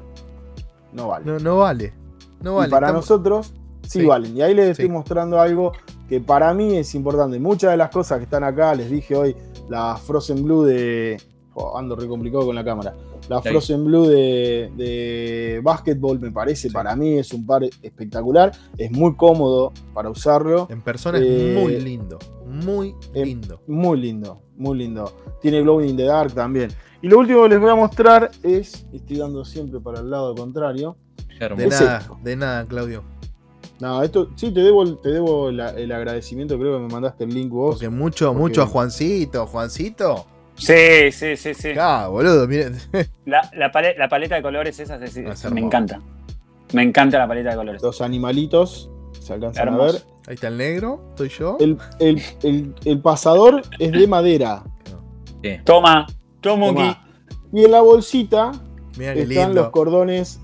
no vale. No, no vale. No vale. y para estamos- nosotros, sí, Sí. valen. Y ahí les estoy Sí. mostrando algo que para mí es importante. Muchas de las cosas que están acá, les dije hoy, la Frozen Blue de. oh, ando re complicado con la cámara. La Ahí. Frozen Blue de, de basketball me parece, Sí. para mí es un par espectacular. Es muy cómodo para usarlo. En persona Eh, es muy lindo. Muy eh, lindo. Muy lindo, muy lindo. Tiene Glowing in the Dark también. Y lo último que les voy a mostrar es, estoy dando siempre para el lado contrario. De es nada, esto. de nada, Claudio. No, esto sí te debo, el- te debo la- el agradecimiento, creo que me mandaste el link vos. Porque mucho, Porque- mucho a Juancito. Juancito. Sí, sí, sí, sí. Ah, boludo, miren. La, la pale- la paleta de colores esa es- Es me encanta. Me encanta la paleta de colores. Los animalitos, se alcanzan a ver. Ahí está el negro, estoy yo. El, el- el- el pasador es de madera. Sí. Toma, Y en la bolsita están los cordones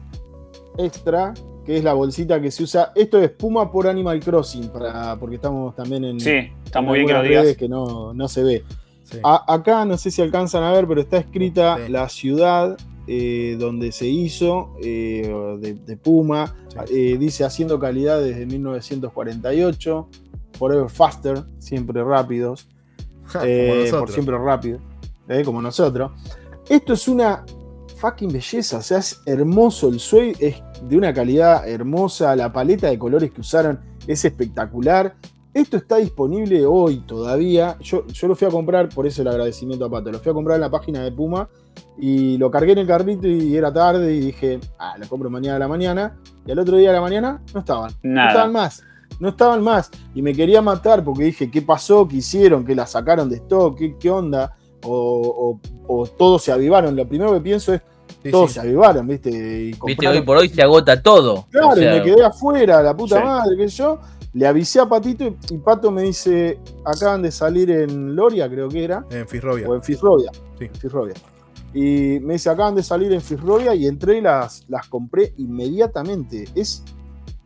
extra que es la bolsita que se usa. Esto es Puma por Animal Crossing, para, porque estamos también en. Sí, está muy bien que lo digas. redes que no, no se ve. Sí. A- acá no sé si alcanzan a ver, pero está escrita Sí. la ciudad eh, donde se hizo eh, de, de Puma. Sí. Eh, dice haciendo calidad desde 1948. Forever faster, siempre rápidos. Ja, eh, por siempre rápido. Eh, como nosotros. Esto es una fucking belleza. O sea, es hermoso. El suede es de una calidad hermosa. La paleta de colores que usaron es espectacular. Esto está disponible hoy todavía. Yo, yo lo fui a comprar, por eso el agradecimiento a Pato. Lo fui a comprar en la página de Puma y lo cargué en el carrito y era tarde y dije, ah, lo compro mañana a la mañana. Y al otro día a la mañana no estaban. No estaban más. No estaban más. Y me quería matar porque dije, ¿qué pasó? ¿Qué hicieron? ¿Que la sacaron de stock? ¿Qué, qué onda? O, o- o todos se avivaron. Lo primero que pienso es, Sí, todos sí. se avivaron, ¿viste? Y Viste, hoy por hoy se agota todo. Claro, O sea, y me quedé afuera, la puta Sí. madre, qué sé yo. Le avisé a Patito y, y Pato me dice, acaban de salir en Loria, creo que era, En Fisrovia. o en Fisrovia. Sí. Fisrovia. Y me dice, acaban de salir en Fisrovia y entré y las, las compré inmediatamente. Es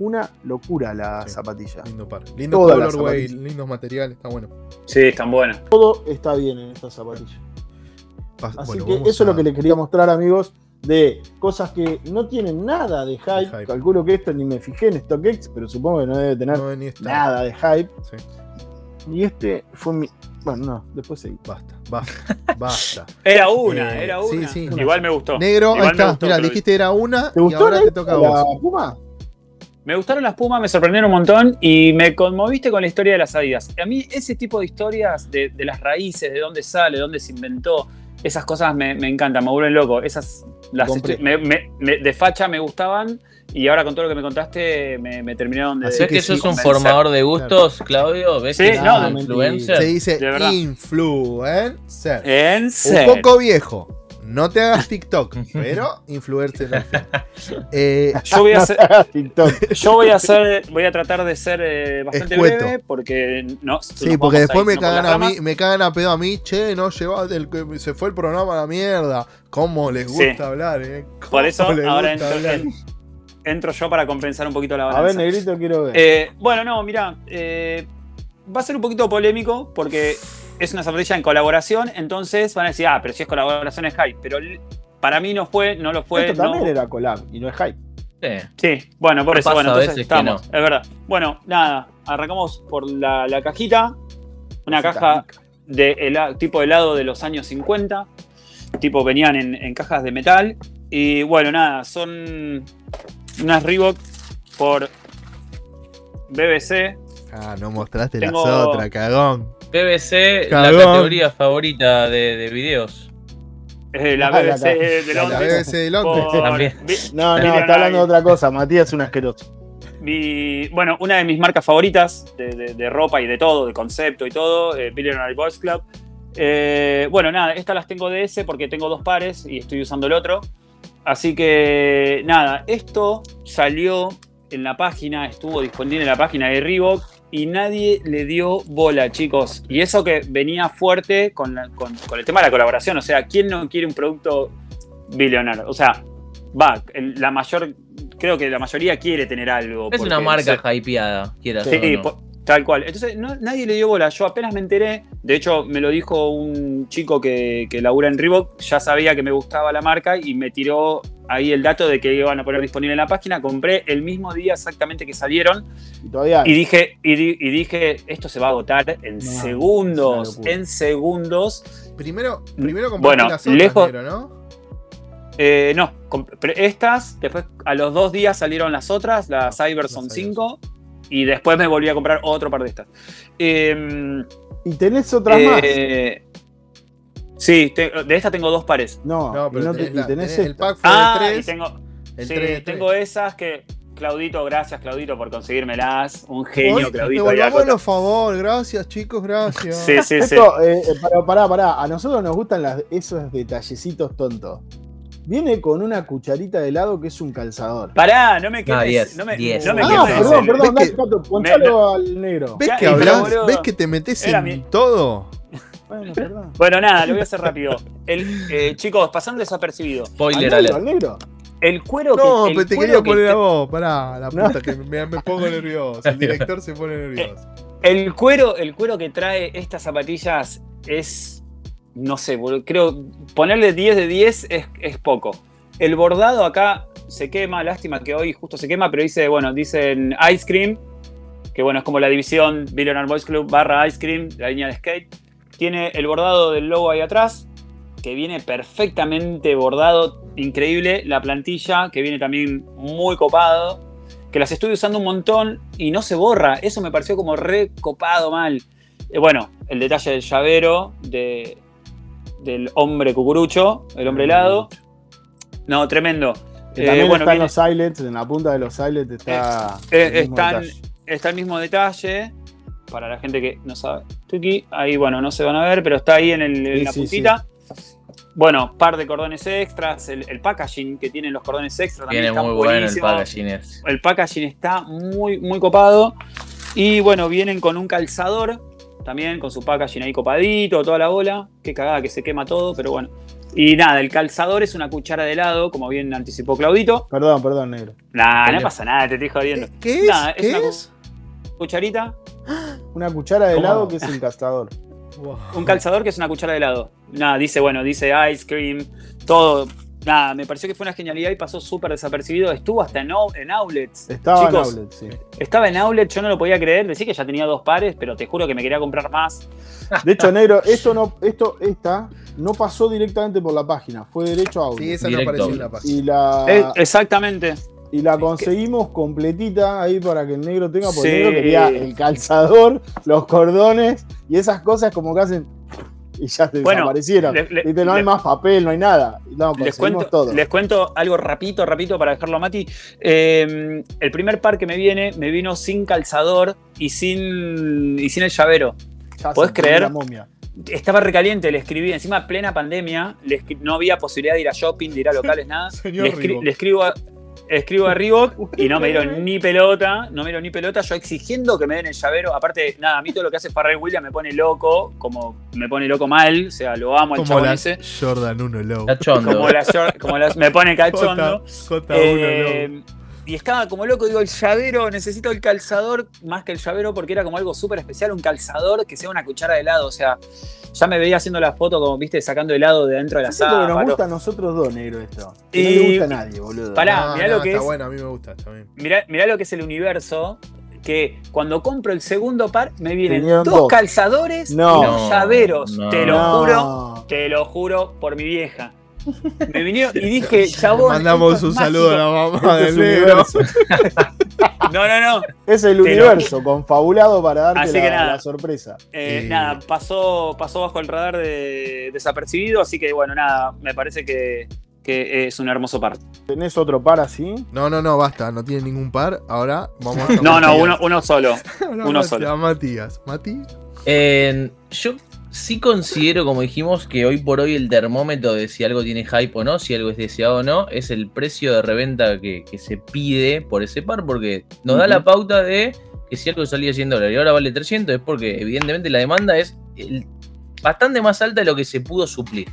una locura la Sí. zapatilla. Lindo par. Lindo las colorway, zapatillas. lindos materiales, está bueno. Sí, están buenas. Todo está bien en esta zapatilla. Pas- Así bueno, que eso es lo que les quería mostrar, amigos, de cosas que no tienen nada de hype. hype. Calculo que esto ni me fijé en StockX, pero supongo que no debe tener No, nada de hype. Sí. Y este fue mi. Bueno, no, después seguí. Basta, basta, basta. Era una, Eh, era una. sí. Igual me gustó. Negro, Igual ahí está. gustó, Mira, pero- dijiste era una ¿Te y gustó ahora te toca a la vos. Puma? Me gustaron las Pumas, me sorprendieron un montón y me conmoviste con la historia de las Adidas. A mí ese tipo de historias de, de las raíces, de dónde sale, dónde se inventó, esas cosas me, me encantan, me vuelven loco. Esas las me- me- me- de facha me gustaban y ahora con todo lo que me contaste me, me terminaron de... ¿Ves que que sos sí, un convencer. formador de gustos, Claudio? ¿Ves Sí, que sos no, influencer? Se dice De influencer. En Un poco viejo. No te hagas TikTok, pero influencer al fin. Eh, Yo voy a hacer, TikTok. yo voy a hacer, voy a tratar de ser eh, bastante Escueto. breve porque no. sí, porque después me cagan a mí, me cagan a pedo a mí, che, no lleva el se fue el programa a la mierda. ¿Cómo les Sí. gusta hablar, eh? ¿Cómo Por eso ahora entro, hablar? en- entro yo para compensar un poquito la balanza. A ver, negrito, quiero ver. Eh, bueno, no, mira, eh, va a ser un poquito polémico porque es una zapatilla en colaboración, entonces van a decir, ah, pero si es colaboración es hype, pero para mí no fue, no lo fue. Esto también no- era collab y no es hype. Sí. Sí, bueno, por Pero eso, bueno, entonces estamos, es verdad. Bueno, nada, arrancamos por la, la cajita, una Cosita caja rica. de hela- tipo helado de los años 50, tipo venían en, en cajas de metal, y bueno, nada, son unas Reebok por BBC, Ah, no mostraste Tengo- las otras, cagón. BBC, Cagón. la categoría favorita de, de videos. eh, la Ah, la BBC de La Londres. BBC de Londres. por No, no, está hablando de otra cosa. Matías es un asqueroso. Mi- bueno, una de mis marcas favoritas de, de- de ropa y de todo, de concepto y todo, eh, Billionaire Boys Club. Eh, bueno, nada, estas las tengo de ese porque tengo dos pares y estoy usando el otro. Así que nada, esto salió en la página, estuvo disponible en la página de Reebok y nadie le dio bola, chicos. Y eso que venía fuerte con, la- con- con el tema de la colaboración. O sea, ¿quién no quiere un producto Billionaire? O sea, va, la mayor, creo que la mayoría quiere tener algo. Es una marca o sea, hypeada, quieras Sí, o no. po- tal cual. Entonces, no- nadie le dio bola. Yo apenas me enteré, de hecho, me lo dijo un chico que, que labura en Reebok, ya sabía que me gustaba la marca y me tiró ahí el dato de que iban a poner disponible en la página. Compré el mismo día exactamente que salieron Y todavía. y dije, y, di- y dije esto se va a agotar en No, segundos, en segundos. Primero, primero compraste Bueno, las otras, lejos- negro, ¿no? Eh, no, comp- pero estas, después a los dos días salieron las otras, las Iverson las 5, y después me volví a comprar otro par de estas. Em, Y tenés otras más. Sí, te- de esta tengo dos pares. No, No, pero no te- tenés y la- tenés tenés el pack fue Ah, de y tres. tengo, el sí, tres de tres. tengo esas que. Claudito, gracias, Claudito, por conseguírmelas. Un genio, Claudito. Diacono. por favor. Gracias, chicos, gracias. Sí, sí, sí. Esto, eh, eh, pará, pará, pará. A nosotros nos gustan las- esos detallecitos tontos. Viene con una cucharita de helado que es un calzador. Pará, no me quemes. Ah, diez, no me, diez. no me ah, quemes perdón, perdón, ¿Ves dale, Pato, ponchalo al negro. ¿Ves que hablas? ¿Ves que te metes en mi- todo? Bueno, perdón. Bueno, nada, lo voy a hacer rápido. El, eh, chicos, pasando desapercibido. Al Spoiler negro, al negro. El cuero No, que. el pero te cuero quería que poner a vos, pará, la No. puta que me, me pongo nervioso. El director se pone nervioso. El cuero, el cuero que trae estas zapatillas es. No sé, creo. Ponerle 10 de 10 es, es poco. El bordado acá se quema, lástima que hoy justo se quema, pero dice, bueno, dicen Ice Cream, que bueno, es como la división Billionaire Boys Club barra Ice Cream, la línea de skate. Tiene el bordado del logo ahí atrás, que viene perfectamente bordado, increíble. La plantilla, que viene también muy copado, que las estoy usando un montón y no se borra. Eso me pareció como re copado mal. Eh, bueno, el detalle del llavero, de, del hombre cucurucho, el hombre helado. No, tremendo. Que Eh, también bueno, están viene- los eyelets, en la punta de los eyelets está. Eh, el mismo está el mismo detalle. Para la gente que no sabe. Tuki, ahí, bueno, no se van a ver, pero está ahí en, el- en Sí, la sí, puntita. Bueno, par de cordones extras. El, el packaging que tienen los cordones extras también está muy bueno el buenísimo. packaging. es. El packaging está muy, muy copado. Y bueno, vienen con un calzador. También con su packaging ahí copadito, toda la bola. Qué cagada que se quema todo, pero bueno. Y nada, el calzador es una cuchara de helado, como bien anticipó Claudito. Perdón, perdón, negro. Nah, no pasa nada, te estoy jodiendo. ¿Qué es? Nada, es ¿Qué una es? Cucharita, Una cuchara de ¿Cómo? helado que es encastador. Wow. un calzador que es una cuchara de helado. Nada, dice, bueno, dice ice cream, todo. Nada, me pareció que fue una genialidad y pasó súper desapercibido. Estuvo hasta en, en outlets. Estaba Chicos, en outlet, sí. Estaba en outlet, yo no lo podía creer. Decía que ya tenía dos pares, pero te juro que me quería comprar más. De hecho, negro, esto no, esto, esta no pasó directamente por la página, fue derecho a outlet. Sí, esa no apareció en la página. Y la, Eh, exactamente. Y la conseguimos completita ahí para que el negro tenga, porque Sí. el negro quería el calzador, los cordones y esas cosas como que hacen y ya se Bueno, desaparecieron. le- no hay más papel, no hay nada. No, Les cuento, todo. les cuento algo rapidito, rapidito para dejarlo a Mati. Eh, el primer par que me viene, me vino sin calzador y sin, y sin el llavero. Ya ¿podés creer? la momia. Estaba recaliente, le escribí, encima plena pandemia, le escri- no había posibilidad de ir a shopping, de ir a locales, nada. Señor Le, escri- le escribo a, escribo a Reebok y no me dieron ni pelota, no me dieron ni pelota, yo exigiendo que me den el llavero. Aparte, nada, a mí todo lo que hace Farrell Williams me pone loco, como me pone loco mal, o sea, lo amo al Como chabón la ese. Jordan 1 Low. Cachondo. Como la, short- como la- me pone cachondo. J1 Eh, Low. Y estaba como loco, digo, el llavero, necesito el calzador más que el llavero porque era como algo súper especial, un calzador que sea una cuchara de helado. O sea, ya me veía haciendo la foto como, viste, sacando helado de dentro de la Esto es lo que nos sala. gusta a nosotros dos, negro, esto. Que Y- no le gusta a nadie, boludo. Pará, No, mirá no, lo que está es. bueno, a mí me gusta también. Mirá, mirá lo que es el universo. Que cuando compro el segundo par me vienen dos, dos. calzadores No. y dos llaveros. No. Te lo No. juro, te lo juro por mi vieja. Me vinieron y dije, chabón. Mandamos un saludo a mágico". la mamá Este es del universo. No, no, no. Es el universo confabulado para darte Así la, que nada. la sorpresa. Eh, Sí. Nada, pasó, pasó bajo el radar de desapercibido, así que bueno, nada, me parece que, que es un hermoso par. ¿Tenés otro par así? No, no, no, basta, no tiene ningún par. Ahora vamos a. No, no, uno, uno solo. Uno solo. A Matías. Mati. Eh, yo sí considero, como dijimos, que hoy por hoy el termómetro de si algo tiene hype o no, si algo es deseado o no, es el precio de reventa que, que se pide por ese par, porque nos da la pauta de que si algo salía 100 dólares y ahora vale 300, es porque evidentemente la demanda es el- bastante más alta de lo que se pudo suplir.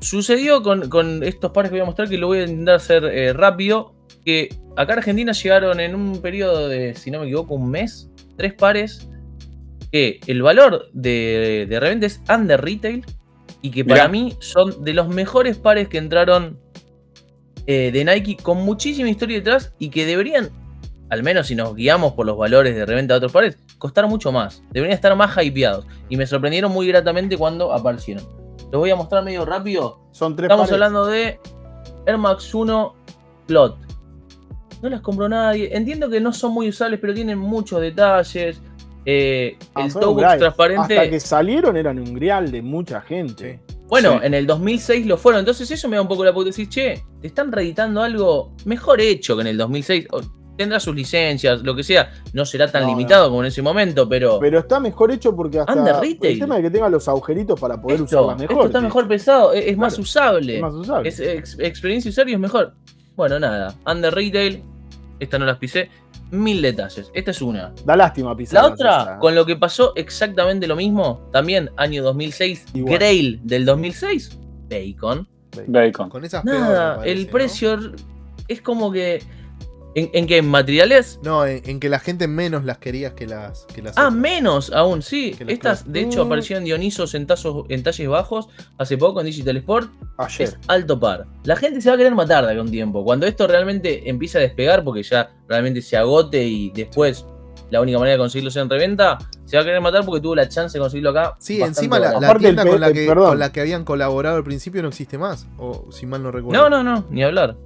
Sucedió con, con estos pares que voy a mostrar, que lo voy a intentar hacer eh, rápido, que acá a Argentina llegaron en un periodo de, si no me equivoco, un mes, tres pares que el valor de, de reventa es under retail y que para Mirá. mí son de los mejores pares que entraron eh, de Nike con muchísima historia detrás y que deberían, al menos si nos guiamos por los valores de reventa de otros pares, costar mucho más. Deberían estar más hypeados y me sorprendieron muy gratamente cuando aparecieron. Los voy a mostrar medio rápido. Son tres Estamos pares. hablando de Air Max 1 Plot. No las compró nadie. Entiendo que no son muy usables, pero tienen muchos detalles. Eh, Ah, el transparente. Hasta que salieron eran un grial de mucha gente. Bueno, Sí. en el 2006 lo fueron. Entonces eso me da un poco la puta decir, che, te están reeditando algo mejor hecho que en el 2006. O Tendrá sus licencias, lo que sea. No será tan No, limitado como en ese momento, pero... Pero está mejor hecho porque hasta Under retail. el tema de que tenga los agujeritos para poder esto, usarla mejor. esto está sí. mejor pesado, es, es más usable. Es más usable. Es ex- experiencia usuario es mejor. Bueno, nada. Under Retail. Esta no las pisé. Mil detalles. Esta es una. Da lástima pisar. La otra, con lo que pasó exactamente lo mismo. También año 2006. Igual. Grail del 2006. Bacon. Bacon. Con esas peor, Nada, parece, el ¿no? precio es como que. ¿En, en qué? ¿En materiales? No, en, en que la gente menos las quería que las, que las Ah, otras. menos aún, sí. Estas, de hecho, aparecieron Dionisos en, tazos, en talles bajos hace poco en Digital Sport. Ayer. Es alto par. La gente se va a querer matar de acá un tiempo. Cuando esto realmente empiece a despegar, porque ya realmente se agote y después la única manera de conseguirlo sea en reventa, se va a querer matar porque tuvo la chance de conseguirlo acá. Sí, encima la, la tienda con la, eh, que, perdón. con la que habían colaborado al principio no existe más. O si mal no recuerdo. No, no, no, ni hablar.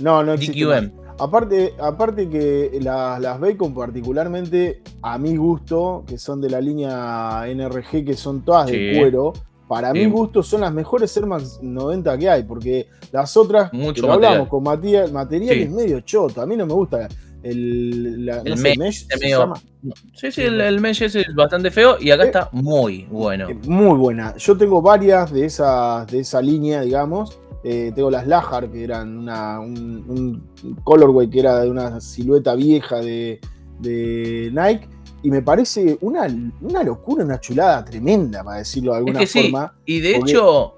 No, no existe. más. Aparte, aparte que la- las Bacon particularmente, a mi gusto, que son de la línea NRG, que son todas de cuero, para Sí. mi gusto son las mejores Air Max 90 que hay, porque las otras, Mucho lo material. hablamos con Matías, material Sí. es medio choto, a mí no me gusta el, la- El no sé, mesh, mesh es se medio- llama. Sí, sí, el, el mesh es bastante feo y acá Eh, está muy bueno. Muy buena. Yo tengo varias de esa, de esa línea, digamos. Eh, tengo las Lahar, que eran una, un, un colorway que era de una silueta vieja de, de Nike. Y me parece una, una locura, una chulada tremenda, para decirlo de Es alguna sí, forma. y de porque- hecho,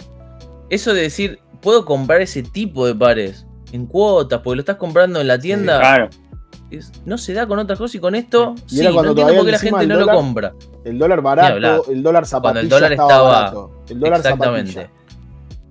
eso de decir, puedo comprar ese tipo de pares en cuotas, porque lo estás comprando en la tienda, Claro. es- no se da con otras cosas y con esto, Y sí, era no cuando entiendo por qué la gente no lo dólar- compra. El dólar barato, el dólar zapatilla el dólar estaba, estaba- barato. El dólar Exactamente. zapatilla.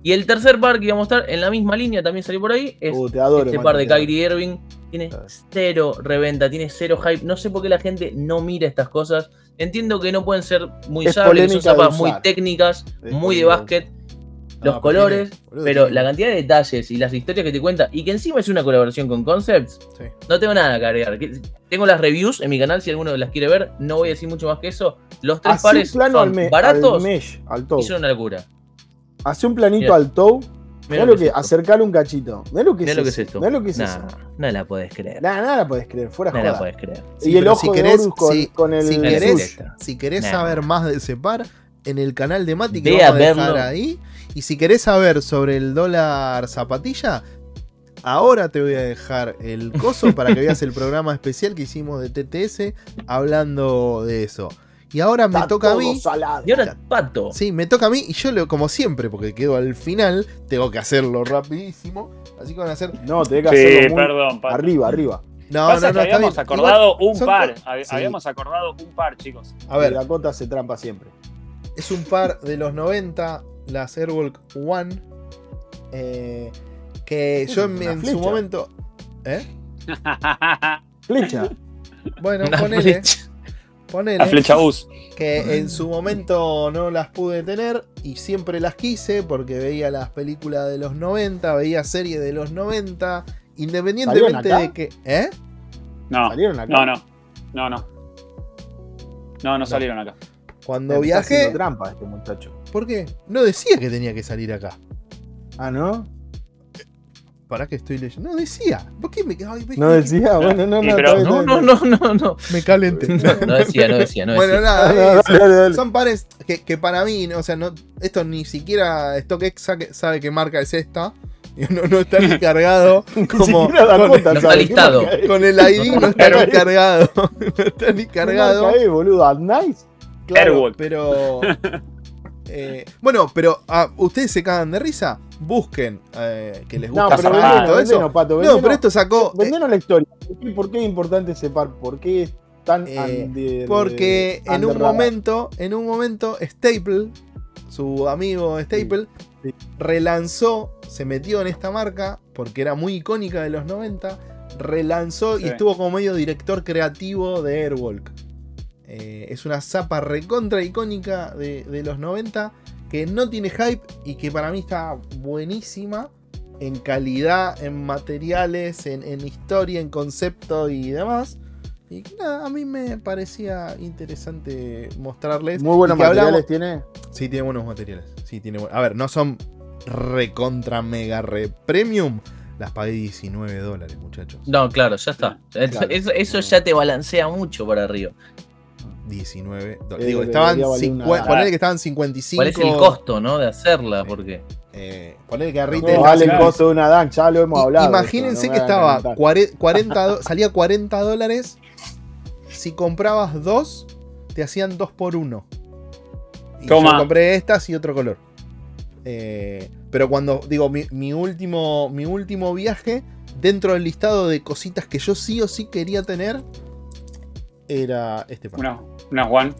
Y el tercer par que iba a mostrar en la misma línea, también salió por ahí, es Uh, te adoro, este par de. Kyrie Irving. Tiene Ah. cero reventa, tiene cero hype. No sé por qué la gente no mira estas cosas. Entiendo que no pueden ser muy Es sabias, que son zapas muy técnicas, Es muy de básquet, Ah, los pero colores, tiene- boludo, pero tiene- la cantidad de detalles y las historias que te cuenta, y que encima es una colaboración con Concepts, Sí. no tengo nada que agregar. Tengo las reviews en mi canal si alguno las quiere ver. No voy a decir mucho más que eso. Los tres pares plano son al, baratos al mesh, al toe. y son una locura. Hace un planito Mirá. al toe. Mirá Mirá lo que, esto. acercar un cachito. Mirá lo que Mirá es lo que es esto. Mirá lo que es Nah, eso. no la puedes creer. Nada, nada la podés creer, fuera No la puedes creer. Sí, y el ojo si de querés- con, si- con el si querés, si querés Nah. saber más de ese par, en el canal de Mati que Ve a vamos a dejar verlo. ahí. Y si querés saber sobre el dólar zapatilla, ahora te voy a dejar el coso para que veas el programa especial que hicimos de TTS hablando de eso. Y ahora me Está toca a mí. salado. Y ahora, Pato. Sí, me toca a mí y yo lo, como siempre, porque quedo al final, tengo que hacerlo rapidísimo. Así que van a hacer. No, tenés que Sí, hacerlo muy perdón. Pato. arriba, arriba. No, Pasa no, que no, está habíamos bien. acordado Igual, un par. co- hab- Sí. Habíamos acordado un par, chicos. A ver, Y Dakota se trampa siempre. es un par de los 90, las Airwalk One. eh, que yo en, su momento. ¿Eh? Flecha. Bueno, Una ponele. flecha. Ponele. La flecha bus. que en su momento no las pude tener y siempre las quise porque veía las películas de los 90, veía series de los 90, independientemente acá? de que... ¿Eh? No, ¿Salieron acá? no, no. No, no. No, no salieron acá. Cuando Está viajé... haciendo trampa este muchacho. ¿Por qué? No decía que tenía que salir acá. Ah, ¿no? ¿Para qué estoy leyendo? No decía. ¿Por qué me, ay, me- No decía, bueno, no, Sí, no, pero- No, no, no, no, no. me calenté? No, no decía, no decía, no bueno, decía. nada, Dale, dale, eso. dale, dale. son pares que, que para mí, o sea, no, esto ni siquiera StockX sabe, sabe qué marca es esta. Y No, no está ni cargado Ni como siquiera con, Dakota no está listado. con el ID no está ni cargado. No está ni ¿Qué cargado. marca es, boludo? ¿At nice? Claro, Airwalk. pero. eh, bueno, pero ah, ustedes se cagan de risa. Busquen eh, que les No, gusta pero zapato, vendenos, todo eso. No, pero esto sacó. eh, Vendenos la historia. ¿Por qué, es importante ese par? ¿Por qué es tan under- porque en un momento, en un momento, Staple, su amigo Staple, sí. relanzó, se metió en esta marca, porque era muy icónica de los 90, relanzó y estuvo como medio director creativo de Airwalk. Eh, es una zapa recontra icónica de, de los 90 que no tiene hype y que para mí está buenísima en calidad, en materiales, en, en historia, en concepto y demás. Y que nada, a mí me parecía interesante mostrarles. Muy buenos que hablamos- materiales tiene. Sí, tiene buenos materiales. Sí, tiene buen- A ver, no son recontra mega re premium. Las pagué 19 dólares, muchachos. No, claro, ya está. Claro. Eso, eso ya te balancea mucho para arriba. 19 dólares. Digo, que estaban debería valer 50. una- Ponele que estaban 55. ¿Cuál es el costo, no? De hacerla, porque. Eh, ponele que a No, retail. No vale el costo de una DAN, ya lo hemos I- hablado. Imagínense esto, no que estaba calentar. cuare- 40, do- salía 40 dólares. Si comprabas dos, te hacían dos por uno. Y Toma. yo compré estas y otro color. Eh, pero cuando digo mi, mi último, mi último viaje, dentro del listado de cositas que yo sí o sí quería tener, era este par. Una, una Juan.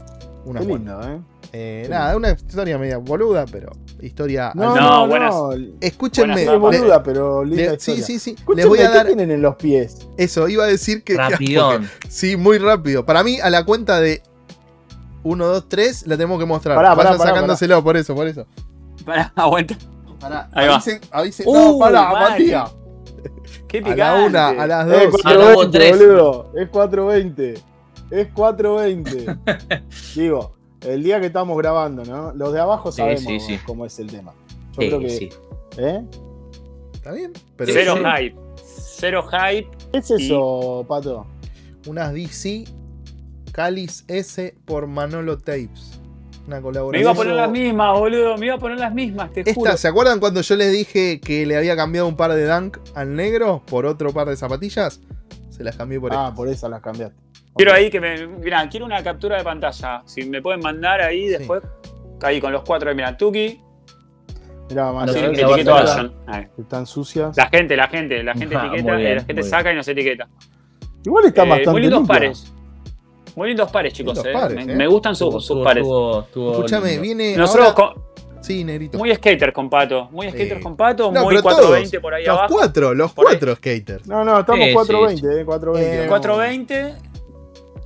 Una Qué lindo, ¿eh? Eh, nada, una historia media boluda, pero historia. No, No, no, buenas- no. Escúchenme. Es buenas le- boluda, pero linda le- sí, sí, sí. Escúchenme, Les voy a ¿qué dar tienen en los pies? eso. Iba a decir que. Rapidón. Sí, muy rápido. Para mí, a la cuenta de 1, 2, 3, la tenemos que mostrar. Pará, pará, Vayan pará, sacándoselo, por eso, por eso. Pará, aguanta. Pará, Ahí va. avisen, avisen. Uh, no, pará. Matías. Qué A picante. la una, a las Es dos. Ah, no, hubo 420, tres. boludo. Es 420. Es 420. Digo, el día que estamos grabando, ¿no? Los de abajo Sí, sabemos sí, sí. cómo es el tema. Yo Sí, creo que. sí. ¿Eh? ¿Está bien? Pero Cero Sí. hype. Cero hype. ¿Qué es eso, Pato? unas DC Calis S por Manolo Tapes. Una Me colaboración. iba a poner las mismas, boludo. Me iba a poner las mismas, te juro. Esta, ¿se acuerdan cuando yo les dije que le había cambiado un par de Dunk al negro por otro par de zapatillas? Se las cambié por ah, estas. por esa las cambiaste. Quiero ahí que me. Mirá, quiero una captura de pantalla. Si me pueden mandar ahí Sí. después. Ahí con los cuatro de Mirá, Tuki. Mirá, Mario, Sí, sí, que sí, etiqueto a sí. Están sucias. La gente, la gente, la gente Ah, etiqueta, bien, la gente saca y nos etiqueta. Igual están Eh, bastante muy lindos limpias. pares. Muy lindos pares, chicos. Lindos eh. pares, me, eh. me gustan sus, Estuvo- sus estuvo- pares. Escúchame, viene. Nosotros ahora- con- Sí, negrito. muy skater con pato. Muy skater Sí. con pato, No, muy pero 420 por ahí los abajo. cuatro, los Por ahí. cuatro skaters. No, no, estamos Sí, sí, 420, eh, 420. Eh, 420,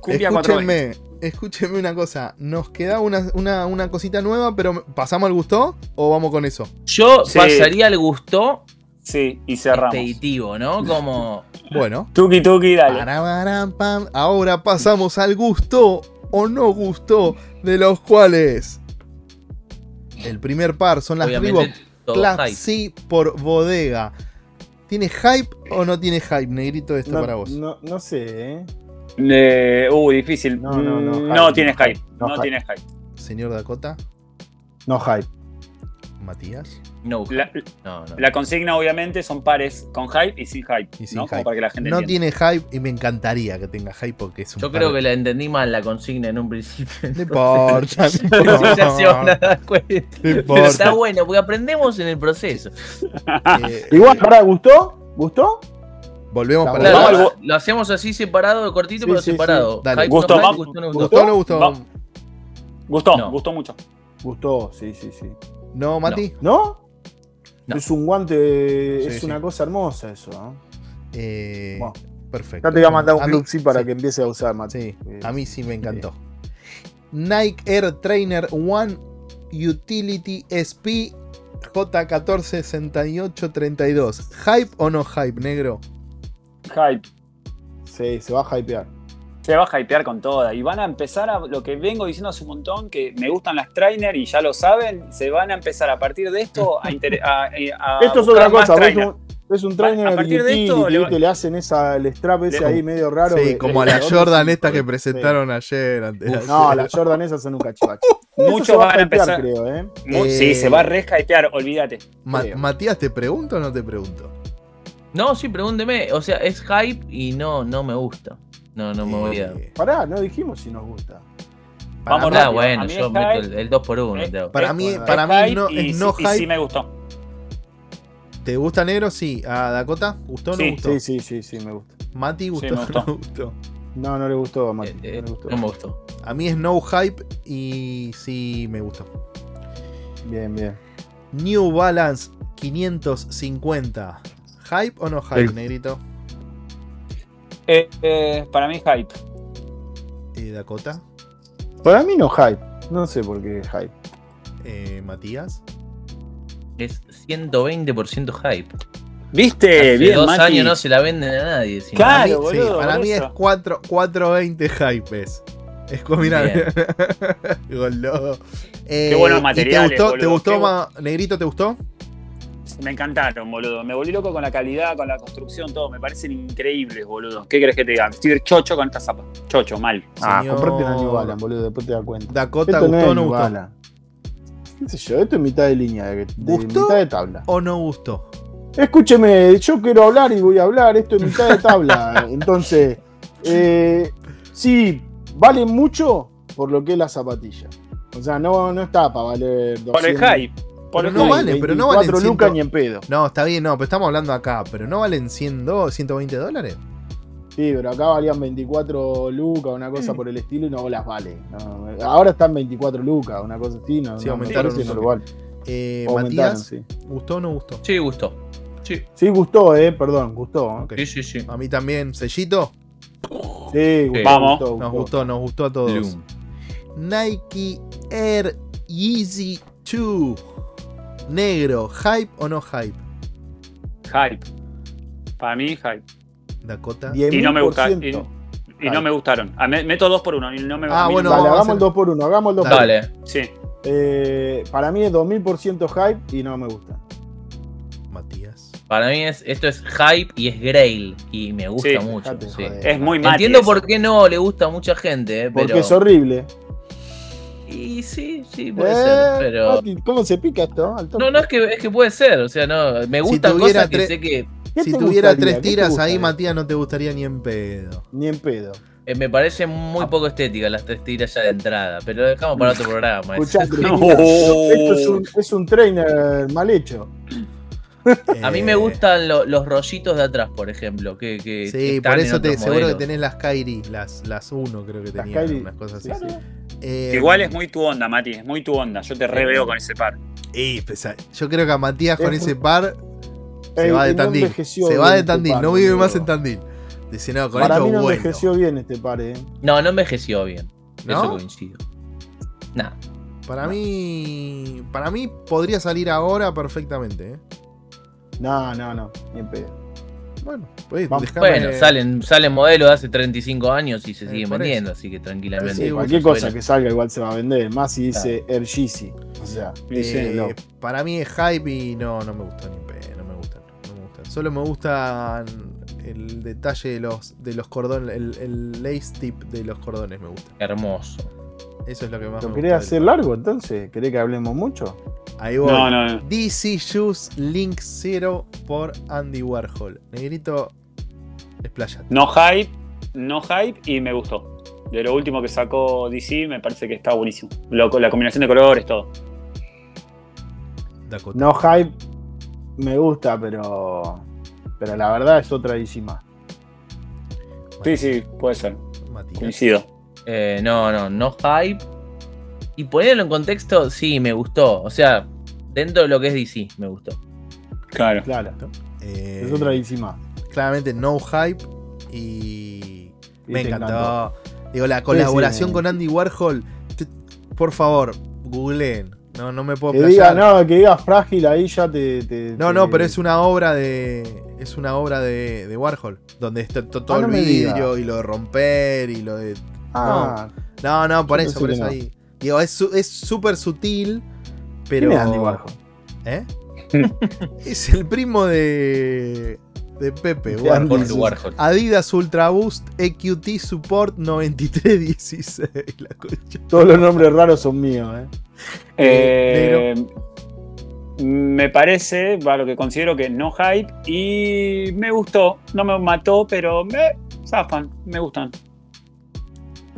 cumbia 420. Escúchenme, escúchenme una cosa. Nos queda una, una, una cosita nueva, pero ¿pasamos al gusto o vamos con eso? Yo Sí. pasaría al gusto Sí, y cerramos. expeditivo, ¿no? Como. Bueno. Tuki tuki, dale. Ahora pasamos al gusto o no gusto de los cuales. El primer par son las Reebok. Classy por bodega. ¿Tiene hype o no tiene hype, negrito, esto no, para vos? No, no sé, ¿eh? Eh, uh, difícil. No, no, no, Mm, hype, no tiene no hype. hype, No, no hype. tiene hype. Señor Dakota, No hype. Matías. No, La, no, no. la consigna, obviamente, son pares con hype y sin hype. Y sin ¿no? hype. Como para que la gente No entienda. tiene hype y me encantaría que tenga hype porque es un Yo par creo de- que la entendí mal la consigna en un principio. No importa, Pero está bueno, porque aprendemos en el proceso. Eh, Igual, ahora, ¿gustó? ¿Gustó? volvemos para Claro, lo hacemos así separado, cortito, Sí, pero sí, separado. sí. Gustó, no hype, gustó, no gustó. ¿Gustó o no gustó? Gustó, No. gustó mucho. Gustó, sí, sí, sí. No, Mati. ¿No? No. Es un guante, Sí, es sí. una cosa hermosa eso, ¿no? Eh, Bueno. perfecto. Ya te voy a mandar un A mí- club sí para sí. que empiece a usar, Mati. Sí, Eh, a mí sí me encantó. Nike Air Trainer One Utility SP J146832. ¿Hype o no hype, negro? Hype. Sí, se va a hypear. Se va a hypear con toda. Y van a empezar a lo que vengo diciendo hace un montón, que me gustan las trainer y ya lo saben, se van a empezar a partir de esto a, inter- a- a Esto es otra cosa, ves trainer. un, trainer A partir de esto, utility, le le hacen esa, el strap ese Le- ahí medio raro. sí, que- como a la que- Jordan sí, esta que sí. presentaron ayer. antes Uf, No, las Jordan esas son un cachivache. Muchos se va van a hypear, empezar. creo, ¿eh? Mu- Eh, Sí, se va a re hypear, olvídate. Ma- creo. Matías, ¿te pregunto o no te pregunto? No, sí, pregúnteme. O sea, es hype y no, no me gusta. No, no me voy a. Pará, no dijimos si nos gusta. para Vamos mí- Ah, bueno, mí yo meto hype. el, el 2x1. Eh, te hago. Para mí, Bueno, para Es mí hype no, y es no sí- y sí hype. me gustó. ¿Te gusta negro? Sí. ¿A Dakota? ¿Gustó o no Sí. gustó? Sí, sí, sí, sí, me gusta. Mati, ¿gustó me o gustó. no gustó? No, no le gustó a Mati. Eh, no le gustó. no me gustó. A mí es no hype y sí me gustó. Bien, bien. New Balance 550. ¿Hype o no hype, El- negrito? Eh, eh, para mí hype. Eh, Dakota. Para mí no hype. No sé por qué hype. Eh, Matías. Es 120% hype. ¿Viste? Hace Bien, dos Mati. años no se la venden a nadie. si no. Claro. Para mí, sí, boludo, para por mí es eso. 4, 420 hype. Es, es. Eh, Qué buenos ¿y materiales, ¿Te gustó, ¿te gustó qué ma- Negrito, te gustó? Me encantaron, boludo. Me volví loco con la calidad, con la construcción, todo. Me parecen increíbles, boludo. ¿Qué crees que te diga? Estoy chocho con esta zapa. Chocho, mal. Ah, Señor- comprate una New Balance, boludo, después te das cuenta. Dakota, Esto ¿gustó o no gustó? ¿Qué sé yo? Esto es mitad de línea, de, de ¿Gustó? mitad de tabla. ¿O no gustó? Escúcheme, yo quiero hablar y voy a hablar. Esto es mitad de tabla. Entonces, eh, sí, vale mucho por lo que es la zapatilla. O sea, no, no está para valer 200. Por el hype. Por Pero no vale, pero no valen 24 ciento- lucas ni en pedo. No, está bien, no, pero estamos hablando acá. Pero no valen 100, do- 120 dólares. Sí, pero acá valían 24 lucas, una cosa por el estilo, y no las vale. No, ahora están 24 lucas, una cosa así, no, Sí, no, aumentaron que no lo vale. Eh, Aumentaron, Matías, sí. ¿gustó o no gustó? Sí, gustó. Sí, Sí, gustó, eh, perdón, gustó. ¿eh? Ok. sí, sí. sí. A mí también. ¿Sellito? Sí, gustó, Vamos. gustó, Nos gustó. gustó, nos gustó a todos. Bloom. Nike Air Yeezy 2. Negro, ¿hype o no hype? Hype. Para mí, hype. Dakota. 10.000%. Y no me gusta. Y, no me gustaron. Ah, me- meto dos por uno. Y no me, Ah, bueno, Dale, hagamos el 2 por 1 hagamos el 2 por Dale. 1 Dale. Sí. Eh, para mí es 2000% hype y no me gusta. Matías. Para mí es, esto es hype y es Grail. Y me gusta Sí, mucho. sí. joder. Es muy mati Entiendo por qué no le gusta a mucha gente, eh, Porque pero. es horrible. Y sí, sí, puede Eh, ser. Pero. Mati, ¿Cómo se pica esto? No, no, es que, es que puede ser. O sea, no. Me gustan tuviera cosas que tres- sé que. ¿Qué Si tuviera gustaría? tres ¿Qué te tiras ahí? Matías, no te gustaría ni en pedo. Ni en pedo. eh, me parece muy poco estética las tres tiras ya de entrada. Pero lo dejamos para otro programa. No. mira, esto es un, es un trainer mal hecho. A mí Eh, me gustan lo- los rollitos de atrás, por ejemplo. Que, que- que Sí, están por en eso te, seguro que tenés las Kairi, las, las uno creo que Las tenían, unas cosas así. sí, sí. Eh, Igual es muy tu onda, Mati. Es muy tu onda. Yo te reveo con ese par. y, pesa- yo creo que a Matías con Es ese par se Ey, va de no Tandil. se va de este Tandil, par, no vive más en Tandil. Dice, no, con Para esto mí no bueno. envejeció bien este par, eh. No, no envejeció bien. ¿No? Eso coincido. Nah. Para mí. Para mí podría salir ahora perfectamente, ¿eh? No, no, no, ni en pedo. Bueno, pues Bueno, salen, salen modelos de hace 35 años y se Eh, siguen vendiendo, así que tranquilamente. Sí, cualquier suena. cosa que salga igual se va a vender. Más si dice Air Yeezy. O sea, Eh, no. Para mí es hype y no, no me gustó ni no me gustan, no me gustan. Solo me gustan el detalle de los, de los cordones, el, el lace tip de los cordones me gusta. Hermoso. Eso es lo que más ¿Lo me querés gusta. hacer largo entonces? ¿Querés que hablemos mucho? Ahí voy. No, no, no. DC Shoes Link Zero por Andy Warhol. Negrito, explayate. No hype. No hype y me gustó. De lo último que sacó DC me parece que está buenísimo. Lo- la combinación de colores, todo. Dakota. No hype me gusta, pero. Pero la verdad es otra DC más. Sí, sí, puede ser. Matías. Coincido. Eh, no, no, no hype. Y ponerlo en contexto, sí, me gustó. O sea, dentro de lo que es DC, me gustó. Claro. Claro. Eh, Es otra DC más. claramente no hype y Y me encantó. encantó. Digo, la colaboración sí. con Andy Warhol, te- por favor, googleen. No, no me puedo Que diga, playar. no, que diga frágil ahí ya te. te- No, te- no, pero es una obra de. Es una obra de, de Warhol. Donde está to- todo Ah, no el vidrio digas. y lo de romper y lo de. Ah, No, no, por Yo eso, por eso no. ahí. Digo, es súper sutil, pero. ¿quién es Andy Warhol? ¿Eh? es el primo de. De Pepe, De Warhol. Warhol. Adidas Ultra Boost EQT Support 9316. La concha. Todos los nombres raros son míos, eh. Eh, me parece, va lo que considero que no hype y me gustó. No me mató, pero me zafan, me gustan.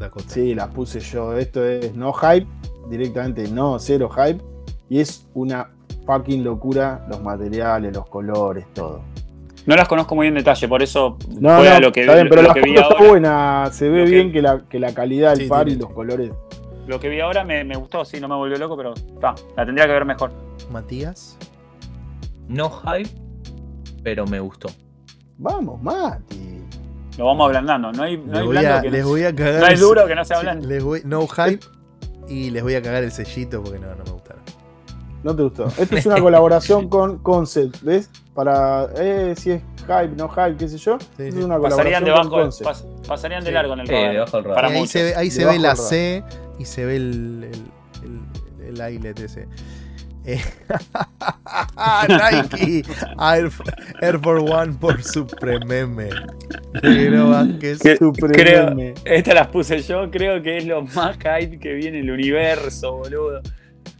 Dakota. Sí, las puse yo. Esto es no hype, directamente no, cero hype. Y es una fucking locura los materiales, los colores, todo. No las conozco muy en detalle, por eso No, fue no, a lo que, está bien, pero lo la que foto vi está ahora. buena. Se ve que- bien que la, que la calidad del Sí, par y los colores. Lo que vi ahora me, me gustó, sí, no me volvió loco, pero está, la tendría que ver mejor. Matías. No hype, pero me gustó. Vamos, Mati. Lo vamos ablandando. No hay, no Les hay voy, blando a, que les no, voy a cagar. no hay duro que no sea sí, blando. les voy- no hype. Y les voy a cagar el sellito porque no, no me gustaron. No te gustó. Esto es una colaboración con Concept, ¿ves? Para eh, si es hype, no hype, qué sé yo. Sí, es sí. una Pasarían colaboración debajo, con Concept. pas- pasarían de Sí. largo en el Sí, radar. debajo del radar. Para ahí muchos. se ve, ahí se ve la. C y se ve el, el, el, el ese. Eh, Nike Air, Air Force One por Suprememe. Negro Vázquez. ¿Qué? Super Creo- meme. Estas las puse yo, creo que es lo más hype que viene en el universo, boludo.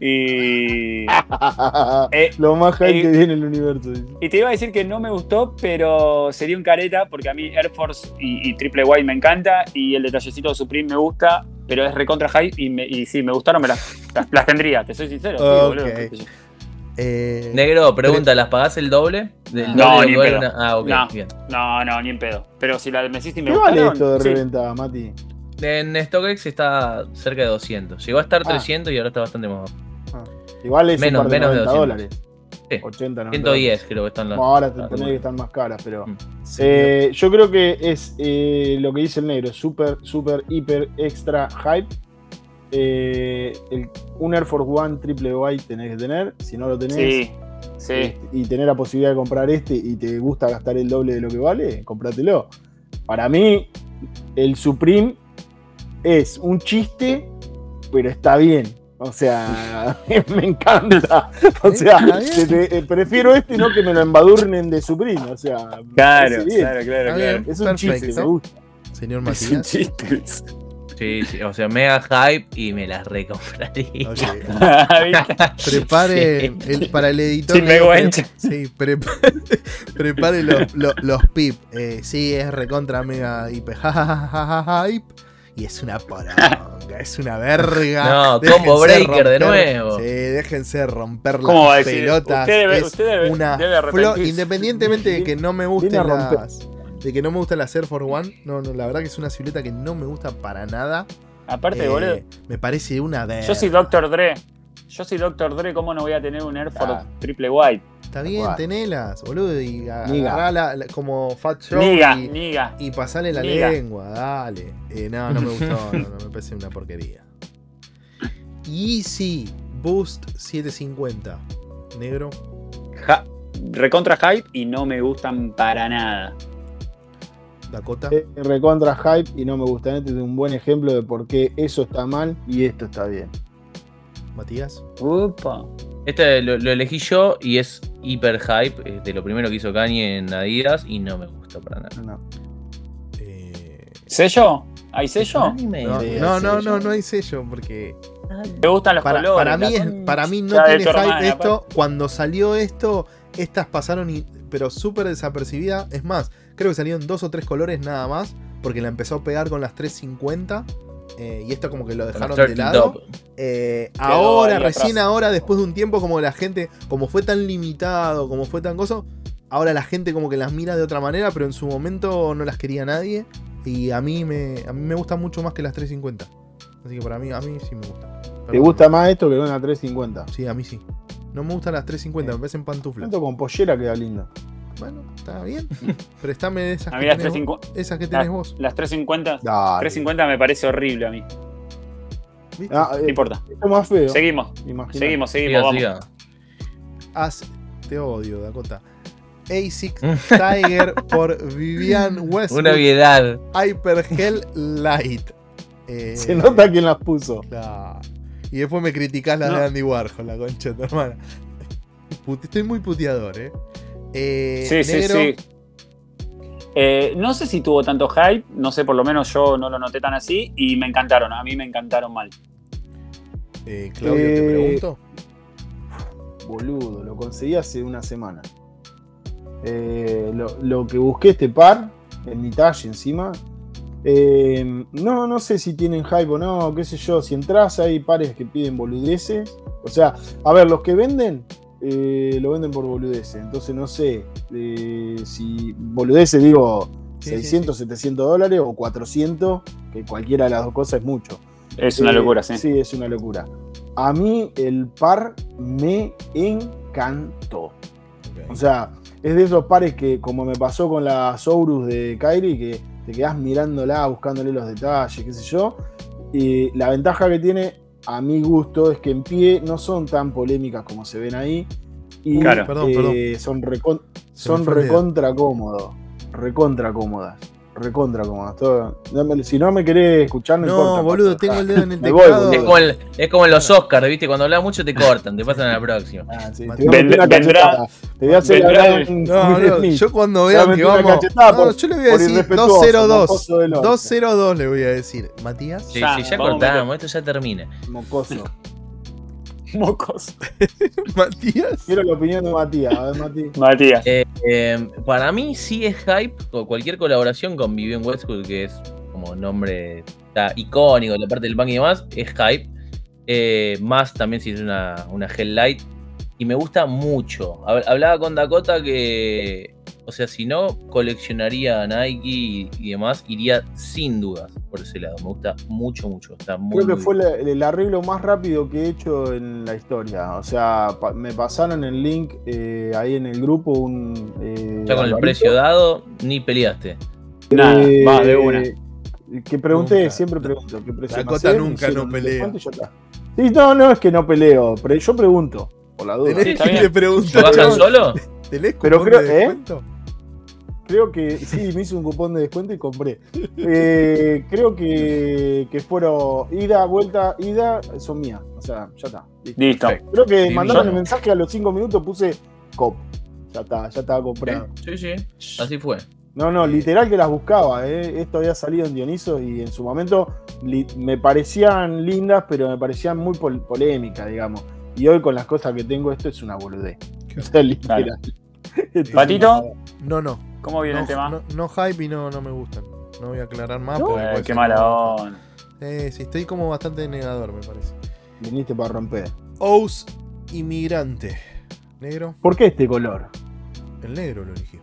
Y, eh, Lo más hype eh, que viene en el universo. y te iba a decir que no me gustó, pero sería un careta, porque a mí Air Force y, y Triple Y me encanta, y el detallecito de Supreme me gusta, pero es recontra hype, y, me- y sí, me gustaron, me las, las, las tendría, te soy sincero. sí, Ok. boludo. Eh, Negro, pregunta, ¿las pagás el doble? ¿Del No, doble de ni vale pedo. Ah, ok, No. bien. No, no, ni en pedo. Pero si la me hiciste y me ¿Qué vale gustaron, esto de sí. reventa, Mati? En StockX está cerca de 200. Llegó a estar Ah. 300 y ahora está bastante más bajo. Igual es Menos- un par de menos de 90 200. dólares. Sí. 80, 90 110 creo que están las. Bueno, ahora te tenés que estar más caras, pero. Mm. Eh, yo creo que es eh, lo que dice el negro, super, super, hiper, extra hype. Eh, el- un Air Force One triple white tenés que tener, si no lo tenés, Sí, sí. este, y tener la posibilidad de comprar este y te gusta gastar el doble de lo que vale, comprátelo. Para mí, el Supreme es un chiste, pero está bien. O sea, me encanta. O sea, te- eh, prefiero este y no que me lo embadurnen de Supreme. O sea, Claro, claro, claro. Es un Perfecto. chiste, me gusta. Señor Es un Matías. chiste. Sí, sí, o sea, mega hype y me las recompraría. Ok. ¿Viste? Prepare el, para el editor. Digo, vergüenza. pre- Sí, prepa- prepare los, los, los pip. Eh, sí, es recontra mega hiper hype. Y es una poronga, es una verga. No, Déjense combo breaker de nuevo. Sí, déjense romper ¿Cómo va a las pelotas. Usted debe- es usted debe- una debe flo-. Independientemente de que no me gusten romper. las. De que no me gusta la Air for One. No, no, la verdad que es una silueta que no me gusta para nada. Aparte, Eh, boludo. me parece una verga. Yo soy Dr. Dre. Yo soy Dr. Dre, ¿cómo no voy a tener un Air Force Ah. triple white? Está bien, tenelas, boludo. Y agarrala la- como Fat Show Niga, y, niga. y pasale la Niga. lengua, dale. Eh, no, no me gustó, no, no, me parece una porquería. Easy Boost 750. Negro. Ja- recontra hype y no me gustan para nada. Dakota. Eh, recontra hype y no me gusta. Este es un buen ejemplo de por qué eso está mal y esto está bien. Matías. Upa. Este lo, lo elegí yo y es hiper hype. Es de lo primero que hizo Kanye en Adidas y no me gusta para nada. No. Eh, ¿Sello? ¿Hay sello? Anime. no, no, no, no, no hay sello porque Me gustan los para, colores. para mí es, para mí no tiene hype hermana, esto. Cuando salió esto, estas pasaron y, pero súper desapercibidas. Es más, creo que salieron dos o tres colores nada más porque la empezó a pegar con las 350 eh, y esto como que lo Con dejaron de 30 lado. Eh, ahora, recién atrás. ahora, después de un tiempo, como la gente, como fue tan limitado, como fue tan coso, ahora la gente como que las mira de otra manera, pero en su momento no las quería nadie. Y a mí me, a mí me gustan mucho más que las 350. Así que para mí, a mí sí me gusta. ¿Te gusta más esto que una 350? Sí, a mí sí. No me gustan las 350, me parecen pantuflas. Tanto con pollera queda lindo. Bueno, está bien. Préstame esas A que mí las tenés, 350, vos, esas que tenés vos. las 350, Dale. 350 me parece horrible a mí. ¿viste? Ah, No eh, importa. es más feo. Seguimos, Imagínate. seguimos, seguimos. Siga, Vamos. siga. As- te odio, Dakota. ASIC Tiger por Vivian Westwood. Una obviedad. Hyper Hell Light. Eh, Se nota quién las puso. claro. Y después me criticás la No. de Andy Warhol, la concha de tu hermana. Estoy muy puteador, eh. Eh, Sí, sí, negro, sí. Eh, no sé si tuvo tanto hype, no sé, por lo menos yo no lo noté tan así y me encantaron, a mí me encantaron mal. eh, Claudio, te pregunto. Boludo, lo conseguí hace una semana. Eh, lo, lo que busqué este par, en mi talle encima. eh, no, no sé si tienen hype o no, qué sé yo. Si entras hay pares que piden boludeces. O sea, a ver, los que venden, eh, lo venden por boludeces. Entonces no sé eh, si boludeces digo Sí, sí, 600, 700 dólares o 400, que cualquiera de las dos cosas es mucho. Es una Eh, locura, sí. Sí, es una locura. A mí el par me encantó. O sea, es de esos pares que, como me pasó con la Sourus de Kairi, que te quedás mirándola, buscándole los detalles, qué sé yo. Y la ventaja que tiene, a mi gusto, es que en pie no son tan polémicas como se ven ahí. Y Claro. Eh, perdón. son, recon- son recontra cómodos. Recontra cómodas. Recontra me- si no me querés escuchar, no, No, importa. boludo, tengo el dedo en el voy, teclado. boludo. Es como, el- es como en los Oscars, ¿viste? Cuando hablas mucho te cortan, te pasan a la próxima. Ah, sí, te voy a vendrá-. Te voy hacer vendrá No, no, Smith. yo cuando voy a que vamos. por- yo le voy a decir irrespetuoso, 202. mocoso del orto. 202 le voy a decir. Matías. Sí, Ya, sí, ya vamos, cortamos, esto ya termina. Mocoso. Mocos. Matías. Quiero la opinión de Matías. A ver, Mati. Matías. Eh, eh, para mí sí es hype o cualquier colaboración con Vivian Westwood, que es como nombre está icónico, la parte del bank y demás, es hype. Eh, más también si es una, una Hell Light. y me gusta mucho. Hab- Hablaba con Dakota que, o sea, si no coleccionaría Nike y, y demás, iría sin dudas por ese lado. Me gusta mucho, mucho. Está muy, Creo que muy fue la- el arreglo más rápido que he hecho en la historia. O sea, pa- me pasaron el link eh, ahí en el grupo. Un, eh, Ya con el precio dado, ni peleaste. Nada, eh, va de una. Que pregunté, Nunca. siempre pregunto. ¿qué precio no sé? nunca no el pelea. Sí, no, no es que no peleo, pero yo pregunto, por la duda. Tenés que le preguntar. ¿Lo bajan solo? ¿Tenés Pero creo- de ¿eh? descuento? Creo que sí, me hice un cupón de descuento y compré. Eh, creo que, que fueron ida, vuelta, ida, son mías. O sea, ya está. listo. Creo que mandaron el mensaje a los 5 minutos, puse cop. Ya está, ya estaba comprado. Sí, sí. Así fue. No, no, literal que las buscaba. ¿eh? Esto había salido en Dioniso y en su momento me parecían lindas, pero me parecían muy pol- polémicas, digamos. Y hoy con las cosas que tengo, esto es una boludez. O sea, literal. Esto es Patito. una- No, no. ¿Cómo viene No, el tema? no, no hype y no, no me gustan. No voy a aclarar más. No, porque Eh, qué onda. Eh, sí, estoy como bastante negador, me parece. Viniste para romper. Ous Inmigrante. ¿Negro? ¿Por qué este color? El negro lo eligió.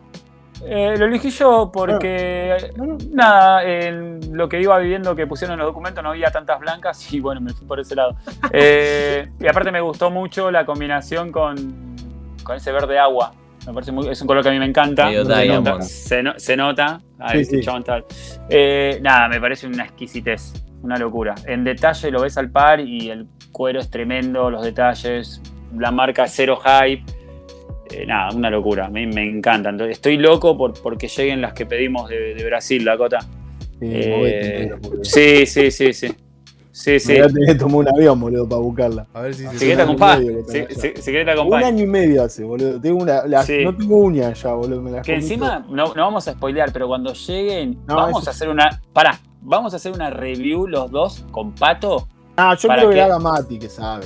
Eh, lo elegí yo porque, No, no. nada, en lo que iba viviendo que pusieron en los documentos no había tantas blancas y bueno, me fui por ese lado. Eh, y aparte me gustó mucho la combinación con, con ese verde agua. Me parece muy, es un color que a mí me encanta. Se, nota, se, no- se nota. Ahí, Sí, sí. chabón tal. Eh, nada, me parece una exquisitez, una locura. En detalle lo ves al par y el cuero es tremendo, los detalles, la marca cero hype. Eh, nada, una locura, a mí me encanta. Entonces, estoy loco por porque lleguen las que pedimos de, de Brasil, Dakota. Sí, Eh. Sí, sí, sí, sí. Sí, sí. Voy a tomar un avión, boludo, para buscarla. A ver si se si- si querés te Un año y medio hace, boludo. Tengo una, las- Sí. No tengo uñas ya, boludo. Me las Que encima, no, no vamos a spoilear, pero cuando lleguen, No, vamos eso- a hacer una. Pará, vamos a hacer una review los dos con Pato. Ah, yo ¿Para creo que la haga Mati, que sabe.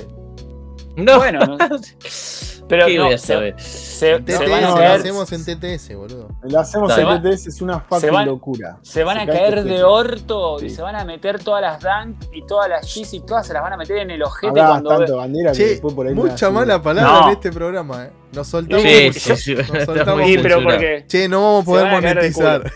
No. Bueno, no- pero ¿Qué no, voy a se, saber? se- TTS, se van lo a hacemos en TTS, boludo. La hacemos Se en va- TTS, es una fucking van- locura. se van a cae caer este de techo. orto y se van a meter todas las Dunk y todas las Yeezy, todas se las van a meter en el ojete Hablás cuando tanto bandera que Che, después por ahí mucha la mala palabra No. en este programa, eh. Nos soltamos Sí, mucho. sí, sí. Nos soltamos Sí, pero porque. Che, no vamos a poder monetizar.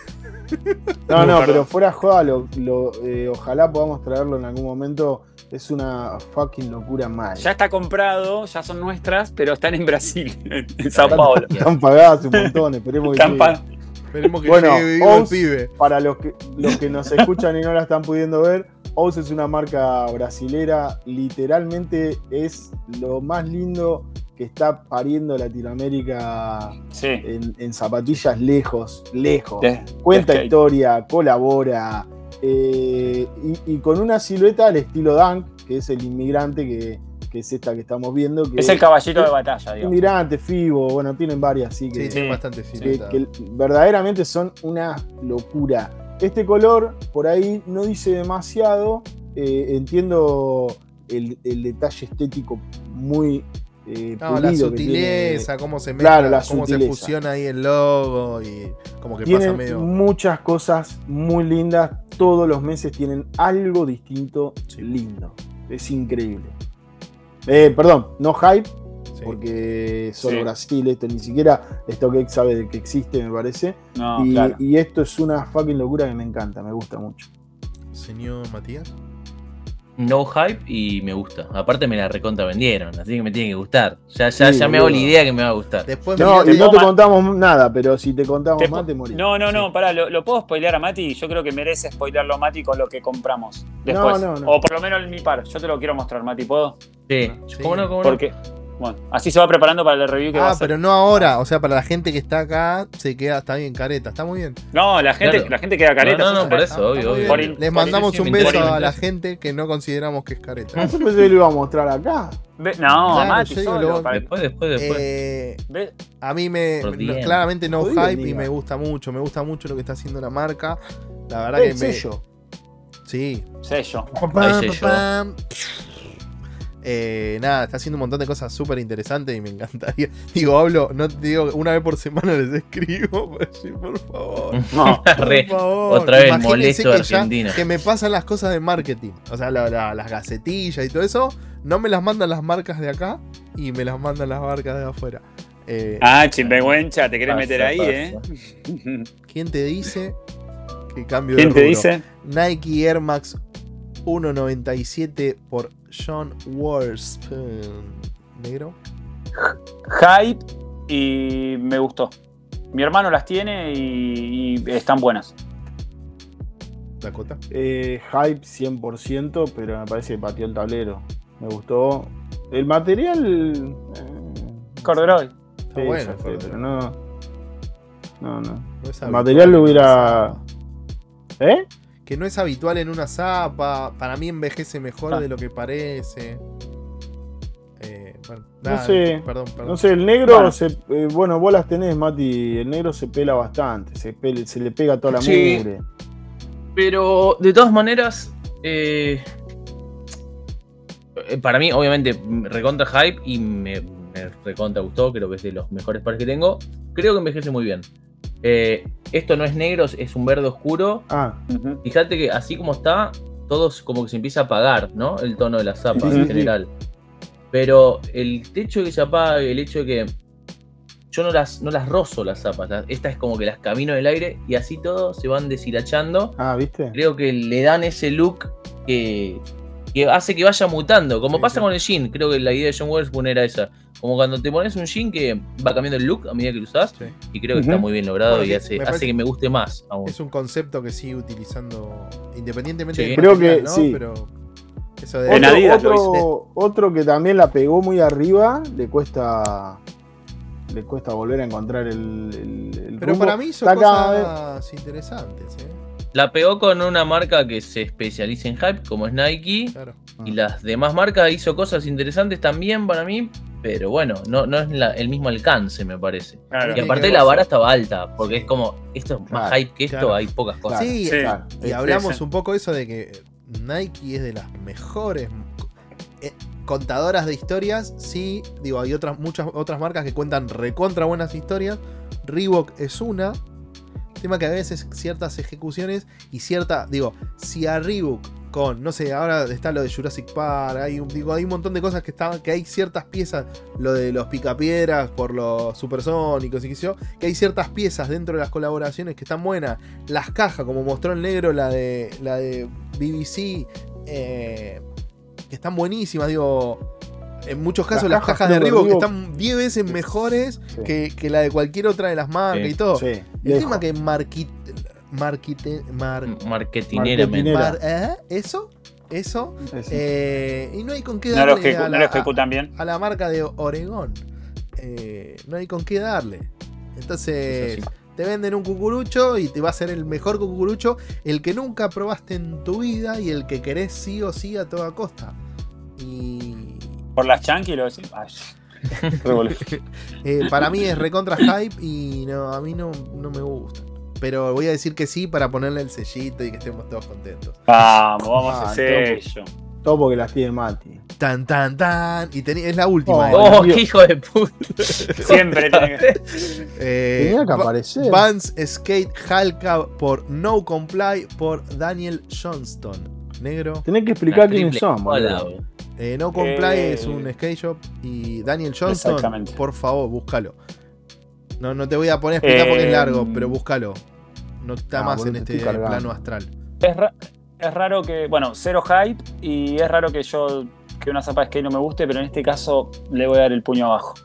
No, no, pero fuera joda, lo, lo, eh, ojalá podamos traerlo en algún momento. Es una fucking locura mal. Ya está comprado, ya son nuestras, pero están en Brasil, en Sao Paulo. Están pagadas un montón, esperemos que Están llegue. pa- Esperemos que Bueno, llegue vivo el pibe. Para los que, los que nos escuchan y no la están pudiendo ver, Oz es una marca brasilera, literalmente es lo más lindo que está pariendo Latinoamérica Sí. en, en zapatillas lejos, lejos. De- Cuenta de historia, colabora, eh, y, y con una silueta al estilo Dunk, que es el inmigrante que, que es esta que estamos viendo. Que Es el caballito de batalla, digamos. Inmigrante, Fibo, bueno, tienen varias, así que Sí, tiene Sí. bastante que, silueta. que verdaderamente son una locura. Este color por ahí no dice demasiado. eh, entiendo el, el detalle estético muy eh, No, la sutileza, cómo se mezcla, Claro, la cómo se fusiona ahí el logo y como que tiene. pasa Tienen medio. muchas cosas muy lindas. Todos los meses tienen algo distinto Sí. lindo. Es increíble. Eh, perdón, no hype, sí. porque solo Sí. Brasil, esto ni siquiera StockX sabe de que existe, me parece. No, y, claro. y esto es una fucking locura que me encanta, me gusta mucho. Señor Matías. No hype y me gusta. Aparte me la recontra vendieron, así que me tiene que gustar. Ya, ya, Sí, ya me hago la idea que me va a gustar. Después No, me y no te contamos nada, pero si te contamos Te más, te morís. No, no, no, Sí. pará, lo, lo puedo spoilear a Mati. Yo creo que merece spoilearlo a Mati con lo que compramos después. no, no. O por lo menos en mi par. Yo te lo quiero mostrar, Mati, ¿puedo? Sí, Sí. ¿cómo no? ¿Cómo no? Porque, bueno, así se va preparando para el review que va a Ah, hacer. pero no ahora. O sea, para la gente que está acá, se queda, está bien careta. Está muy bien. No, la gente, Claro. la gente queda careta. No, no, no, por eso, Está obvio, obvio. bien. Por in- Les por mandamos un me beso me a la gente que no consideramos que es careta. Yo pensé que lo iba a mostrar acá. No, Claro, Mati, solo. lo- Después, después, después. Eh, a mí me. Claramente no hype y me gusta mucho. Me gusta mucho lo que está haciendo la marca. La verdad El que me. sello. Sí. sello. Ahí pam, sello. Eh, nada, está haciendo un montón de cosas súper interesantes y me encantaría. Digo, hablo, no te digo, una vez por semana les escribo, por favor. No. por Re, favor. otra vez Imagínense molesto que ya- que me pasan las cosas de marketing. O sea, la- la- las gacetillas y todo eso. No me las mandan las marcas de acá y me las mandan las marcas de afuera. Eh, Ah, chimpegüencha, te querés Pasa, meter ahí, pasa. ¿eh? ¿Quién te dice que cambio ¿Quién de te dice? Nike Air Max 1.97 por John Worspen. ¿Negro? Hype y me gustó. Mi hermano las tiene y, y están buenas. Dakota. Eh, hype 100%, pero me parece que pateó el tablero. Me gustó. El material. eh, Corduroy. Está sí, bueno, sé, pero- no. No, no. No El material lo hubiera-. ¿Eh? Que no es habitual en una zapa. Para mí envejece mejor Ah. de lo que parece. Eh, bueno, No sé, Perdón, perdón. No sé, el negro, Bueno. se, eh, bueno, vos las tenés, Mati. El negro se pela bastante. Se, pele- se le pega toda la Sí. mugre. Pero de todas maneras, eh, para mí, obviamente, recontra hype y me, me recontra gustó. Creo que es de los mejores pares que tengo. Creo que envejece muy bien. Eh, esto no es negro, es un verde oscuro. Ah, Ujú. Fíjate que así como está, todo es como que se empieza a apagar, ¿no? El tono de las zapas Sí, sí, en sí. general. Pero el hecho de que se apague, el hecho de que yo no las, no las rozo las zapas, las- estas es como que las camino en el aire y así todo se van deshilachando. ah, ¿viste? Creo que le dan ese look que, que hace que vaya mutando, como Sí, pasa sí. con el jean. Creo que la idea de John Witherspoon era esa. Como cuando te pones un jean que va cambiando el look a medida que lo usas. Sí. Y creo que está muy bien logrado Bueno, y hace, hace que me guste más aún. Es un concepto que sigue utilizando independientemente Sí. del Creo que ¿no? sí. Pero eso de En Otro, otro, otro que también la pegó muy arriba, le cuesta le cuesta volver a encontrar el, el- el Pero rumbo. para mí hizo Está acá, cosas interesantes, ¿eh? La pegó con una marca que se especializa en hype, como es Nike. Claro. Y las demás marcas hizo cosas interesantes también para mí. Pero bueno, no, no es la- el mismo alcance, me parece. Claro. Y aparte la vara estaba alta, porque es como, esto es más Claro, hype que esto, claro. hay pocas cosas. Sí, Sí. Claro, y es- hablamos sí. un poco eso de que Nike es de las mejores eh, contadoras de historias. Sí, digo, hay otras muchas otras marcas que cuentan recontra buenas historias. Reebok es una. Tema que a veces ciertas ejecuciones y cierta, digo, si a Reebok con, no sé, ahora está lo de Jurassic Park, hay un, digo, hay un montón de cosas que están, que hay ciertas piezas, lo de los picapiedras por los supersónicos y qué sé yo, que hay ciertas piezas dentro de las colaboraciones que están buenas. Las cajas, como mostró el negro, la de, la de BBC, eh, que están buenísimas, digo. En muchos casos las Las cajas, cajas de Reebok Reebok- están 10 veces mejores Sí. que, que la de cualquier otra de las marcas Sí. y todo. Sí, El lejos. tema que marquite, marquite, mar- Marketineramente. Marketinera. mar- ¿eh? eso, eso, eh, y no hay con qué No lo, darle ejecu- a, no la, lo ejecutan bien. a la marca de Oregón. Eh, no hay con qué darle. Entonces, te venden un cucurucho y te va a ser el mejor cucurucho, el que nunca probaste en tu vida y el que querés sí o sí a toda costa. Y Por las chanqui lo decís. Ay, eh, para mí es recontra hype y no, a mí no, no me gusta. Pero voy a decir que sí para ponerle el sellito y que estemos todos contentos. Vamos, vamos a Ah, hacer sello. Todo porque las tiene Mati. Tan, tan, tan. Y es la última. Oh, eh. ¡Oh, qué hijo de puta! Siempre tiene que. Eh, Tenía que aparecer. Vans Skate Halka por No Comply por Daniel Johnston. Negro. Tenés que explicar quiénes son, boludo. Eh, no Comply Eh, es un skate shop. Y Daniel Exactamente. por favor, búscalo. No, no te voy a poner a explicar porque es Eh, largo, pero búscalo. No está Ah, más en te este plano astral. Es, ra- es raro que. Bueno, cero hype. Y es raro que yo. Que una zapa de skate no me guste, pero en este caso le voy a dar el puño abajo.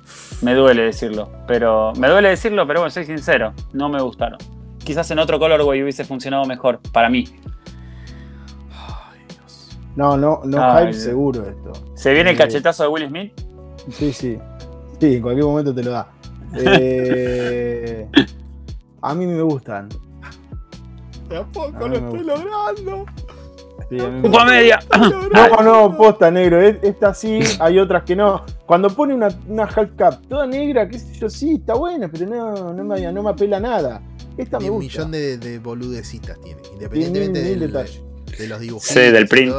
Me duele decirlo. Pero. Me duele decirlo, pero bueno, soy sincero. No me gustaron. Quizás en otro colorway hubiese funcionado mejor. Para mí. No, no, no Ay, hype seguro esto. ¿Se viene el Eh, cachetazo de Will Smith? Sí, sí. Sí, en cualquier momento te lo da. Eh, a mí me gustan. De a poco Ah, lo estoy logrando. Sí, ¡Upa media! No, no, posta negro. es- Esta sí, hay otras que no. Cuando pone una, una half cap toda negra, qué sé yo, sí, está buena, pero no, no, me, no me apela nada. Esta me Y un gusta. millón de, de boludecitas tiene. Independientemente del- detalles. De los dibujos. Sí, del print.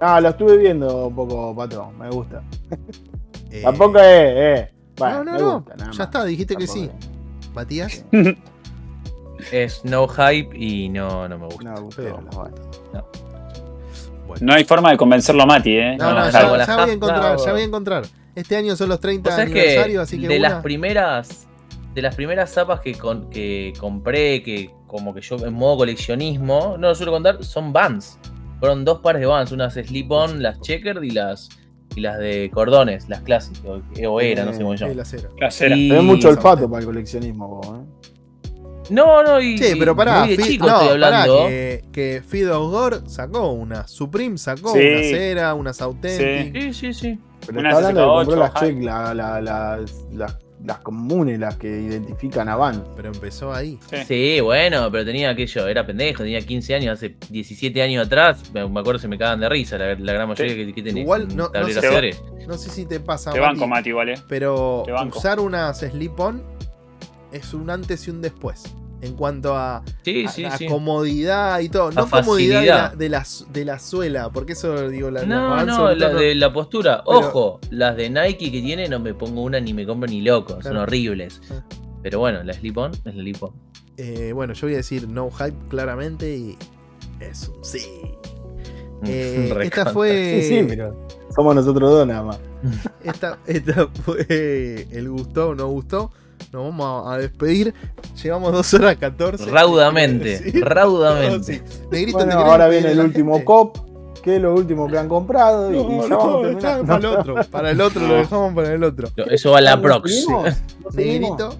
Ah, lo estuve viendo un poco, patrón. Me gusta. Eh, Tampoco es, eh. Bueno, no, no, no. gusta, ya está, dijiste que Tampoco sí. Matías. Es no hype y no, no me es. gusta. No, Pero- bueno. Bueno. No hay forma de convencerlo a Mati, ¿eh? No, no, No, ya, ya voy a encontrar, ya voy a encontrar. Este año son los 30 O sea, es aniversarios, que así que de una- las primeras de las primeras zapas que, con- que compré, que como que yo en modo coleccionismo, no lo suelo contar, son Vans. Fueron dos pares de Vans, unas Slip-On, las Checkered y las y las de cordones, las clásicas, o, o era, no sé cómo se el llama. acero. Casera. Y- mucho olfato para el coleccionismo, vos, eh. No, no, y, Sí, pero pará, muy de Fi- chico no, estoy pará, hablando. que, que Feed of Gore sacó una, Supreme sacó Sí. una cera, unas Authentic. Sí, sí, sí. Pero Una está hablando de que 68, compró las check, la- la- las- las- las comunes, las que identifican a Van. Pero empezó ahí. Sí. Sí, bueno, pero tenía aquello, era pendejo, tenía 15 años, hace 17 años atrás, me acuerdo se me cagan de risa la, la gran mayoría que, que tenés. Igual no- no sé- ajedrez. No sé si te pasa, Te Mati, banco, Mati, igual, ¿eh? pero usar unas slip-on es un antes y un después. En cuanto a, Sí, a- sí, a sí. comodidad y todo. A No comodidad de la, de, la, su- de la suela, porque eso digo, la, las No, no, sobre la todo de la postura. Pero- Ojo, las de Nike que tiene no me pongo una ni me compro ni loco, son horribles. Ah. Pero bueno, la slip-on es la slip-on. Eh, bueno, yo voy a decir no hype claramente y es un sí. Eh, esta fue. Sí, sí, pero somos nosotros dos nada más. Esta, esta fue el gustó o no gustó. Nos vamos a, a despedir. Llevamos 2 horas 14. Raudamente, Sí. raudamente. No, sí. Negrito, Bueno, ¿te querés ahora viene el último gente? cop, que es lo último que han comprado. y- y, No, para el otro. Para el otro, lo dejamos para el otro. Eso va a la ¿Nos próxima. Negrito.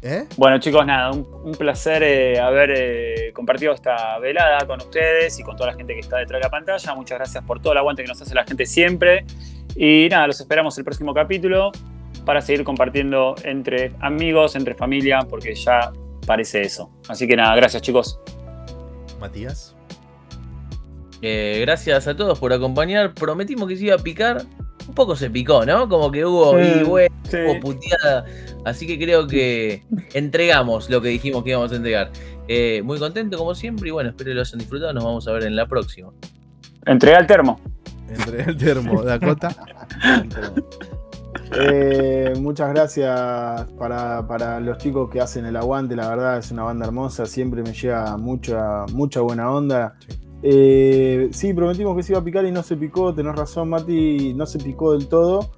¿Eh? Bueno, chicos, nada, un, un placer eh, haber eh, compartido esta velada con ustedes y con toda la gente que está detrás de la pantalla. Muchas gracias por todo el aguante que nos hace la gente siempre. Y nada, los esperamos el próximo capítulo para seguir compartiendo entre amigos, entre familia, porque ya parece eso. Así que nada, gracias, chicos. Matías. Eh, gracias a todos por acompañar. Prometimos que se iba a picar. Un poco se picó, ¿no? Como que hubo y Mm, bueno, Sí. hubo puteada. Así que creo que entregamos lo que dijimos que íbamos a entregar. Eh, muy contento como siempre y bueno, espero que lo hayan disfrutado. Nos vamos a ver en la próxima. Entrega el termo. Entre el termo, Dakota. Eh, muchas gracias para, para los chicos que hacen el aguante, la verdad es una banda hermosa, siempre me llega mucha, mucha buena onda. Sí. Eh, sí, prometimos que se iba a picar y no se picó, tenés razón Mati, no se picó del todo,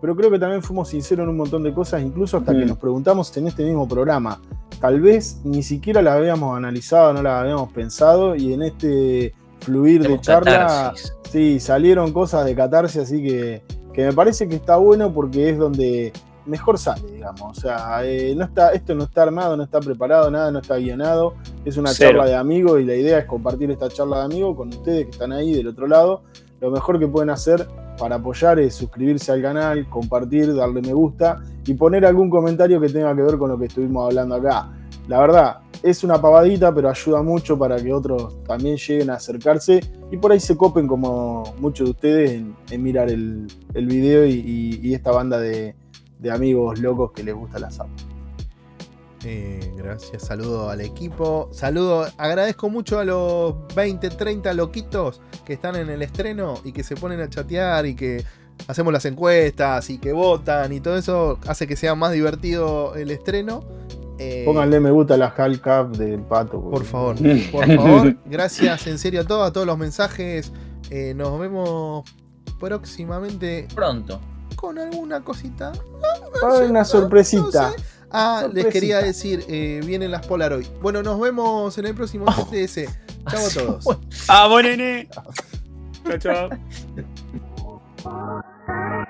pero creo que también fuimos sinceros en un montón de cosas, incluso hasta que Mm. nos preguntamos en este mismo programa, tal vez ni siquiera la habíamos analizado, no la habíamos pensado y en este fluir de charla... catarsis. Sí, salieron cosas de catarse, así que, que me parece que está bueno porque es donde mejor sale, digamos. O sea, eh, no está, esto no está armado, no está preparado, nada, no está guionado. Es una Cero. charla de amigos y la idea es compartir esta charla de amigos con ustedes que están ahí del otro lado. Lo mejor que pueden hacer para apoyar es suscribirse al canal, compartir, darle me gusta y poner algún comentario que tenga que ver con lo que estuvimos hablando acá. La verdad, es una pavadita, pero ayuda mucho para que otros también lleguen a acercarse y por ahí se copen como muchos de ustedes en, mirar el, video y, esta banda de, de amigos locos que les gusta la zapa. Eh, gracias, saludo al equipo. Saludo, agradezco mucho a los 20, 30 loquitos que están en el estreno y que se ponen a chatear y que hacemos las encuestas y que votan y todo eso hace que sea más divertido el estreno. Eh, Pónganle me gusta a la Hal Cup del pato. por favor, por favor, gracias en serio a todos, a todos los mensajes. Eh, nos vemos próximamente Pronto. con alguna cosita. Va a haber una sorpresita. No sé. Ah, les quería decir, eh, vienen las Polaroid. Bueno, nos vemos en el próximo GTS. Chau a todos. ¡Ah, nene! Chao, chao.